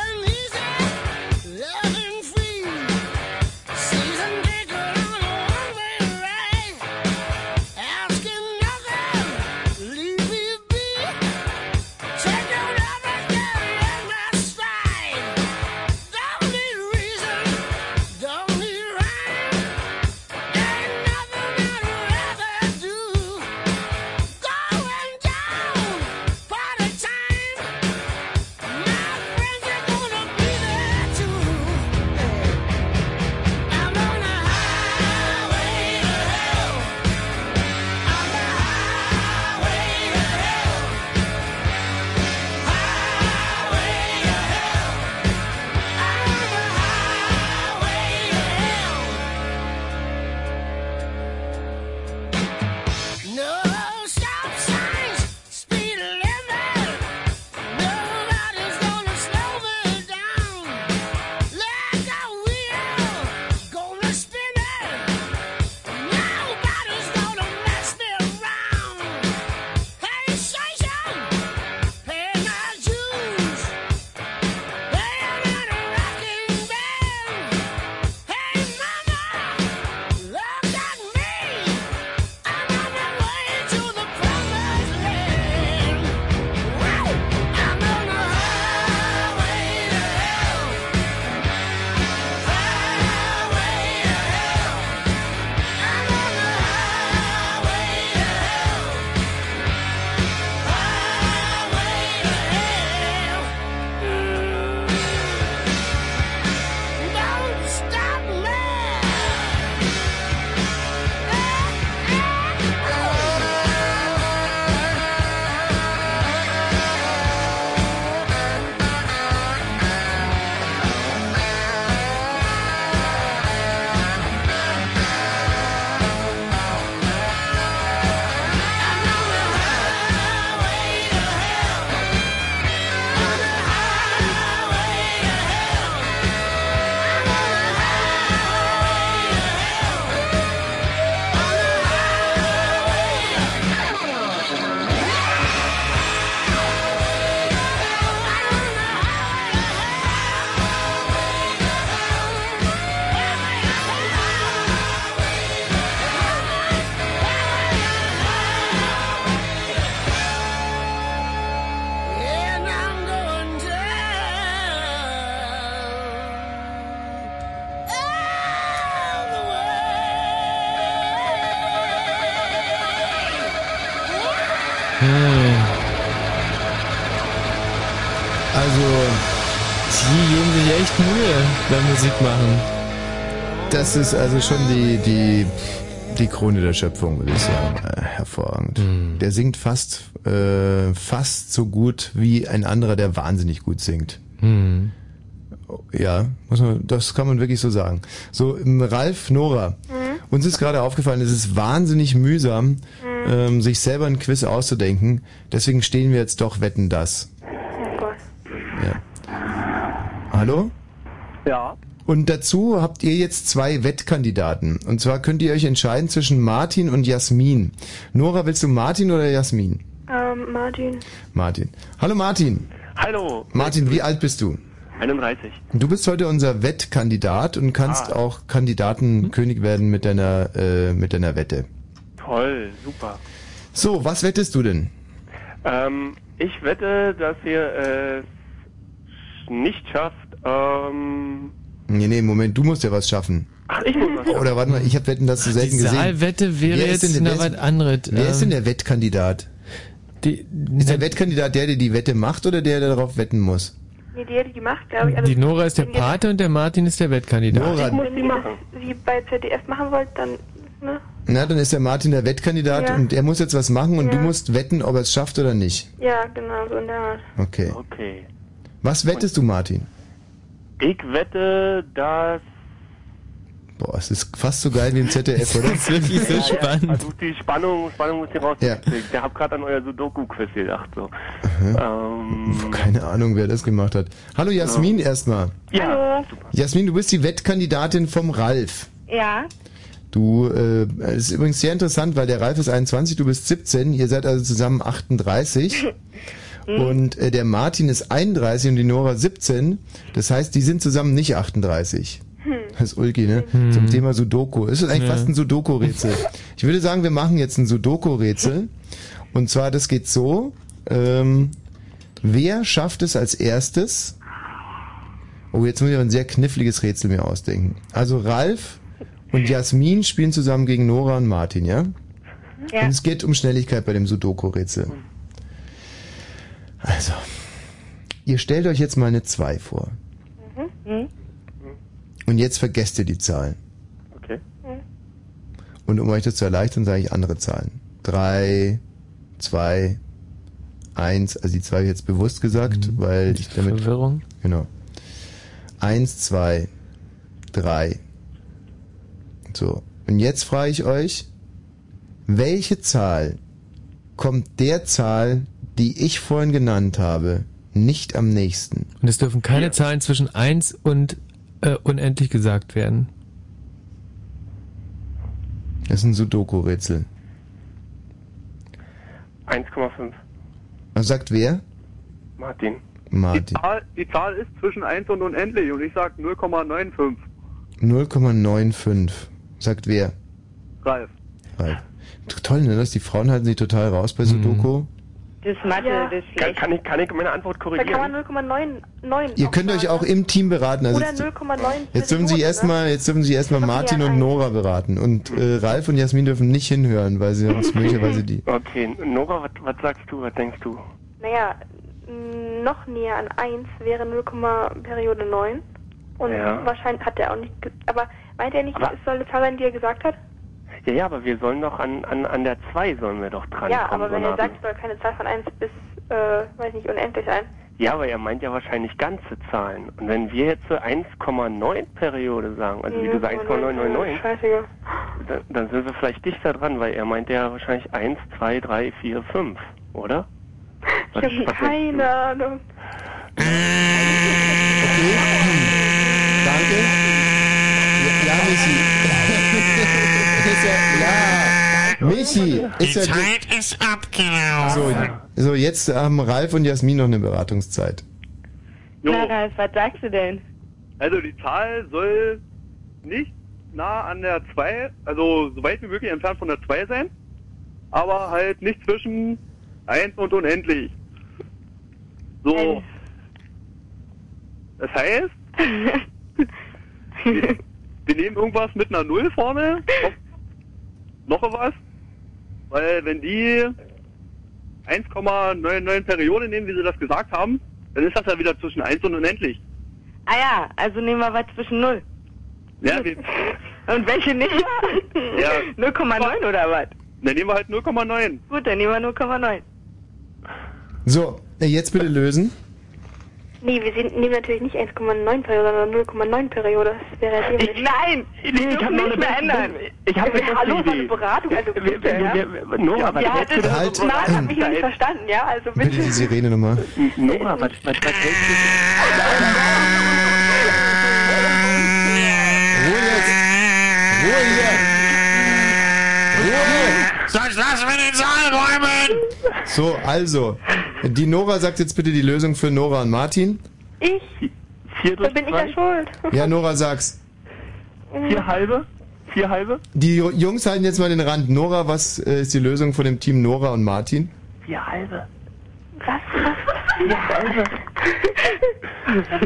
Musik machen. Das ist also schon die, die, die Krone der Schöpfung, würde ich sagen. Äh, hervorragend. Der singt fast, äh, fast so gut wie ein anderer, der wahnsinnig gut singt. Hm. Ja, muss man, das kann man wirklich so sagen. So, ähm, Ralf, Nora, uns ist gerade aufgefallen, es ist wahnsinnig mühsam, ähm, sich selber ein Quiz auszudenken. Deswegen stehen wir jetzt doch wetten das. Oh. Ja. Hallo? Ja. Und dazu habt ihr jetzt zwei Wettkandidaten. Und zwar könnt ihr euch entscheiden zwischen Martin und Jasmin. Nora, willst du Martin oder Jasmin? Ähm, Martin. Martin. Hallo Martin. Hallo. Martin, wie alt bist du? 31. Du bist heute unser Wettkandidat und kannst Ah. auch Kandidatenkönig werden mit deiner, äh, mit deiner Wette. Toll, super. So, was wettest du denn? Ähm, ich wette, dass ihr es nicht schafft, ähm, Nee, nee, Moment, du musst ja was schaffen. Ach, ich muss was schaffen. Oder warte mal, ich habe Wetten, das so selten Die gesehen. Saalwette wäre Wer ist jetzt denn der was anderes. Wer ist denn Ähm, der Wettkandidat? Die, ist der Wettkandidat der, der die Wette macht oder der, der darauf wetten muss? Nee, die hätte die gemacht, glaube ich. Also, Die Nora ist der Pate und der Martin ist der Wettkandidat. Wenn ihr das wie bei ZDF machen wollt, dann, ne? Na, dann ist der Martin der Wettkandidat Ja. und er muss jetzt was machen und Ja. du musst wetten, ob er es schafft oder nicht. Ja, genau, so in der Art. Okay. Okay. Was wettest du, Martin? Ich wette, dass... Boah, es ist fast so geil wie im ZDF, oder? Das ist wirklich so Ja, ja, spannend. Also die Spannung, Spannung muss hier rausgekriegt. Ich habe gerade an euer Sudoku-Quiz gedacht. So. Ähm, Keine Ahnung, wer das gemacht hat. Hallo Jasmin erstmal. ja. Jasmin, du bist die Wettkandidatin vom Ralf. Ja. Du, äh, es ist übrigens sehr interessant, weil der Ralf ist 21, du bist 17, ihr seid also zusammen 38. und äh, der Martin ist 31 und die Nora 17. Das heißt, die sind zusammen nicht 38. Das ist Ulki, ne? Zum Thema Sudoku. Es ist eigentlich Ja. fast ein Sudoku-Rätsel. Ich würde sagen, wir machen jetzt ein Sudoku-Rätsel. Und zwar, das geht so. Ähm, wer schafft es als erstes? Oh, jetzt muss ich aber ein sehr kniffliges Rätsel mir ausdenken. Also Ralf und Jasmin spielen zusammen gegen Nora und Martin, ja? Ja. Und es geht um Schnelligkeit bei dem Sudoku-Rätsel. Also, ihr stellt euch jetzt mal eine 2 vor. Mhm. Und jetzt vergesst ihr die Zahlen. Okay. Und um euch das zu erleichtern, sage ich andere Zahlen. 3, 2, 1, also die 2 habe ich jetzt bewusst gesagt, weil ich damit... Mhm. Verwirrung. Genau. 1, 2, 3. So. Und jetzt frage ich euch, welche Zahl kommt der Zahl, die ich vorhin genannt habe, nicht am nächsten? Und es dürfen keine Zahlen zwischen 1 und äh, unendlich gesagt werden. Das ist ein Sudoku-Rätsel. 1,5. Was sagt wer? Martin. Martin. Die Zahl, die Zahl ist zwischen 1 und unendlich und ich sag 0,95. 0,95. Sagt wer? Ralf. Ralf. Toll, ne? Dass die Frauen halten sich total raus bei Sudoku. Das Mathe, Ja. das Kann, kann, ich, kann ich meine Antwort Da korrigieren? kann man 0,99 Ihr könnt euch auch im Team beraten. Also Oder jetzt, 0,9 jetzt dürfen Sie erstmal, jetzt dürfen Sie erstmal Martin und Nora beraten und äh, Ralf und Jasmin dürfen nicht hinhören, weil sie sonst möglicherweise die. Okay, Nora, was, was sagst du, was denkst du? Naja, noch näher an 1 wäre 0, Periode 9. Und Ja. wahrscheinlich hat er auch nicht. ge- Aber meint er nicht, Aber- es soll eine Zahl sein, die er gesagt hat? Ja, ja, aber wir sollen doch an, an, an der 2 sollen wir doch dran ja, kommen. aber wenn so er sagt, es soll keine Zahl von 1 bis, äh, weiß nicht, unendlich sein. Ja, aber er meint ja wahrscheinlich ganze Zahlen. Und wenn wir jetzt so 1,9 Periode sagen, also wie du sagst 1,999, Scheiße. dann, dann sind wir vielleicht dichter dran, weil er meint ja wahrscheinlich 1, 2, 3, 4, 5, oder? Ich habe keine Ahnung. Danke. Ja, ja ist ja, ja, Michi. Ist ja Zeit ist abgelaufen. so, so, jetzt haben Ralf und Jasmin noch eine Beratungszeit. Jo. Na, Ralf, was sagst du denn? Also die Zahl soll nicht nah an der 2, also so weit wie möglich entfernt von der 2 sein, aber halt nicht zwischen 1 und unendlich. So. Das heißt, wir, wir nehmen irgendwas mit einer 0 vorne, noch, was, weil wenn die 1,99 Periode nehmen, wie sie das gesagt haben, dann ist das ja wieder zwischen 1 und unendlich. Ah ja, also nehmen wir was zwischen 0. Ja, wir, Und welche nicht? Ja. 0,9 oder was? dann nehmen wir halt 0,9. Gut, dann nehmen wir 0,9. So, jetzt bitte lösen. Nee, wir sehen, nehmen natürlich nicht 1,9 Periode, sondern 0,9 Periode. Das wäre ja dämlich. Nein, die dürfen hab noch nicht eine mehr ändern. ich hab eine Hallo, war Idee. eine Beratung, also bitte, ja? wir- Nora, was ja, hältst du Halt. Nein, hab ich noch nicht verstanden, ja? Also bitte. Bitte die Sirene nochmal. Nora, was, was, was hältst du? Ruhe jetzt! Ruhe hier! Ruhe! Sonst lassen wir den Saal räumen! So, also, die Nora sagt jetzt bitte die Lösung für Nora und Martin. Ich? Vier Da bin ich ja schuld. Ja, Nora, sag's. Vier halbe? Vier halbe? Die Jungs halten jetzt mal den Rand. Nora, was äh, ist die Lösung von dem Team Nora und Martin? Vier halbe. Was? Was?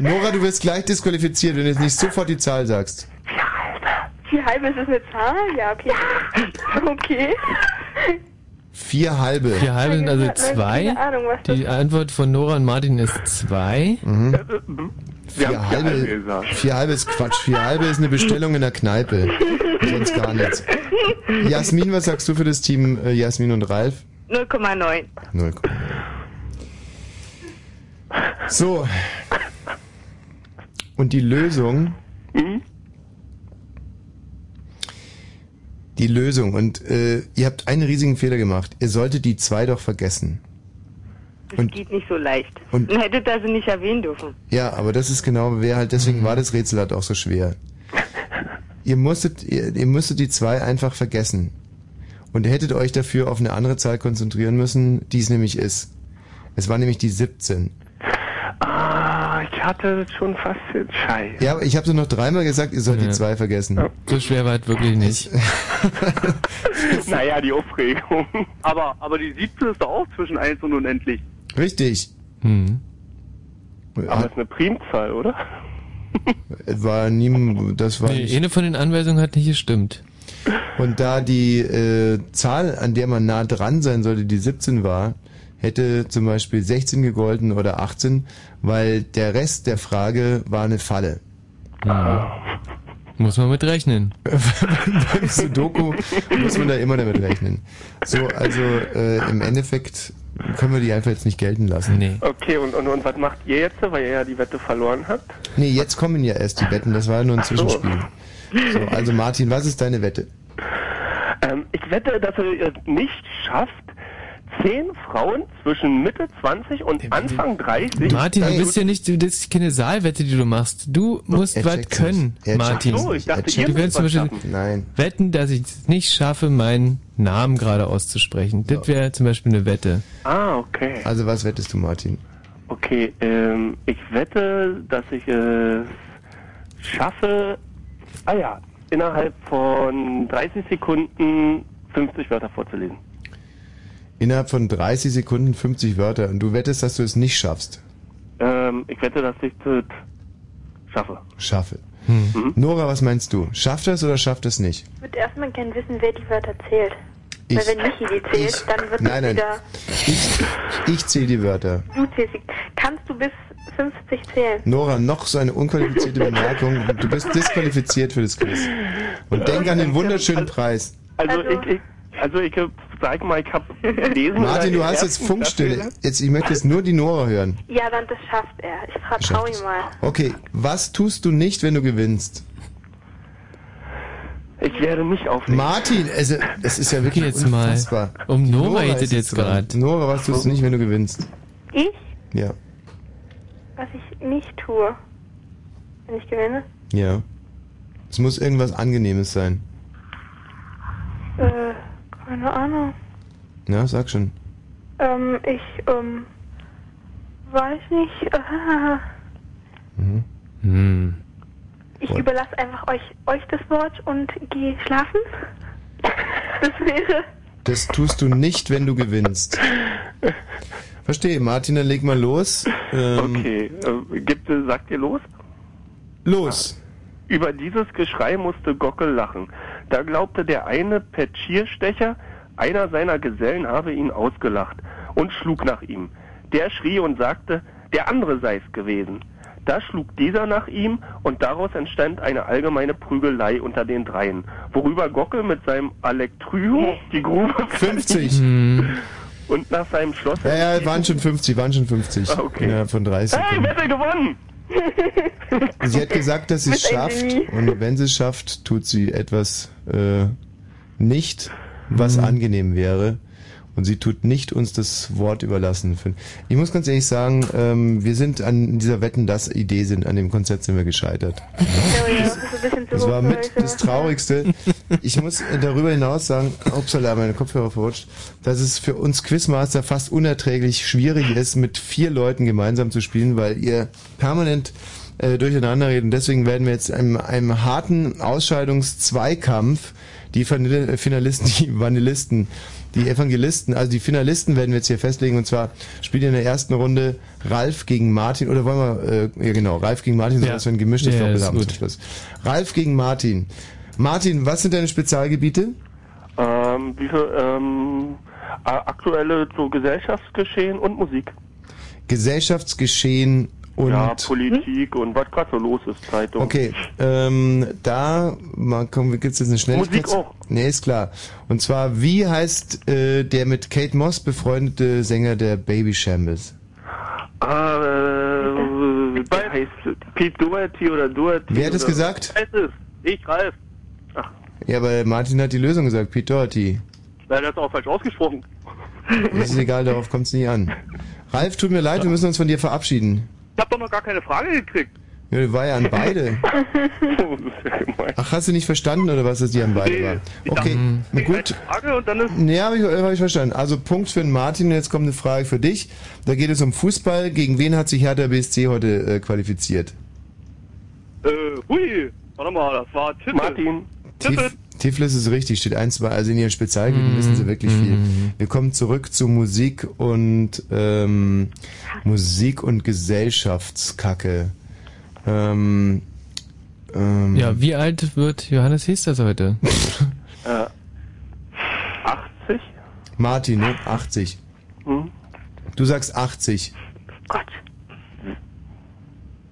Nora, du wirst gleich disqualifiziert, wenn du jetzt nicht sofort die Zahl sagst. Vier halbe ist es eine Zahl? Ja, okay. Okay. Vier halbe. Vier halbe sind also Keine zwei. Ahnung, was das Die Antwort von Nora und Martin ist zwei. Mhm. Wir Vier halbe halbe, gesagt. vier halbe ist Quatsch. Vier halbe ist eine Bestellung in der Kneipe. Sonst gar nichts. Jasmin, was sagst du für das Team äh, Jasmin und Ralf? 0,9. Null. So. Und die Lösung. Die Lösung. Und äh, ihr habt einen riesigen Fehler gemacht. Ihr solltet die zwei doch vergessen. Das geht nicht so leicht. und- Und hättet also nicht erwähnen dürfen. Ja, aber das ist genau, wer halt, deswegen war das Rätsel halt auch so schwer. Ihr musstet, ihr, ihr müsstet die zwei einfach vergessen. Und ihr hättet euch dafür auf eine andere Zahl konzentrieren müssen, die es nämlich ist. Es war nämlich die 17. Ich hatte schon fast den Scheiß. Ja, aber ich habe so noch dreimal gesagt, ihr sollt die zwei vergessen. So schwer war es wirklich nicht. naja, die Aufregung. Aber, aber die 17 ist doch auch zwischen 1 und unendlich. Richtig. Hm. Aber es ist eine Primzahl, oder? War nie, das war Nee, nicht. eine von den Anweisungen hat nicht gestimmt. Und da die äh, Zahl, an der man nah dran sein sollte, die 17 war, hätte zum Beispiel 16 gegolten oder 18, weil der Rest der Frage war eine Falle. Muss man mit rechnen. Beim Sudoku muss man da immer damit rechnen. So, also äh, im Endeffekt können wir die einfach jetzt nicht gelten lassen. Nee. Okay, und, und, und was macht ihr jetzt, weil ihr ja die Wette verloren habt? Nee, jetzt kommen ja erst die Wetten, das war ja nur ein Ach so. Zwischenspiel. So, also Martin, was ist deine Wette? Ähm, ich wette, dass ihr es nicht schafft, zehn Frauen zwischen Mitte 20 und Anfang 30... Martin, du bist ja nicht, du- das ist keine Saalwette, die du machst. Du musst er was können. Er Martin. checkt's nicht. Er du checkt's kannst zum nicht. Beispiel Nein. wetten, dass ich es nicht schaffe, meinen Namen gerade auszusprechen. Das wäre zum Beispiel eine Wette. Ah, okay. Also was wettest du, Martin? Okay, ähm, ich wette, dass ich es schaffe, ah ja, innerhalb von 30 Sekunden 50 Wörter vorzulesen. Innerhalb von 30 Sekunden 50 Wörter und du wettest, dass du es nicht schaffst. Ähm, ich wette, dass ich das schaffe. Schaffe. Hm. Nora, was meinst du? Schafft er es oder schafft es nicht? Ich würde erstmal gerne wissen, wer die Wörter zählt. Ich. Weil wenn Michi die zählt, dann wird Nein, es nein. wieder... Ich, ich zähle die Wörter. Du zählst. sie. Kannst du bis 50 zählen? Nora, noch so eine unqualifizierte Bemerkung. Du bist disqualifiziert für das Quiz. Und denk an den wunderschönen Preis. Also, ich, ich, also ich sag mal, ich habe gelesen... Martin, in du hast jetzt Funkstille. Jetzt, ich möchte jetzt nur die Nora hören. Ja, dann das schafft er. Ich vertraue ihm mal. Okay, was tust du nicht, wenn du gewinnst? Ich werde nicht auflegen. Martin, also, es ist ja wirklich Jetzt mal. unfassbar. Um Nora es jetzt gerade. Nora, was tust du nicht, wenn du gewinnst? Ich? Ja, Was ich nicht tue, wenn ich gewinne? ja. Es muss irgendwas Angenehmes sein. Äh, keine Ahnung. Ja, sag schon. Ähm, ich, ähm, weiß nicht. Mhm. Hm. ich überlasse einfach euch, euch das Wort und gehe schlafen. Das wäre. Das tust du nicht, wenn du gewinnst. Verstehe, Martin, dann leg mal los. Ähm, Okay, äh, gibt, sagt ihr los? Los. Über dieses Geschrei musste Gockel lachen. Da glaubte der eine Petschierstecher, einer seiner Gesellen habe ihn ausgelacht und schlug nach ihm. Der schrie und sagte, der andere sei es gewesen. Da schlug dieser nach ihm und daraus entstand eine allgemeine Prügelei unter den Dreien, worüber Gockel mit seinem Alektryo die Grube 50. und nach seinem Schloss... Ja, ja, waren schon 50, waren schon 50. Ah, okay. Ja, von 30. Hey, Wette gewonnen! Sie hat gesagt, dass sie es schafft. Und wenn sie es schafft, tut sie etwas äh, nicht, was angenehm wäre. Und sie tut nicht uns das Wort überlassen. Ich muss ganz ehrlich sagen, ähm, wir sind an dieser Wetten, das Idee sind, an dem Konzept sind wir gescheitert. Ja, das war mit das Traurigste. Ich muss darüber hinaus sagen, upsala, meine Kopfhörer verrutscht, dass es für uns Quizmaster fast unerträglich schwierig ist, mit vier Leuten gemeinsam zu spielen, weil ihr permanent äh, durcheinander redet. Und deswegen werden wir jetzt einem, einem harten Ausscheidungszweikampf Die Finalisten, die Vanillisten, die Evangelisten, also die Finalisten werden wir jetzt hier festlegen und zwar spielt in der ersten Runde Ralf gegen Martin oder wollen wir, äh, ja genau, Ralf gegen Martin, so Ja. dass wir ein gemischtes Ja, Doppel ist haben gut. zum Schluss. Ralf gegen Martin. Martin, was sind deine Spezialgebiete? Ähm, wie viel, ähm, äh, aktuelle so Gesellschaftsgeschehen und Musik. Gesellschaftsgeschehen und ja, Politik und was gerade so los ist, Zeitung. Okay, ähm, da mal kommen, gibt's jetzt eine Schnelligkeit? Musik auch. Nee, ist klar. Und zwar, wie heißt äh, der mit Kate Moss befreundete Sänger der Baby Shambles? Ah, äh, der heißt Pete Doherty oder Doherty. Wer hat es gesagt? Ich weiß es. Ich, Ralf. Ja, aber Martin hat die Lösung gesagt, Pete Doherty. Na, der hat auch falsch ausgesprochen. Das ist egal, darauf kommt es nicht an. Ralf, tut mir leid, wir müssen uns von dir verabschieden. Ich hab doch noch gar keine Frage gekriegt. Ja, das war ja an beide. Ach, hast du nicht verstanden oder was, dass die an beide war? Okay, na gut. Frage und dann ist. Nee, habe ich, hab ich verstanden. Also Punkt für den Martin und jetzt kommt eine Frage für dich. Da geht es um Fußball. Gegen wen hat sich Hertha BSC heute äh, qualifiziert? Äh, hui. Warte mal, das war Tippel. Martin. Tippel. Tif Tiflis ist richtig, steht 1, 2, also in ihren Spezialgebieten wissen sie wirklich viel. Wir kommen zurück zu Musik und ähm, Musik und Gesellschaftskacke. Ähm, ähm, Ja, wie alt wird Johannes Hesters heute? Äh, 80? Martin, ne? 80. Hm? Du sagst 80.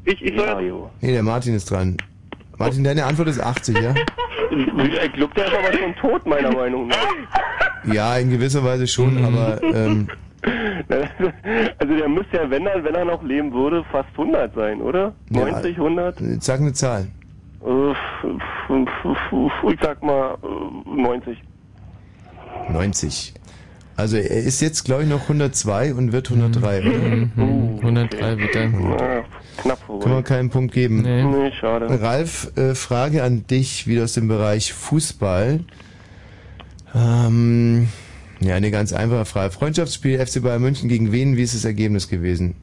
Ich, ich soll ja, Nee, der Martin ist dran. Martin, deine Antwort ist 80, ja? Ich glaube, der ist aber schon tot, meiner Meinung nach. Ja, in gewisser Weise schon, aber ähm, Also der müsste ja, wenn er, wenn er noch leben würde, fast 100 sein, oder? 90, 100? sag eine Zahl. Ich sag mal äh, 90. 90. Also er ist jetzt, glaube ich, noch 102 und wird 103, oder? Mhm. 103 wird er. Ja, knapp vorbei. Können wir keinen Punkt geben. Nee. Nee, schade. Ralf, äh, Frage an dich, wieder aus dem Bereich Fußball. Ähm, ja, eine ganz einfache Frage. Freundschaftsspiel FC Bayern München gegen wen? Wie ist das Ergebnis gewesen?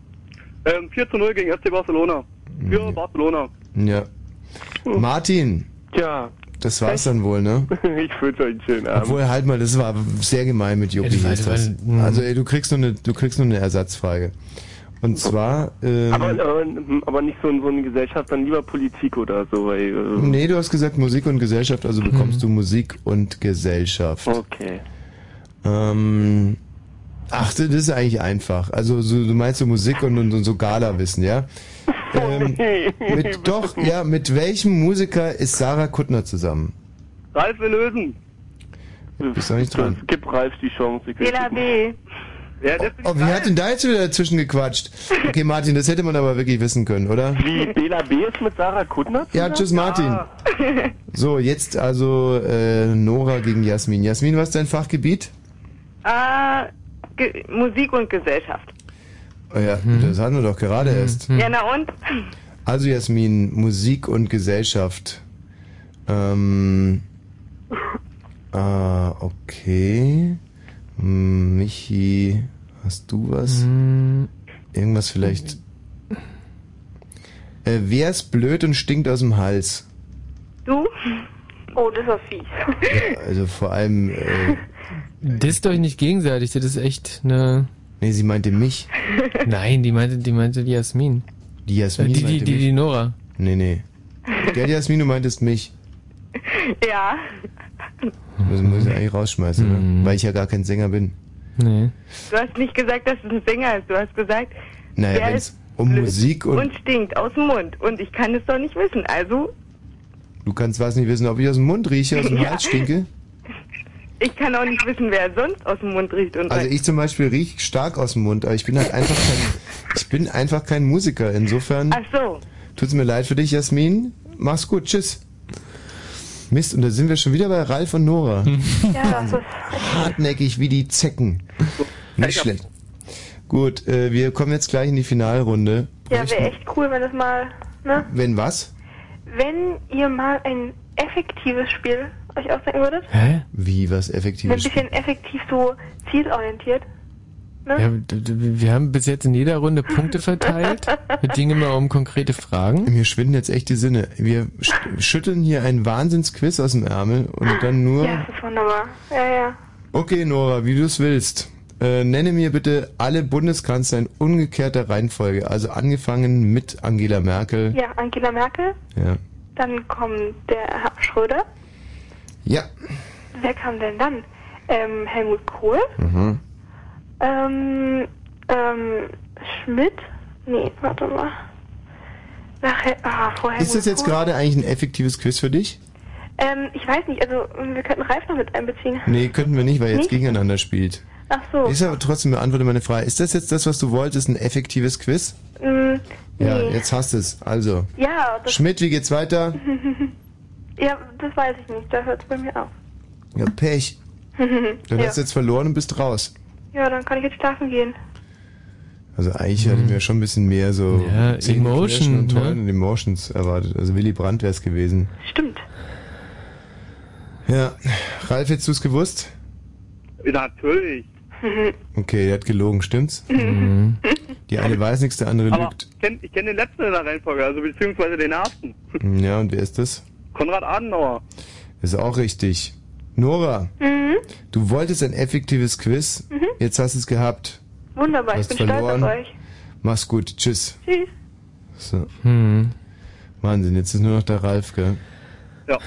Ähm, 4 zu 0 gegen FC Barcelona. Für Barcelona. Ja. Martin. Tja. Das war's dann wohl, ne? ich wünsche euch einen schönen Abend. Obwohl, halt mal, das war sehr gemein mit Juppie. Ja, das. Also, ey, du kriegst nur eine, du kriegst nur eine Ersatzfrage. Und zwar, ähm, aber, aber, aber nicht so, in so eine Gesellschaft, dann lieber Politik oder so, weil. Äh, nee, du hast gesagt Musik und Gesellschaft, also bekommst du Musik und Gesellschaft. Okay. Ähm, ach, das ist eigentlich einfach. Also so, du meinst so Musik und, und, und so Gala-Wissen, ja? Ähm, mit, doch, ja, mit welchem Musiker ist Sarah Kuttner zusammen? Ralf, wir lösen. Bist doch nicht dran. Gib Ralf die Chance. Bela B. Ja, das Oh, wie hat denn da jetzt wieder dazwischen gequatscht? Okay, Martin, das hätte man aber wirklich wissen können, oder? Wie Bela B ist mit Sarah Kuttner? Ja, tschüss Martin. Ah. So, jetzt also äh, Nora gegen Jasmin. Jasmin, was ist dein Fachgebiet? Äh, Ge Musik und Gesellschaft. Oh ja, das hatten wir doch gerade erst. Ja, na und? Also Jasmin, Musik und Gesellschaft. Ähm, ah, okay. Hm, Michi, hast du was? Irgendwas vielleicht? Äh, wer ist blöd und stinkt aus dem Hals? Du? Oh, das war fies. Ja, also vor allem. Äh, Disst euch nicht gegenseitig, das ist echt eine. Nee, sie meinte mich. Nein, die meinte, die meinte die Jasmin. Die Jasmin Äh, die, die, meinte die, mich. die Nora. Nee, nee. Gell, Jasmin, du meintest mich. Ja. Das muss ich eigentlich rausschmeißen, ne? Weil ich ja gar kein Sänger bin. Nee. Du hast nicht gesagt, dass es ein Sänger ist. Du hast gesagt, Naja, der es ist um Musik und, und stinkt aus dem Mund. Und ich kann es doch nicht wissen. Also, Du kannst was nicht wissen, ob ich aus dem Mund rieche, aus dem Ja. Hals stinke. ich kann auch nicht wissen, wer sonst aus dem Mund riecht. Und Also ich zum Beispiel riech stark aus dem Mund, aber ich bin halt einfach kein, ich bin einfach kein Musiker. Insofern Ach so. tut's mir leid für dich, Jasmin. Mach's gut, tschüss. Mist, und da sind wir schon wieder bei Ralf und Nora. Ja, das ist. Hartnäckig wie die Zecken. Nicht schlecht. Gut, äh, wir kommen jetzt gleich in die Finalrunde. Ja, wäre echt cool, wenn es mal, ne? Wenn was? Wenn ihr mal ein effektives Spiel euch ausdenken würdet. Hä? Wie was Ein Effektives? bisschen effektiv so zielorientiert. Ne? Ja, wir haben bis jetzt in jeder Runde Punkte verteilt. Es ging immer um konkrete Fragen. Mir schwinden jetzt echt die Sinne. Wir sch- schütteln hier einen Wahnsinnsquiz aus dem Ärmel und dann nur... Ja, das ist wunderbar. Ja, ja. Okay, Nora, wie du es willst. Äh, nenne mir bitte alle Bundeskanzler in umgekehrter Reihenfolge. Also angefangen mit Angela Merkel. Ja, Angela Merkel. Ja. Dann kommt der Herr Schröder. Ja. Wer kam denn dann? Ähm, Helmut Kohl. Mhm. Ähm, ähm, Schmidt. Nee, warte mal. Nachher, ah, vorher. Ist das jetzt gerade eigentlich ein effektives Quiz für dich? Ähm, ich weiß nicht, also wir könnten Ralf noch mit einbeziehen. Nee, könnten wir nicht, weil er jetzt Nicht? gegeneinander spielt. Ach so. Ist aber trotzdem beantworte meine Frage. Ist das jetzt das, was du wolltest, ein effektives Quiz? Mm, Ja, nee. jetzt hast du es. Also. Ja, das, Schmidt, wie geht's weiter? ja, das weiß ich nicht. Da hört es bei mir auf. Ja, Pech. Dann ja. hast du jetzt verloren und bist raus. Ja, dann kann ich jetzt schlafen gehen. Also eigentlich hatte ich mir schon ein bisschen mehr so Ja, Emotion, und ne? Und Emotions erwartet. Also Willy Brandt wäre es gewesen. Stimmt. Ja, Ralf, hättest du es gewusst? Natürlich. Okay, der hat gelogen, stimmt's? Die eine weiß nichts, der andere Aber lügt. ich kenne ich kenn den letzten in der Reihenfolge, also beziehungsweise den ersten. Ja, und wer ist das? Konrad Adenauer. Ist auch richtig. Nora, Mhm. du wolltest ein effektives Quiz. Jetzt hast du es gehabt. Wunderbar, ich bin verloren. stolz auf euch. Mach's gut. Tschüss. Tschüss. So. Hm. Wahnsinn, jetzt ist nur noch der Ralf, gell? Ja.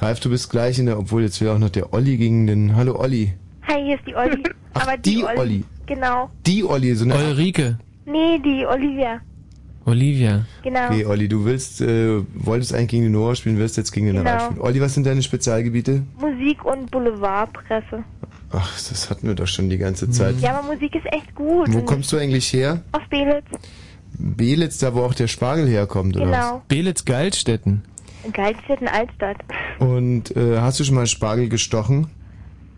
Ralf, du bist gleich in der, obwohl jetzt will auch noch der Olli gegen den. Hallo Olli. Hi, hier ist die Olli. Aber die Olli. Genau. Die Olli, so eine. Ulrike. Nee, die Olivia. Olivia. Genau. Okay, Olli, du willst, äh, wolltest eigentlich gegen die Nora spielen, wirst jetzt gegen den Genau. Ralf spielen. Olli, was sind deine Spezialgebiete? Musik und Boulevardpresse. Ach, das hatten wir doch schon die ganze Zeit. Ja, aber Musik ist echt gut. Wo kommst du eigentlich her? Aus Belitz. Belitz, da wo auch der Spargel herkommt, oder Genau. Belitz Geilstetten. In Geilstedt Altstadt. was? Und äh, hast du schon mal Spargel gestochen?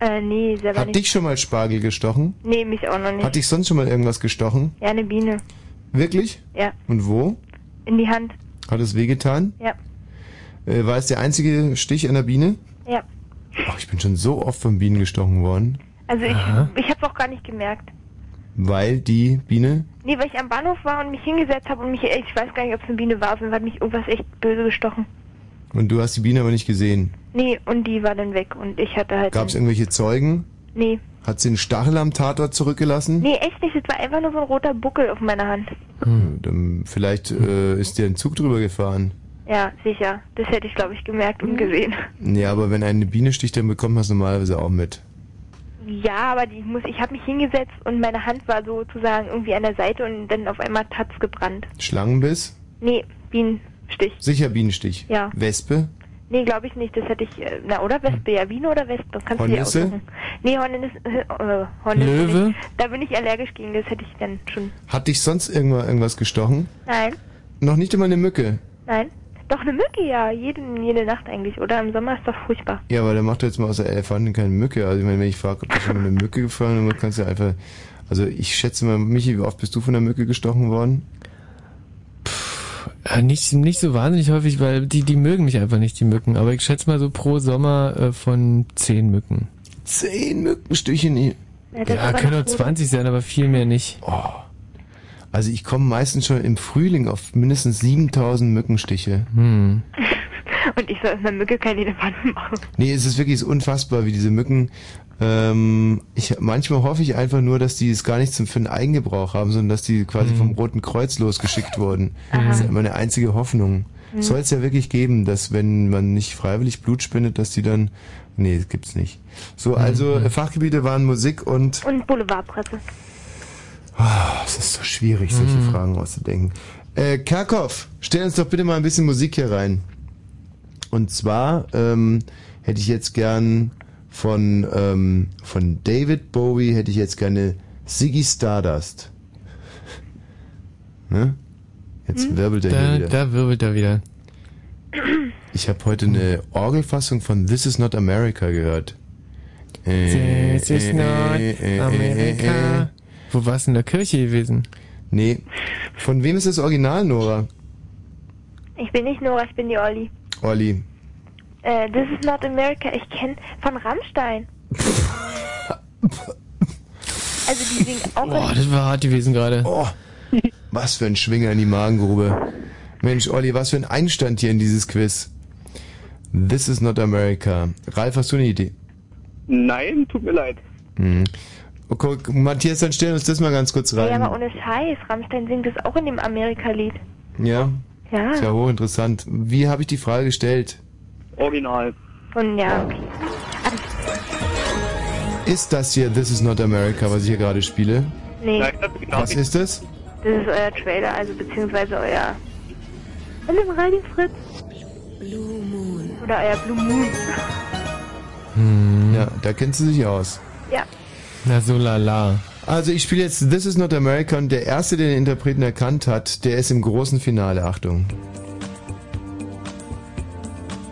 Äh, nee, selber Hat nicht. dich schon mal Spargel gestochen? Nee, mich auch noch nicht. Hat dich sonst schon mal irgendwas gestochen? ja, eine Biene. Wirklich? Ja. Und wo? In die Hand. Hat es wehgetan? Ja. Äh, war es der einzige Stich an der Biene? Ja. Ach, ich bin schon so oft von Bienen gestochen worden. Also ich, Aha. ich hab's auch gar nicht gemerkt. Weil die Biene? Nee, weil ich am Bahnhof war und mich hingesetzt habe und mich, ich weiß gar nicht, ob es eine Biene war, sondern hat mich irgendwas echt böse gestochen. Und du hast die Biene aber nicht gesehen. Nee, und die war dann weg und ich hatte halt... Gab es irgendwelche Zeugen? Nee. Hat sie einen Stachel am Tatort zurückgelassen? Nee, echt nicht. Es war einfach nur so ein roter Buckel auf meiner Hand. Hm, dann vielleicht äh, ist dir ein Zug drüber gefahren. Ja, sicher. Das hätte ich, glaube ich, gemerkt und gesehen. Ja, aber wenn eine Biene sticht, dann bekommt man es normalerweise auch mit. Ja, aber die, ich muss, ich habe mich hingesetzt und meine Hand war sozusagen irgendwie an der Seite und dann auf einmal hat's gebrannt. Schlangenbiss? Nee, Bienenstich. Sicher Bienenstich. Ja. Wespe? Nee, glaube ich nicht. Das hätte ich, äh, na oder Wespe, ja, Biene oder Wespe, kannst du dir Hornisse? aussuchen. Nee, Hornisse, äh, Hornisse Löwe? Nicht. Da bin ich allergisch gegen, das hätte ich dann schon. Hat dich sonst irgendwann irgendwas gestochen? Nein, Noch nicht einmal eine Mücke. nein. Doch eine Mücke, ja, jede, jede Nacht eigentlich, oder? Im Sommer ist doch furchtbar. Ja, aber der macht jetzt mal aus der Elefantin keine Mücke. Also ich meine, wenn ich frage, ob du schon mal eine Mücke gefallen dann kannst du einfach... Also ich schätze mal, Michi, wie oft bist du von der Mücke gestochen worden? Ja, nicht, nicht so wahnsinnig häufig, weil die, die mögen mich einfach nicht, die Mücken. Aber ich schätze mal so pro Sommer äh, von zehn Mücken. Zehn Mückenstiche nie. Ja, Ja, können auch gut. 20 sein, aber viel mehr nicht. Also ich komme meistens schon im Frühling auf mindestens 7000 Mückenstiche. Hm. Und ich soll aus einer Mücke keine Elefanten machen. Nee, es ist wirklich es ist unfassbar, wie diese Mücken. Ähm, ich, manchmal hoffe ich einfach nur, dass die es gar nicht zum für den Eigengebrauch haben, sondern dass die quasi vom Roten Kreuz losgeschickt wurden. Das ist meine einzige Hoffnung. Mhm. Soll es ja wirklich geben, dass wenn man nicht freiwillig Blut spendet, dass die dann. Nee, das gibt's nicht. So, also äh, Fachgebiete waren Musik und. Und Boulevardpresse. Ah, es ist so schwierig, solche Mhm. Fragen auszudenken. Äh, Kerkhoff, stell uns doch bitte mal ein bisschen Musik hier rein. Und zwar ähm, hätte ich jetzt gern von, ähm, von David Bowie hätte ich jetzt gerne Ziggy Stardust. Ne? Jetzt Hm? wirbelt er hier Da, wieder. da wirbelt er wieder. Ich habe heute eine Orgelfassung von This Is Not America gehört. Äh, This is äh, not äh, äh, äh, America. äh. Wo warst du in der Kirche gewesen? Nee. Von wem ist das Original, Nora? Ich bin nicht Nora, ich bin die Olli. Olli. Äh, This is not America. Ich kenne von Rammstein. Also die singen auch Boah, in, das war hart gewesen gerade. Oh, was für ein Schwinger in die Magengrube. Mensch, Olli, was für ein Einstand hier in dieses Quiz. This is not America. Ralf, hast du eine Idee? Nein, tut mir leid. Hm. Okay, Matthias, dann stellen wir uns das mal ganz kurz Ja, rein. aber ohne Scheiß. Rammstein singt das auch in dem Amerika-Lied. Ja? Ja. Ist ja hochinteressant. Wie habe ich die Frage gestellt? Original. Und ja, okay. Ist das hier This is not America, was ich hier gerade spiele? Nee, Was ist es? das ist euer Trailer, also beziehungsweise euer... Hallo Radio Fritz. Blue Moon. Oder euer Blue Moon. Hm. Ja, da kennt sie sich aus. Ja. Na so lala. Also ich spiele jetzt This is not America und der Erste, der den Interpreten erkannt hat, der ist im großen Finale. Achtung.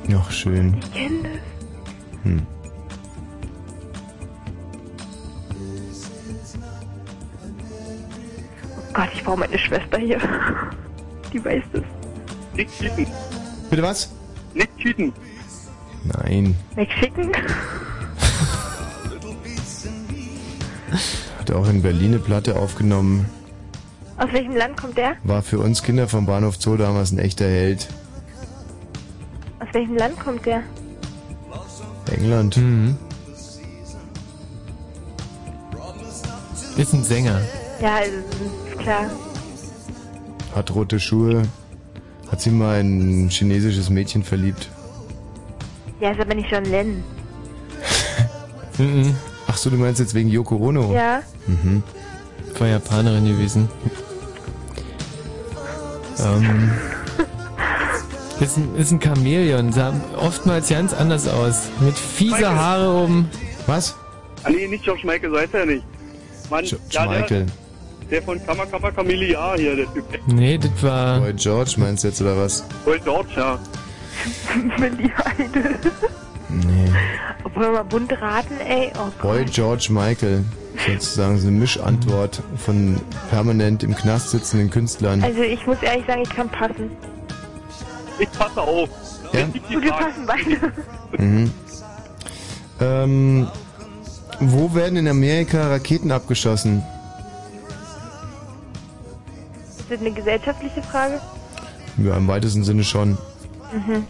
Noch schön. Ich kenn das. Hm. Oh Gott, ich brauche meine Schwester hier. Die weiß das. Nicht cheaten. Bitte was? Nicht cheaten. Nein. Wegschicken? Hat auch in Berlin eine Platte aufgenommen. Aus welchem Land kommt der? War für uns Kinder vom Bahnhof Zoo damals ein echter Held. Welchem Land kommt der? England. Mhm. Ist ein Sänger. Ja, also, ist klar. Hat rote Schuhe. Hat sich mal in ein chinesisches Mädchen verliebt. Ja, ist aber nicht John Lennon. Mhm. Ach so, du meinst jetzt wegen Yoko Ono? Ja. Mhm. War Japanerin gewesen. Ähm, ist, ein, ist ein Chamäleon, sah oftmals ganz anders aus. Mit fieser Michael. Haare oben. Was? Ah, nee, nicht George Michael, so heißt er nicht. Mann, ja, der, Michael. der von Kammer Kammer Camellia hier, der Typ. Nee, das war. Boy George meinst du jetzt oder was? Boy George, ja. Billy Idol. Nee. Wollen wir mal bunt raten, ey? Oh Boy George Michael. Sozusagen so eine Mischantwort von permanent im Knast sitzenden Künstlern. Also ich muss ehrlich sagen, ich kann passen. Ich passe auf. Ja? Wir passen beide. Mhm. Ähm, wo werden in Amerika Raketen abgeschossen? Ist das eine gesellschaftliche Frage? Ja, im weitesten Sinne schon. Mhm.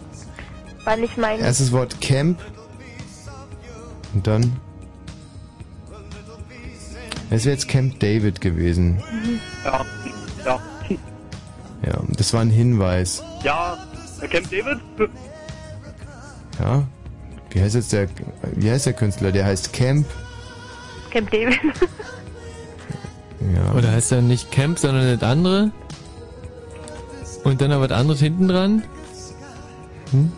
War nicht mein... Erstes Wort Camp. Und dann? Es wäre jetzt Camp David gewesen. Mhm. Ja, ja. Ja, das war ein Hinweis. Ja, äh, Camp David? Ja. Wie heißt jetzt der, wie heißt der Künstler? Der heißt Camp. Camp David. Ja. Oder heißt er nicht Camp, sondern das andere? Und dann noch was anderes hinten dran? Hm?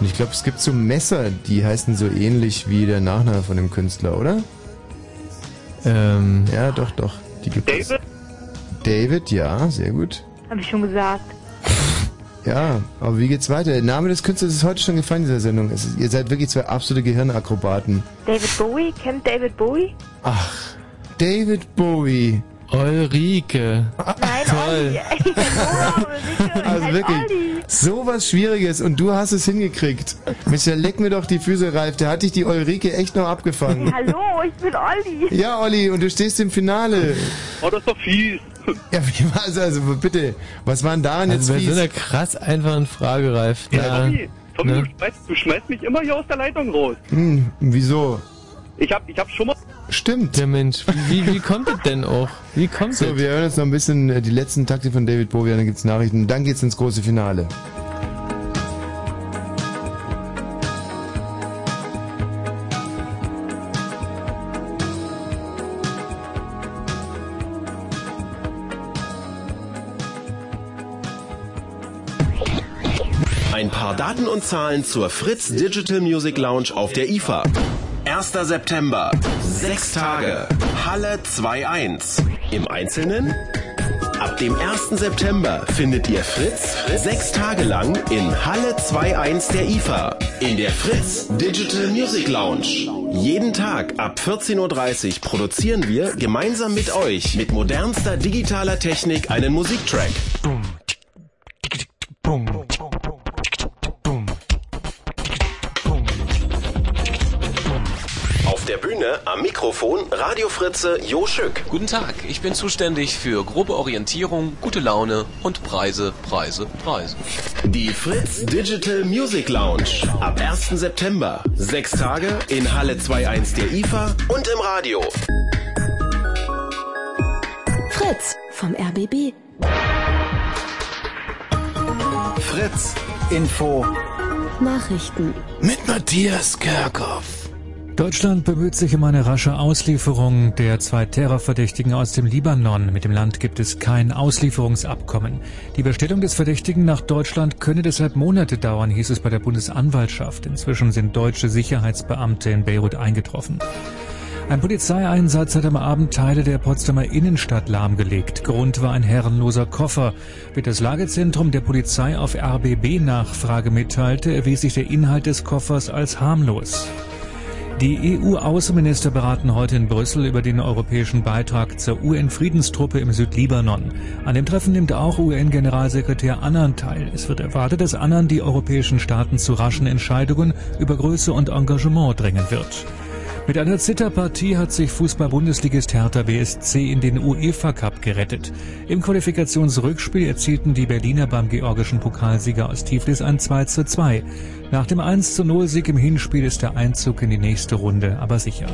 Und ich glaube, es gibt so Messer, die heißen so ähnlich wie der Nachname von dem Künstler, oder? Ähm. Ja, doch, doch. Die gibt es. David? David, ja, sehr gut. Hab ich schon gesagt. Ja, aber wie geht's weiter? Der Name des Künstlers ist heute schon gefallen in dieser Sendung. Es ist, ihr seid wirklich zwei absolute Gehirnakrobaten. David Bowie? Camp David Bowie? Ach, David Bowie. Ulrike. Nein, Toll. Olli. Also wirklich, Olli. so was Schwieriges und du hast es hingekriegt. Mister, leck mir doch die Füße, Ralf. Der hat dich die Ulrike echt noch abgefangen. Hallo, ich bin Olli. Ja, Olli, und du stehst im Finale. Oh, das ist doch fies. Ja, wie war's also? Bitte, was war denn daran jetzt Also bei so fies? einer krass einfachen Frage, Ralf. Ja, Tommy, Tommy ne? du, schmeißt, du schmeißt mich immer hier aus der Leitung raus. Hm, wieso? Ich hab, ich hab schon mal... Stimmt. Der Mensch, wie, wie kommt es denn auch? Wie kommt So, es? wir hören jetzt noch ein bisschen äh, die letzten Takte von David Bowie, dann gibt's Nachrichten dann geht's ins große Finale. Ein paar Daten und Zahlen zur Fritz Digital Music Lounge auf der IFA. 1. September, sechs Tage, Halle 2.1. Im Einzelnen? Ab dem 1. September findet ihr Fritz sechs Tage lang in Halle 2.1 der IFA. In der Fritz Digital Music Lounge. Jeden Tag ab 14.30 Uhr produzieren wir gemeinsam mit euch mit modernster digitaler Technik einen Musiktrack. Am Mikrofon Radiofritze Jo Schück. Guten Tag, ich bin zuständig für grobe Orientierung, gute Laune und Preise, Preise, Preise. Die Fritz Digital Music Lounge. Ab 1. September. Sechs Tage in Halle 2.1 der IFA und im Radio. Fritz vom RBB. Fritz Info. Nachrichten. Mit Matthias Kerkhoff. Deutschland bemüht sich um eine rasche Auslieferung der zwei Terrorverdächtigen aus dem Libanon. Mit dem Land gibt es kein Auslieferungsabkommen. Die Bestellung des Verdächtigen nach Deutschland könne deshalb Monate dauern, hieß es bei der Bundesanwaltschaft. Inzwischen sind deutsche Sicherheitsbeamte in Beirut eingetroffen. Ein Polizeieinsatz hat am Abend Teile der Potsdamer Innenstadt lahmgelegt. Grund war ein herrenloser Koffer. Wie das Lagezentrum der Polizei auf RBB-Nachfrage mitteilte, erwies sich der Inhalt des Koffers als harmlos. Die EU-Außenminister beraten heute in Brüssel über den europäischen Beitrag zur UN-Friedenstruppe im Südlibanon. An dem Treffen nimmt auch UN-Generalsekretär Annan teil. Es wird erwartet, dass Annan die europäischen Staaten zu raschen Entscheidungen über Größe und Engagement drängen wird. Mit einer Zitterpartie hat sich Fußball-Bundesligist Hertha BSC in den UEFA Cup gerettet. Im Qualifikationsrückspiel erzielten die Berliner beim georgischen Pokalsieger aus Tiflis ein 2 zu 2. Nach dem 1 zu 0 Sieg im Hinspiel ist der Einzug in die nächste Runde aber sicher.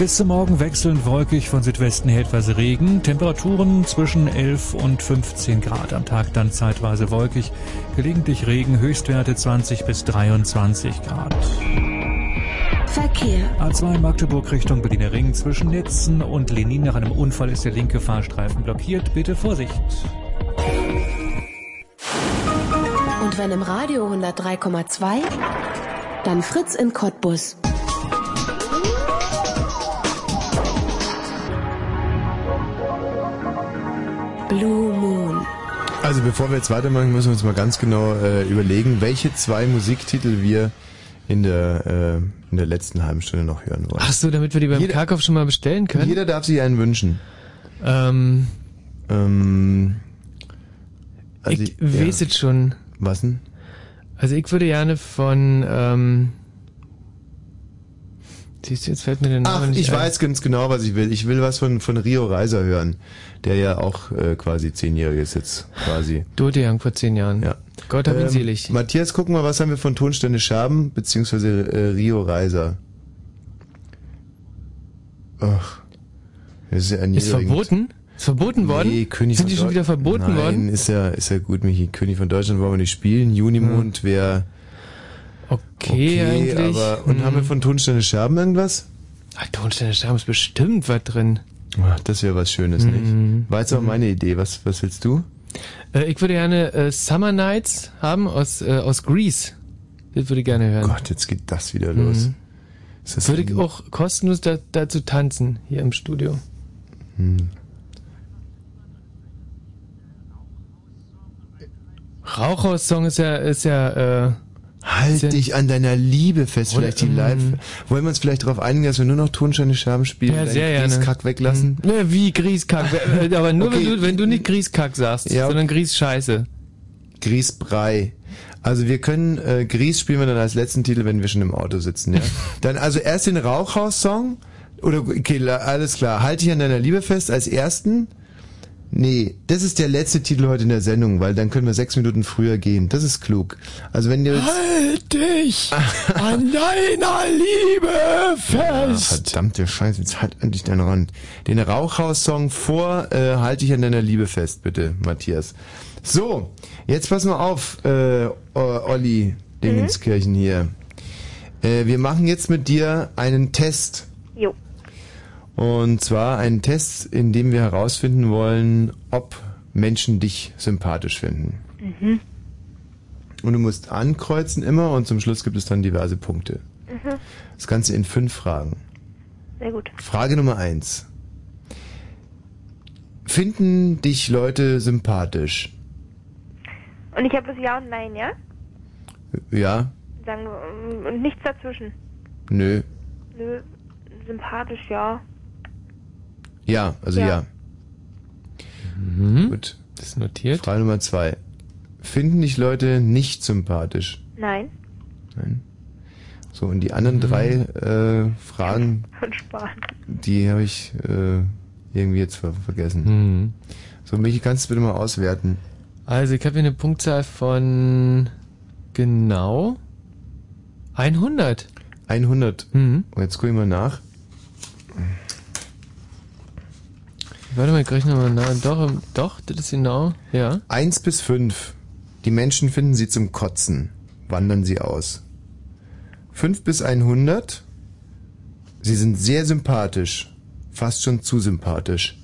Bis zum Morgen wechselnd wolkig von Südwesten her etwas Regen. Temperaturen zwischen 11 und 15 Grad. Am Tag dann zeitweise wolkig. Gelegentlich Regen. Höchstwerte 20 bis 23 Grad. Verkehr. A2 Magdeburg Richtung Berliner Ring. Zwischen Netzen und Lenin nach einem Unfall ist der linke Fahrstreifen blockiert. Bitte Vorsicht. Und wenn im Radio 103,2, dann Fritz in Cottbus. Blue Moon. Also bevor wir jetzt weitermachen, müssen wir uns mal ganz genau äh, überlegen, welche zwei Musiktitel wir in der, äh, in der letzten halben Stunde noch hören wollen. Ach so, damit wir die beim Jeder- Karkauf schon mal bestellen können? Jeder darf sich einen wünschen. Ähm, ähm, also, ich weiß jetzt schon. Was denn? Also ich würde gerne von, ähm, siehst du, jetzt fällt mir der Name Ach, nicht ich ein. weiß ganz genau, was ich will. Ich will was von, von Rio Reiser hören, der ja auch äh, quasi zehnjährig ist jetzt quasi. Young vor zehn Jahren. Ja. Gott hab ihn Ähm, selig. Matthias, guck mal, was haben wir von Tonstände Scherben, beziehungsweise äh, Rio Reiser. Ach, das ist ja ein Ist verboten? Ist verboten worden? Nee, König Sind von die schon wieder verboten Nein, worden? ist ja, ist ja gut, Michi. König von Deutschland wollen wir nicht spielen. Junimond wäre okay, eigentlich. aber, und Hm. haben wir von Tonstände Scherben irgendwas? Ah, Tonstände Scherben ist bestimmt was drin. Ach, das wäre was Schönes, Mhm. nicht? War jetzt auch meine Idee. Was, was willst du? Äh, ich würde gerne äh, Summer Nights haben aus, äh, aus Greece. Das würde ich gerne hören. Gott, jetzt geht das wieder los. Mhm. Das würde ich auch kostenlos da, dazu tanzen, hier im Studio. Hm. Rauchhaus-Song ist ja, ist ja, äh, Halt dich an deiner Liebe fest, Oder- vielleicht die Live. Mhm. Wollen wir uns vielleicht darauf einigen, dass wir nur noch Tonsteine Scherben spielen Ja, und sehr gerne. Grieskack weglassen? Ne, wie Grieskack. Äh, Aber nur Okay. wenn, du, wenn du nicht Grieskack sagst, Ja. sondern Grießscheiße. Grießbrei. Also wir können, äh, Grieß spielen wir dann als letzten Titel, wenn wir schon im Auto sitzen, ja. dann also erst den Rauchhaus-Song, oder, okay, alles klar, halt dich an deiner Liebe fest als ersten. Nee, das ist der letzte Titel heute in der Sendung, weil dann können wir sechs Minuten früher gehen. Das ist klug. Also wenn ihr. Halt dich an deiner Liebe fest. verdammte Scheiße, jetzt halt endlich deinen Rand. Den Rauchhaus-Song vor äh, Halt dich an deiner Liebe fest, bitte, Matthias. So, jetzt pass mal auf, äh, Olli Dingenskirchen hier. Äh, wir machen jetzt mit dir einen Test. Und zwar einen Test, in dem wir herausfinden wollen, ob Menschen dich sympathisch finden. Mhm. Und du musst ankreuzen immer und zum Schluss gibt es dann diverse Punkte. Mhm. Das Ganze in fünf Fragen. Sehr gut. Frage Nummer eins. Finden dich Leute sympathisch? Und ich habe das Ja und Nein, ja? Ja? Sagen wir, und nichts dazwischen. Nö? Nö, sympathisch, ja. Ja, also Ja. ja. Gut. Mhm. Das ist notiert. Frage Nummer zwei. Finden dich Leute nicht sympathisch? Nein. Nein. So, und die anderen drei äh, Fragen, die habe ich äh, irgendwie jetzt ver vergessen. Mhm. So, Michi, kannst du bitte mal auswerten? Also ich habe hier eine Punktzahl von genau 100. 100. Mhm. Und jetzt gucke ich mal nach. Warte mal, ich rechne mal nach. Doch, doch, das ist genau. Ja. 1 bis 5. Die Menschen finden sie zum Kotzen. Wandern sie aus. 5 bis 100. Sie sind sehr sympathisch. Fast schon zu sympathisch.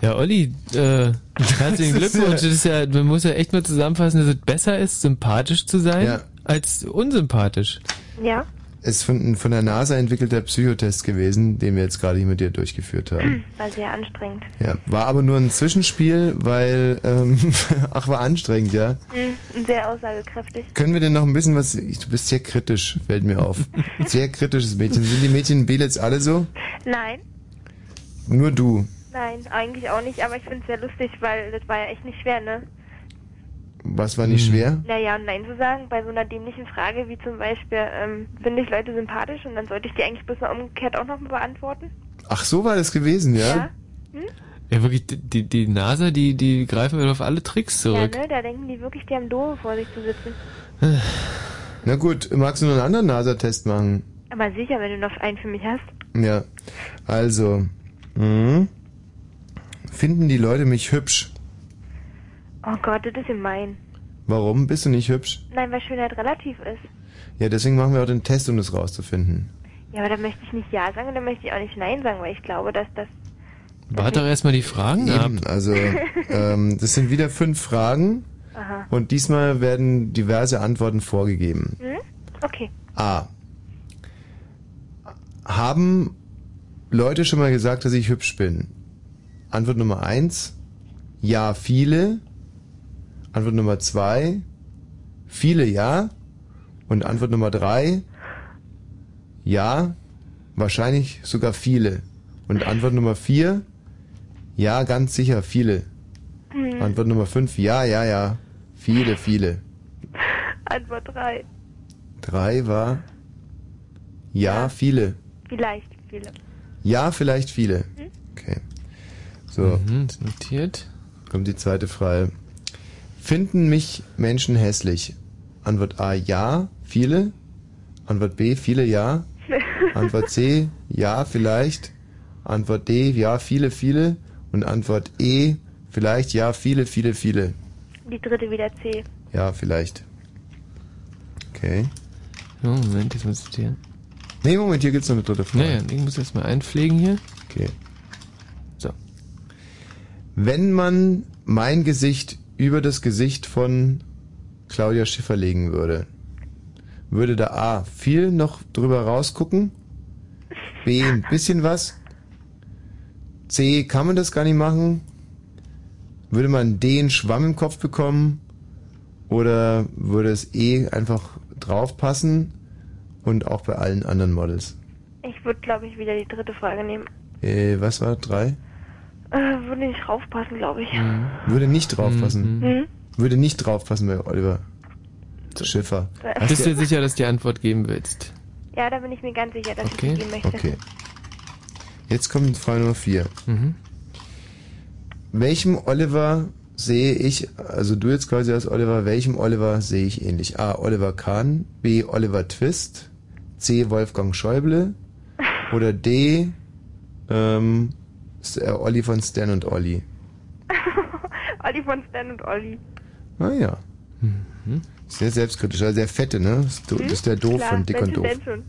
Ja, Olli, äh, herzlichen Das ist Glückwunsch. ja- Das ist ja, man muss ja echt mal zusammenfassen, dass es besser ist, sympathisch zu sein, Ja. als unsympathisch. Ja. Ist von, von der NASA entwickelter Psychotest gewesen, den wir jetzt gerade hier mit dir durchgeführt haben. War sehr anstrengend. Ja, war aber nur ein Zwischenspiel, weil, ähm, ach, war anstrengend, ja. Mhm. Sehr aussagekräftig. Können wir denn noch ein bisschen was, ich- du bist sehr kritisch, fällt mir auf. Sehr kritisches Mädchen. Sind die Mädchen in Belitz alle so? Nein, Nur du. nein, eigentlich auch nicht, aber ich finde es sehr lustig, weil das war ja echt nicht schwer, ne? Was war nicht schwer? Naja, und Nein zu sagen bei so einer dämlichen Frage wie zum Beispiel, ähm, finde ich Leute sympathisch und dann sollte ich die eigentlich bloß mal umgekehrt auch noch mal beantworten? Ach, so war das gewesen, ja? Ja. Ja, wirklich, die, die NASA, die, die greifen wieder auf alle Tricks zurück. Ja, ne? Da denken die wirklich, die haben Doofe vor sich zu sitzen. Na gut, magst du noch einen anderen NASA-Test machen? Aber sicher, wenn du noch einen für mich hast. Ja. Also, mhm. finden die Leute mich hübsch? Oh Gott, das ist gemein. Warum bist du nicht hübsch? Nein, weil Schönheit relativ ist. Ja, deswegen machen wir auch den Test, um das rauszufinden. Ja, aber da möchte ich nicht Ja sagen und dann möchte ich auch nicht Nein sagen, weil ich glaube, dass das... Warte doch erstmal die Fragen ab. Eben, also, ähm, das sind wieder fünf Fragen Aha. und diesmal werden diverse Antworten vorgegeben. Hm? Okay. A. Haben Leute schon mal gesagt, dass ich hübsch bin? Antwort Nummer eins. Ja, viele. Antwort Nummer zwei. Viele ja. Und Antwort Nummer drei. Ja, wahrscheinlich sogar viele. Und Antwort Nummer vier. Ja, ganz sicher, viele. Hm. Antwort Nummer fünf. Ja, ja, ja. Viele, viele. Antwort 3. Drei war. Ja, viele. Vielleicht viele. Ja, vielleicht viele. Okay. So. Mhm, notiert. Kommt die zweite Frage. Finden mich Menschen hässlich? Antwort A, ja, viele. Antwort B, viele, ja. Antwort C, ja, vielleicht. Antwort D, ja, viele, viele. Und Antwort E, vielleicht, ja, viele, viele, viele. Die dritte wieder C. Ja, vielleicht. Okay. Oh, Moment, jetzt muss ich dir. Nee, Moment, hier gibt's noch eine dritte Frage. Naja, ich muss jetzt mal einpflegen hier. Okay. So. Wenn man mein Gesicht über das Gesicht von Claudia Schiffer legen würde, würde da A viel noch drüber rausgucken, B ein bisschen was, C kann man das gar nicht machen, würde man D einen Schwamm im Kopf bekommen oder würde es E einfach draufpassen und auch bei allen anderen Models. Ich würde, glaube ich, wieder die dritte Frage nehmen. Äh, was war drei? Äh, würde nicht raufpassen, glaube ich. Würde nicht draufpassen. Mhm. Würde nicht draufpassen bei Oliver Schiffer. Hast Bist du- du sicher, dass du die Antwort geben willst? Ja, da bin ich mir ganz sicher, dass Okay, ich die gehen möchte. Okay. Jetzt kommt Frage Nummer vier. Mhm. Welchem Oliver sehe ich, also du jetzt quasi als Oliver, welchem Oliver sehe ich ähnlich? A. Oliver Kahn, B. Oliver Twist, C. Wolfgang Schäuble oder D. Ähm, äh, Olli von Stan und Olli. Olli von Stan und Olli. Ah ja. Mhm. Sehr selbstkritisch, also sehr fette, ne? Das ist, do- Hm? das ist der doof Klar, von dick und doof. denn schon.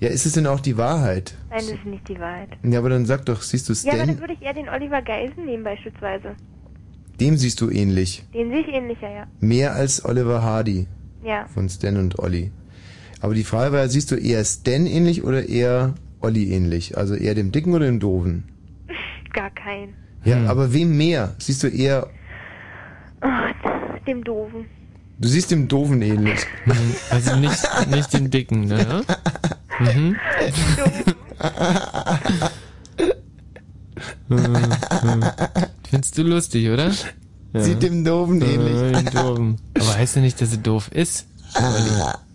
Ja, ist es denn auch die Wahrheit? Nein, das ist nicht die Wahrheit. Ja, aber dann sag doch, siehst du Ja, aber Stan, dann würde ich eher den Oliver Geisen nehmen beispielsweise. dem siehst du ähnlich. Den sehe ich ähnlicher, ja. Mehr als Oliver Hardy Ja. von Stan und Olli. Aber die Frage war, siehst du eher Stan ähnlich oder eher Olli ähnlich? Also eher dem Dicken oder dem Doofen? Gar kein. Ja, aber wem mehr? Siehst du eher, Oh, dem Doofen. du siehst dem Doofen ähnlich. Also nicht, nicht den Dicken, ne? Mhm. Findest du lustig, oder? Sieht dem Doofen ähnlich. Äh, dem Doofen. Aber heißt ja nicht, dass er doof ist.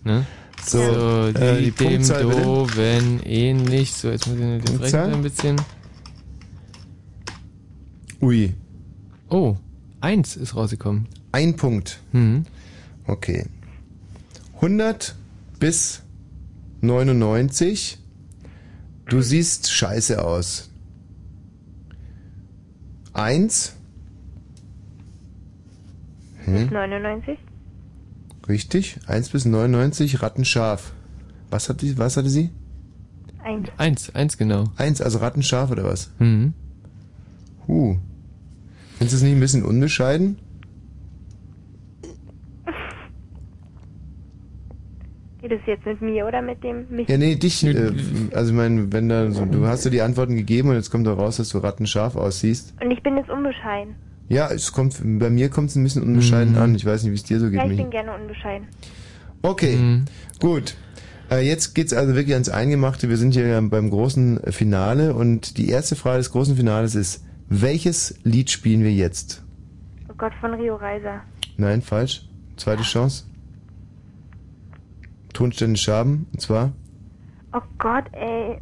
Ne? So, so äh, die die dem Punktzahl doofen ähnlich. So, jetzt muss ich den Punktzahl? Rechner ein bisschen. Ui. Oh, eins ist rausgekommen. Ein Punkt. Mhm. Okay. 100 bis 99. Du siehst scheiße aus. Eins. Hm, 99? richtig. 1 bis 99, rattenscharf. Was, hat die, was hatte sie? Eins. Eins, eins genau. Eins, also rattenscharf oder was? Mhm. Huh. Findest du es nicht ein bisschen unbescheiden? Geht es jetzt mit mir oder mit dem mich? Ja, nee, dich. Äh, also ich meine, wenn da so, du hast dir die Antworten gegeben und jetzt kommt da raus, dass du rattenscharf aussiehst. Und ich bin jetzt unbescheiden. Ja, es kommt, bei mir kommt es ein bisschen unbescheiden an. Ich weiß nicht, wie es dir so geht, Ja, ich bin gerne unbescheiden. Okay, gut. Äh, jetzt geht's also wirklich ans Eingemachte. Wir sind hier ja beim großen Finale und die erste Frage des großen Finales ist, welches Lied spielen wir jetzt? Oh Gott, von Rio Reiser. Nein, falsch. Zweite Chance. Tonstände Schaben, und zwar Oh Gott, ey.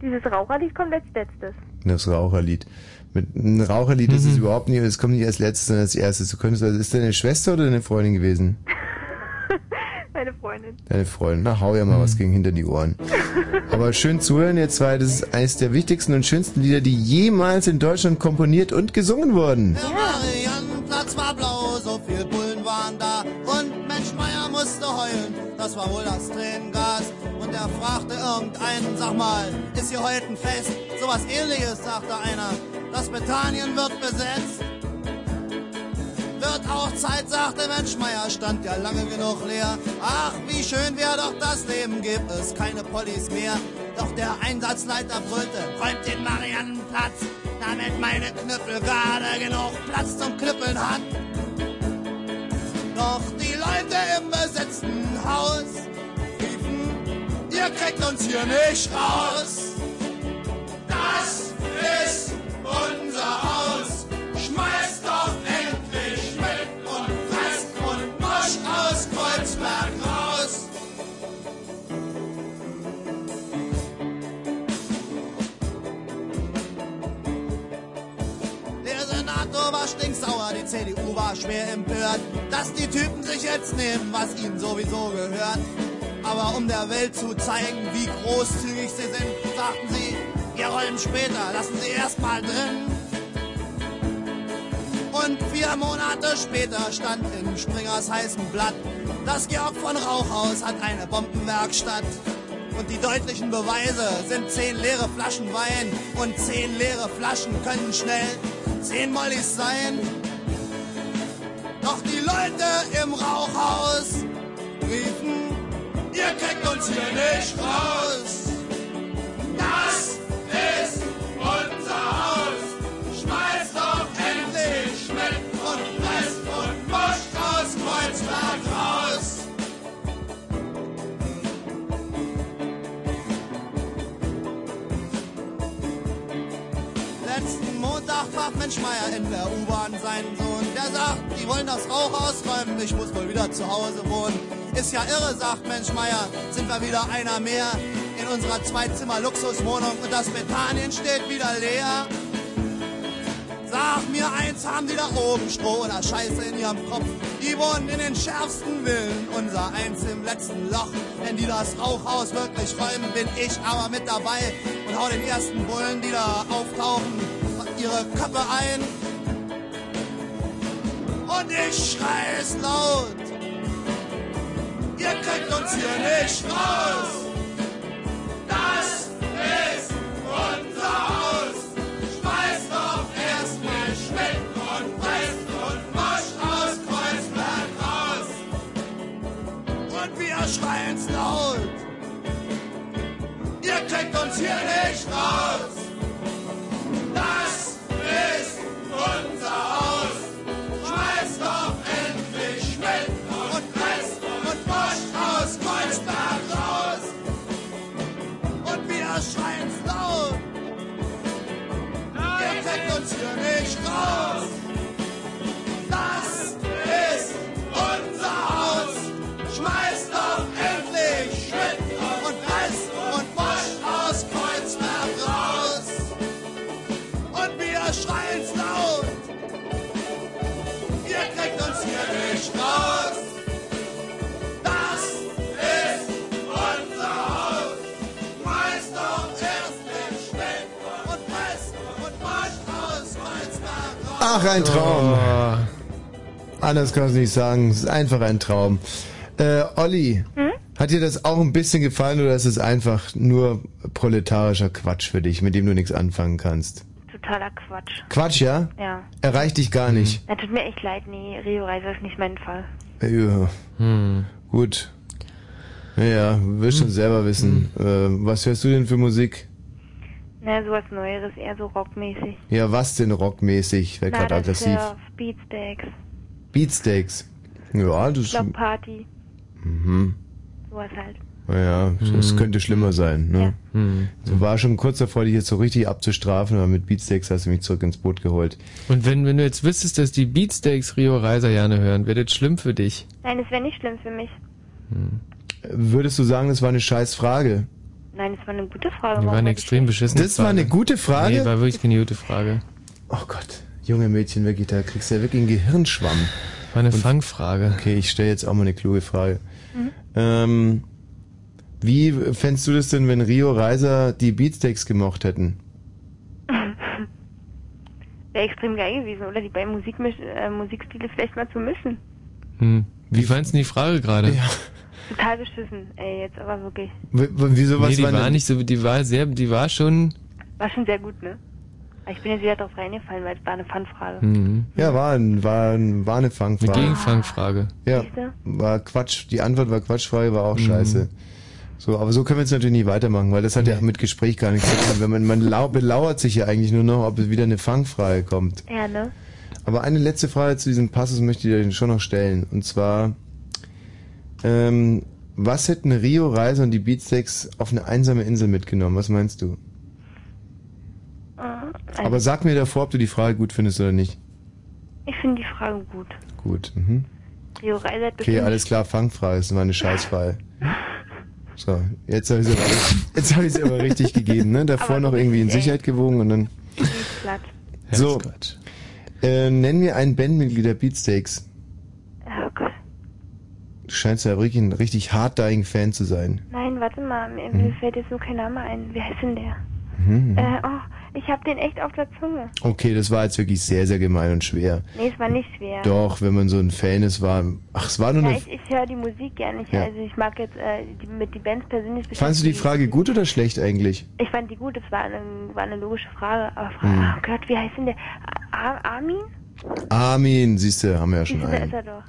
Dieses Raucherlied kommt als letztes. das Raucherlied. Mit ein Raucherlied ist es überhaupt nicht, es kommt nicht als letztes, sondern als erstes. Du könntest, also ist deine Schwester oder deine Freundin gewesen? Meine Freundin. Deine Freundin. Na, hau ja mal was gegen hinter die Ohren. Aber schön zuhören, ihr zwei. Das ist eines der wichtigsten und schönsten Lieder, die jemals in Deutschland komponiert und gesungen wurden. Der Mariannenplatz war blau, so viel Bullen waren da. Und Mensch Meier musste heulen, das war wohl das Tränengas. Und er fragte irgendeinen, sag mal, ist hier heute ein Fest? Sowas ähnliches, sagte einer. Das Bethanien wird besetzt. Wird auch Zeit, sagte Mensch Meier, stand ja lange genug leer. Ach, wie schön wär doch das Leben, gibt es keine Pollis mehr. Doch der Einsatzleiter brüllte, räumt den Mariannenplatz, damit meine Knüppel gerade genug Platz zum Knüppeln hat. Doch die Leute im besetzten Haus riefen, ihr kriegt uns hier nicht raus. Das ist unser Haus. Schmeißt doch CDU war schwer empört, dass die Typen sich jetzt nehmen, was ihnen sowieso gehört. Aber um der Welt zu zeigen, wie großzügig sie sind, sagten sie, wir rollen später, lassen sie erst mal drin. Und vier Monate später stand in Springers heißem Blatt, das Georg von Rauchhaus hat eine Bombenwerkstatt. Und die deutlichen Beweise sind zehn leere Flaschen Wein und zehn leere Flaschen können schnell zehn Mollys sein. Leute im Rauchhaus riefen, ihr kriegt uns hier nicht raus. Das ist unser Haus. Schmeißt doch endlich mit und presst und moscht aus Kreuzberg raus. Letzten Montag traf Mensch Meier in der U-Bahn seinen. Der sagt, die wollen das Rauch ausräumen, ich muss wohl wieder zu Hause wohnen. Ist ja irre, sagt Mensch Meier, sind wir wieder einer mehr in unserer Zweizimmer-Luxuswohnung und das Bethanien steht wieder leer. Sag mir eins, haben die da oben Stroh oder Scheiße in ihrem Kopf? Die wohnen in den schärfsten Villen, unser eins im letzten Loch. Wenn die das Rauchhaus wirklich räumen, bin ich aber mit dabei und hau den ersten Bullen, die da auftauchen, ihre Köpfe ein. Und ich schrei es laut. Ihr kriegt uns hier nicht raus. Das ist unser Haus. Schmeißt doch erst mich mit und presst und moscht aus Kreuzberg raus. Und wir schreien's laut. Ihr kriegt uns hier nicht raus. Ach, ein Traum. Anders kann ich nicht sagen. Es ist einfach ein Traum. Äh, Olli, Hm? hat dir das auch ein bisschen gefallen oder ist es einfach nur proletarischer Quatsch für dich, mit dem du nichts anfangen kannst? Totaler Quatsch. Quatsch, ja? Ja. Erreicht dich gar nicht. Na, tut mir echt leid, nee, Rio Reiser ist nicht mein Fall. Ja. Gut. Ja, wirst schon selber wissen. Äh, was hörst du denn für Musik? Na, sowas Neueres, eher so rockmäßig. Ja, was denn rockmäßig? Werd gerade Nada aggressiv. Surf, Beatsteaks, Beatsteaks. Ja, das Block Party, Mhm. sowas halt. Ja, das könnte schlimmer sein. Ne? So war schon kurz davor, dich jetzt so richtig abzustrafen, aber mit Beatsteaks hast du mich zurück ins Boot geholt. Und wenn, wenn du jetzt wüsstest, dass die Beatsteaks Rio Reiser gerne hören, wäre das schlimm für dich. Nein, es wäre nicht schlimm für mich. Würdest du sagen, das war eine scheiß Frage? Nein, es war eine gute Frage. Das war eine extrem beschissene Das war eine gute Frage? Nee, war wirklich keine gute Frage. Oh Gott, junge Mädchen, wirklich, da kriegst du ja wirklich einen Gehirnschwamm. War eine Fangfrage. Okay, ich stelle jetzt auch mal eine kluge Frage. Mhm. Ähm, wie fändest du das denn, wenn Rio Reiser die Beatsteaks gemocht hätten? Wäre extrem geil gewesen, oder die beiden Musikmisch äh, Musikstile vielleicht mal zu mischen. Hm. Wie fandst du die Frage gerade? Ja. Total beschissen, ey, jetzt aber wirklich. W wieso was nee, die war war, denn- nicht so, die war sehr, die war schon. War schon sehr gut, ne? Aber ich bin jetzt wieder drauf reingefallen, weil es war eine Fun-Frage. Mhm. Ja, war, ein, war, ein, war eine Fangfrage. Eine Gegenfangfrage. Ja, war Quatsch. Die Antwort war Quatschfrage, war auch Mhm. scheiße. So, aber so können wir jetzt natürlich nicht weitermachen, weil das hat ja mit Gespräch gar nichts zu tun. Wenn man, man lau belauert sich ja eigentlich nur noch, ob es wieder eine Fangfrage kommt. Ja, ne? Aber eine letzte Frage zu diesem Passus möchte ich dir schon noch stellen. Und zwar, ähm, was hätten Rio Reiser und die Beatsteaks auf eine einsame Insel mitgenommen? Was meinst du? Äh, Aber sag mir davor, ob du die Frage gut findest oder nicht. Ich finde die Frage gut. Gut. Mhm. Rio Reiser hat Okay, alles klar, Fangfrage, das war eine Scheißfrage. So, jetzt habe ich es aber, jetzt hab ich's aber richtig gegeben, ne? Davor Aber noch irgendwie in. Sicherheit gewogen und dann. Platt. So. Äh, nenn mir ein Bandmitglied der Beatsteaks. Du scheinst ja wirklich ein richtig hard-dying Fan zu sein. Nein, warte mal, mir, mir fällt jetzt nur kein Name ein. Wie heißt denn der? Mhm. Äh, oh, ich hab den echt auf der Zunge. Okay, das war jetzt wirklich sehr, sehr gemein und schwer. Nee, es war nicht schwer. Doch, wenn man so ein Fan ist, war. Ach, es war nur Ja, eine. ich, ich höre die Musik gerne. Ich, Ja. Also ich mag jetzt äh, die, mit die Bands persönlich Fandst du die. Frage gut oder schlecht eigentlich? Ich fand die gut, es war eine, war eine logische Frage. Aber Frage, Hm. oh Gott, wie heißt denn der? A Armin? Armin, siehst du, haben wir ja schon Siehst du, da einen. ist er doch.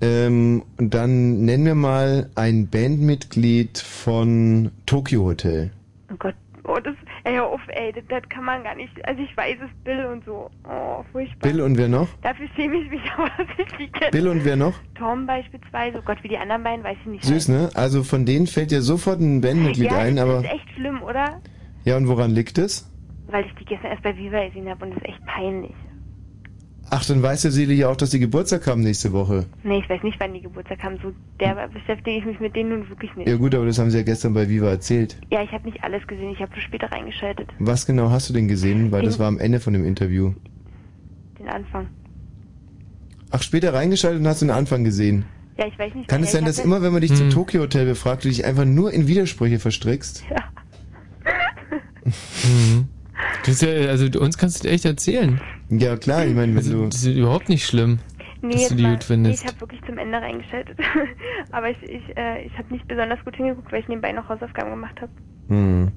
Ähm, und dann nenn mir mal ein Bandmitglied von Tokyo Hotel. Oh Gott, oh, das, ey, hör auf, ey, das, das kann man gar nicht, also ich weiß es, Bill und so, oh, furchtbar. Bill und wer noch? Dafür schäme ich mich aber, dass ich die kenne. Bill und wer noch? Tom beispielsweise, oh Gott, wie die anderen beiden, weiß ich nicht. Süß, ne? Also von denen fällt dir sofort ein Bandmitglied ja, ein, das aber. ist echt schlimm, oder? Ja, und woran liegt es? Weil ich die gestern erst bei Viva gesehen habe und das ist echt peinlich. Ach, dann weiß der Seele ja auch, dass die Geburtstag haben nächste Woche. Nee, ich weiß nicht, wann die Geburtstag haben, so der beschäftige ich mich mit denen nun wirklich nicht. Ja gut, aber das haben sie ja gestern bei Viva erzählt. Ja, ich habe nicht alles gesehen, ich habe nur später reingeschaltet, Was genau hast du denn gesehen? Weil das war am Ende von dem Interview. den Anfang. Ach, später reingeschaltet und hast den Anfang gesehen. Ja, ich weiß nicht. Kann ja, es sein, dass immer, wenn man dich Hm. zum Tokyo Hotel befragt, du dich einfach nur in Widersprüche verstrickst? Mhm. Das ist ja, also uns kannst du das echt erzählen. Ja, klar, ich meine, wenn du. Das ist überhaupt nicht schlimm, Nee, dass du die mal, gut findest. Nee, ich habe wirklich zum Ende reingeschaltet. Aber ich, ich, äh, ich habe nicht besonders gut hingeguckt, weil ich nebenbei noch Hausaufgaben gemacht habe. Hm.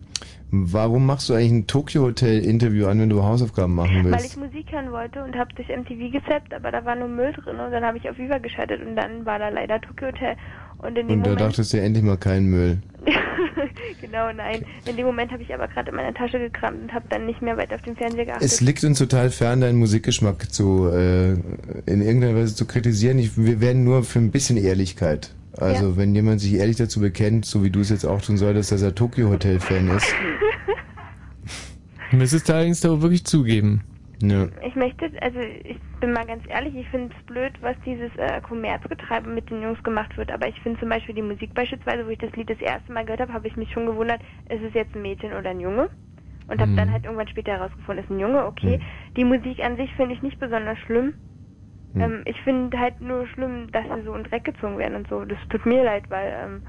Warum machst du eigentlich ein Tokyo Hotel Interview an, wenn du Hausaufgaben machen Weil willst? ich Musik hören wollte und habe durch MTV gezappt, aber da war nur Müll drin und dann habe ich auf Viva geschaltet und dann war da leider Tokyo Hotel. Und in dem Und da Moment, dachtest du ja endlich mal keinen Müll. genau, nein. In dem Moment habe ich aber gerade in meine Tasche gekramt und habe dann nicht mehr weiter auf den Fernseher geachtet. Es liegt uns total fern, deinen Musikgeschmack zu äh, in irgendeiner Weise zu kritisieren. Ich, wir werden nur für ein bisschen Ehrlichkeit. Also Ja. wenn jemand sich ehrlich dazu bekennt, so wie du es jetzt auch tun solltest, dass er Tokyo Hotel Fan ist. Müsstest du allerdings doch wirklich zugeben. Ja. Ich möchte, also ich bin mal ganz ehrlich, ich finde es blöd, was dieses äh, Kommerzgetreibe mit den Jungs gemacht wird. Aber ich finde zum Beispiel die Musik beispielsweise, wo ich das Lied das erste Mal gehört habe, habe ich mich schon gewundert, ist es jetzt ein Mädchen oder ein Junge? Und habe Mhm. dann halt irgendwann später herausgefunden, ist ein Junge, okay. Die Musik an sich finde ich nicht besonders schlimm. Mhm. Ähm, ich finde halt nur schlimm, dass sie so in Dreck gezogen werden und so. Das tut mir leid, weil ähm,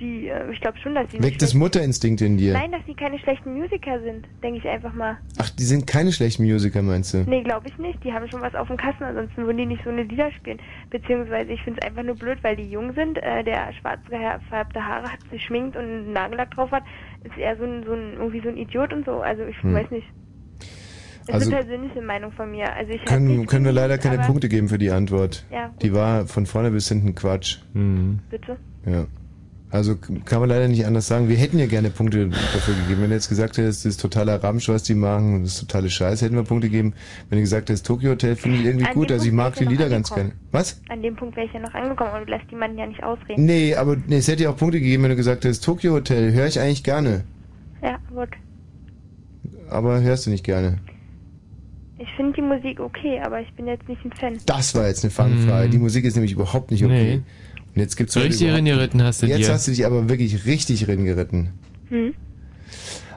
die, äh, ich glaube schon, dass sie Weckt das Mutterinstinkt in dir? Nein, dass sie keine schlechten Musiker sind, denke ich einfach mal. Ach, die sind keine schlechten Musiker, meinst du? Nee, glaube ich nicht. Die haben schon was auf dem Kasten, ansonsten würden die nicht so eine Lieder spielen. Beziehungsweise ich finde es einfach nur blöd, weil die jung sind. Äh, der schwarz gefärbte Haare hat, sich schminkt und einen Nagellack drauf hat, ist eher so ein, so ein, irgendwie so ein Idiot und so. Also ich Hm. weiß nicht. Das Also- ist eine persönliche Meinung von mir. Also ich Können, können wir leider keine aber- Punkte geben für die Antwort. Ja, gut. Die war von vorne bis hinten Quatsch. Bitte? Ja. Also kann man leider nicht anders sagen. Wir hätten ja gerne Punkte dafür gegeben. Wenn du jetzt gesagt hättest, das ist totaler Ramsch, was die machen, das ist totale Scheiße, hätten wir Punkte gegeben. Wenn du gesagt hättest, Tokyo Hotel finde ich irgendwie An gut, also ich mag die Lieder ganz gerne. Was? An dem Punkt wäre ich ja noch angekommen und du lässt die Mann ja nicht ausreden. Nee, aber nee, es hätte ja auch Punkte gegeben, wenn du gesagt hättest, Tokyo Hotel höre ich eigentlich gerne. Ja, gut. Aber hörst du nicht gerne. Ich finde die Musik okay, aber ich bin jetzt nicht ein Fan. Das war jetzt eine Fangfrage. Die Musik ist nämlich überhaupt nicht okay. Nee. Und jetzt gibt's Richtig überhaupt- reingeritten hast du Jetzt dir. hast du dich aber wirklich richtig reingeritten. Hm?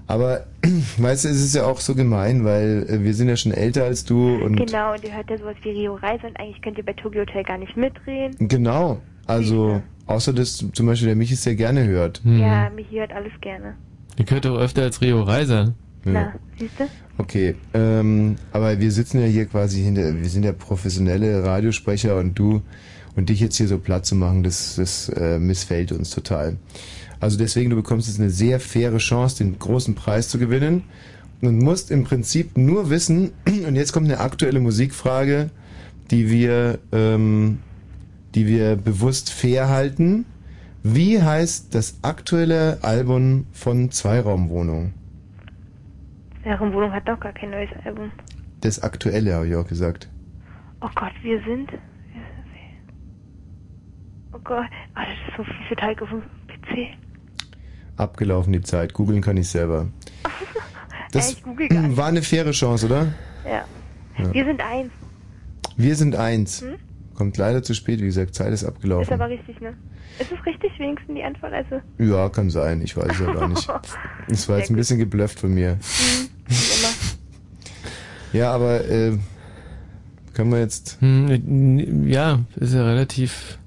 Aber weißt du, es ist ja auch so gemein, weil äh, wir sind ja schon älter als du und Genau, und ihr hört ja sowas wie Rio Reise und eigentlich könnt ihr bei Tokyo Hotel gar nicht mitreden. genau. Also außer dass zum Beispiel der Michi es sehr gerne hört. Ja, mich hört alles gerne. Ihr gehört doch öfter als Rio Reiser. Na, siehst du? Okay, ähm, aber wir sitzen ja hier quasi hinter, wir sind ja professionelle Radiosprecher und du und dich jetzt hier so platt zu machen, das, das äh, missfällt uns total. Also deswegen, du bekommst jetzt eine sehr faire Chance, den großen Preis zu gewinnen und musst im Prinzip nur wissen, und jetzt kommt eine aktuelle Musikfrage, die wir, ähm, die wir bewusst fair halten. Wie heißt das aktuelle Album von Zweiraumwohnung? Deren Wohnung hat doch gar kein neues Album. Das aktuelle, habe ich auch gesagt. Oh Gott, wir sind. Oh Gott, oh, das ist so viel für Teig auf dem PC. Abgelaufen die Zeit. Googeln kann ich selber. Das ich google gar nicht. war eine faire Chance, oder? Ja. Ja. Wir sind eins. Wir sind eins. Hm? Kommt leider zu spät, wie gesagt, Zeit ist Ist abgelaufen. aber richtig, ne? Ist es richtig, wenigstens die Antwort? Also, Ja, kann sein, ich weiß es ja gar nicht. Das war jetzt ein bisschen geblufft von mir. Ja, aber äh, können wir jetzt. Hm, ja, ist ja relativ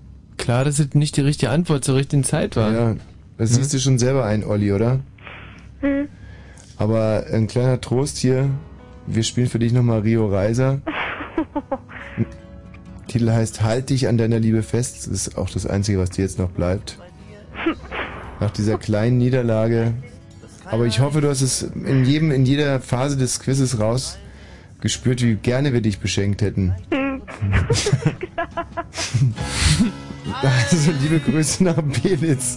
klar, dass es nicht die richtige Antwort zur richtigen Zeit war. Ja, das siehst du schon selber ein, Olli, oder? Hm. Aber ein kleiner Trost hier. Wir spielen für dich nochmal Rio Reiser. Titel heißt Halt dich an deiner Liebe fest. Das ist auch das Einzige, was dir jetzt noch bleibt. Nach dieser kleinen Niederlage. Aber ich hoffe, du hast es in jedem, in jeder Phase des Quizzes raus gespürt, wie gerne wir dich beschenkt hätten. Also liebe Grüße nach Belitz.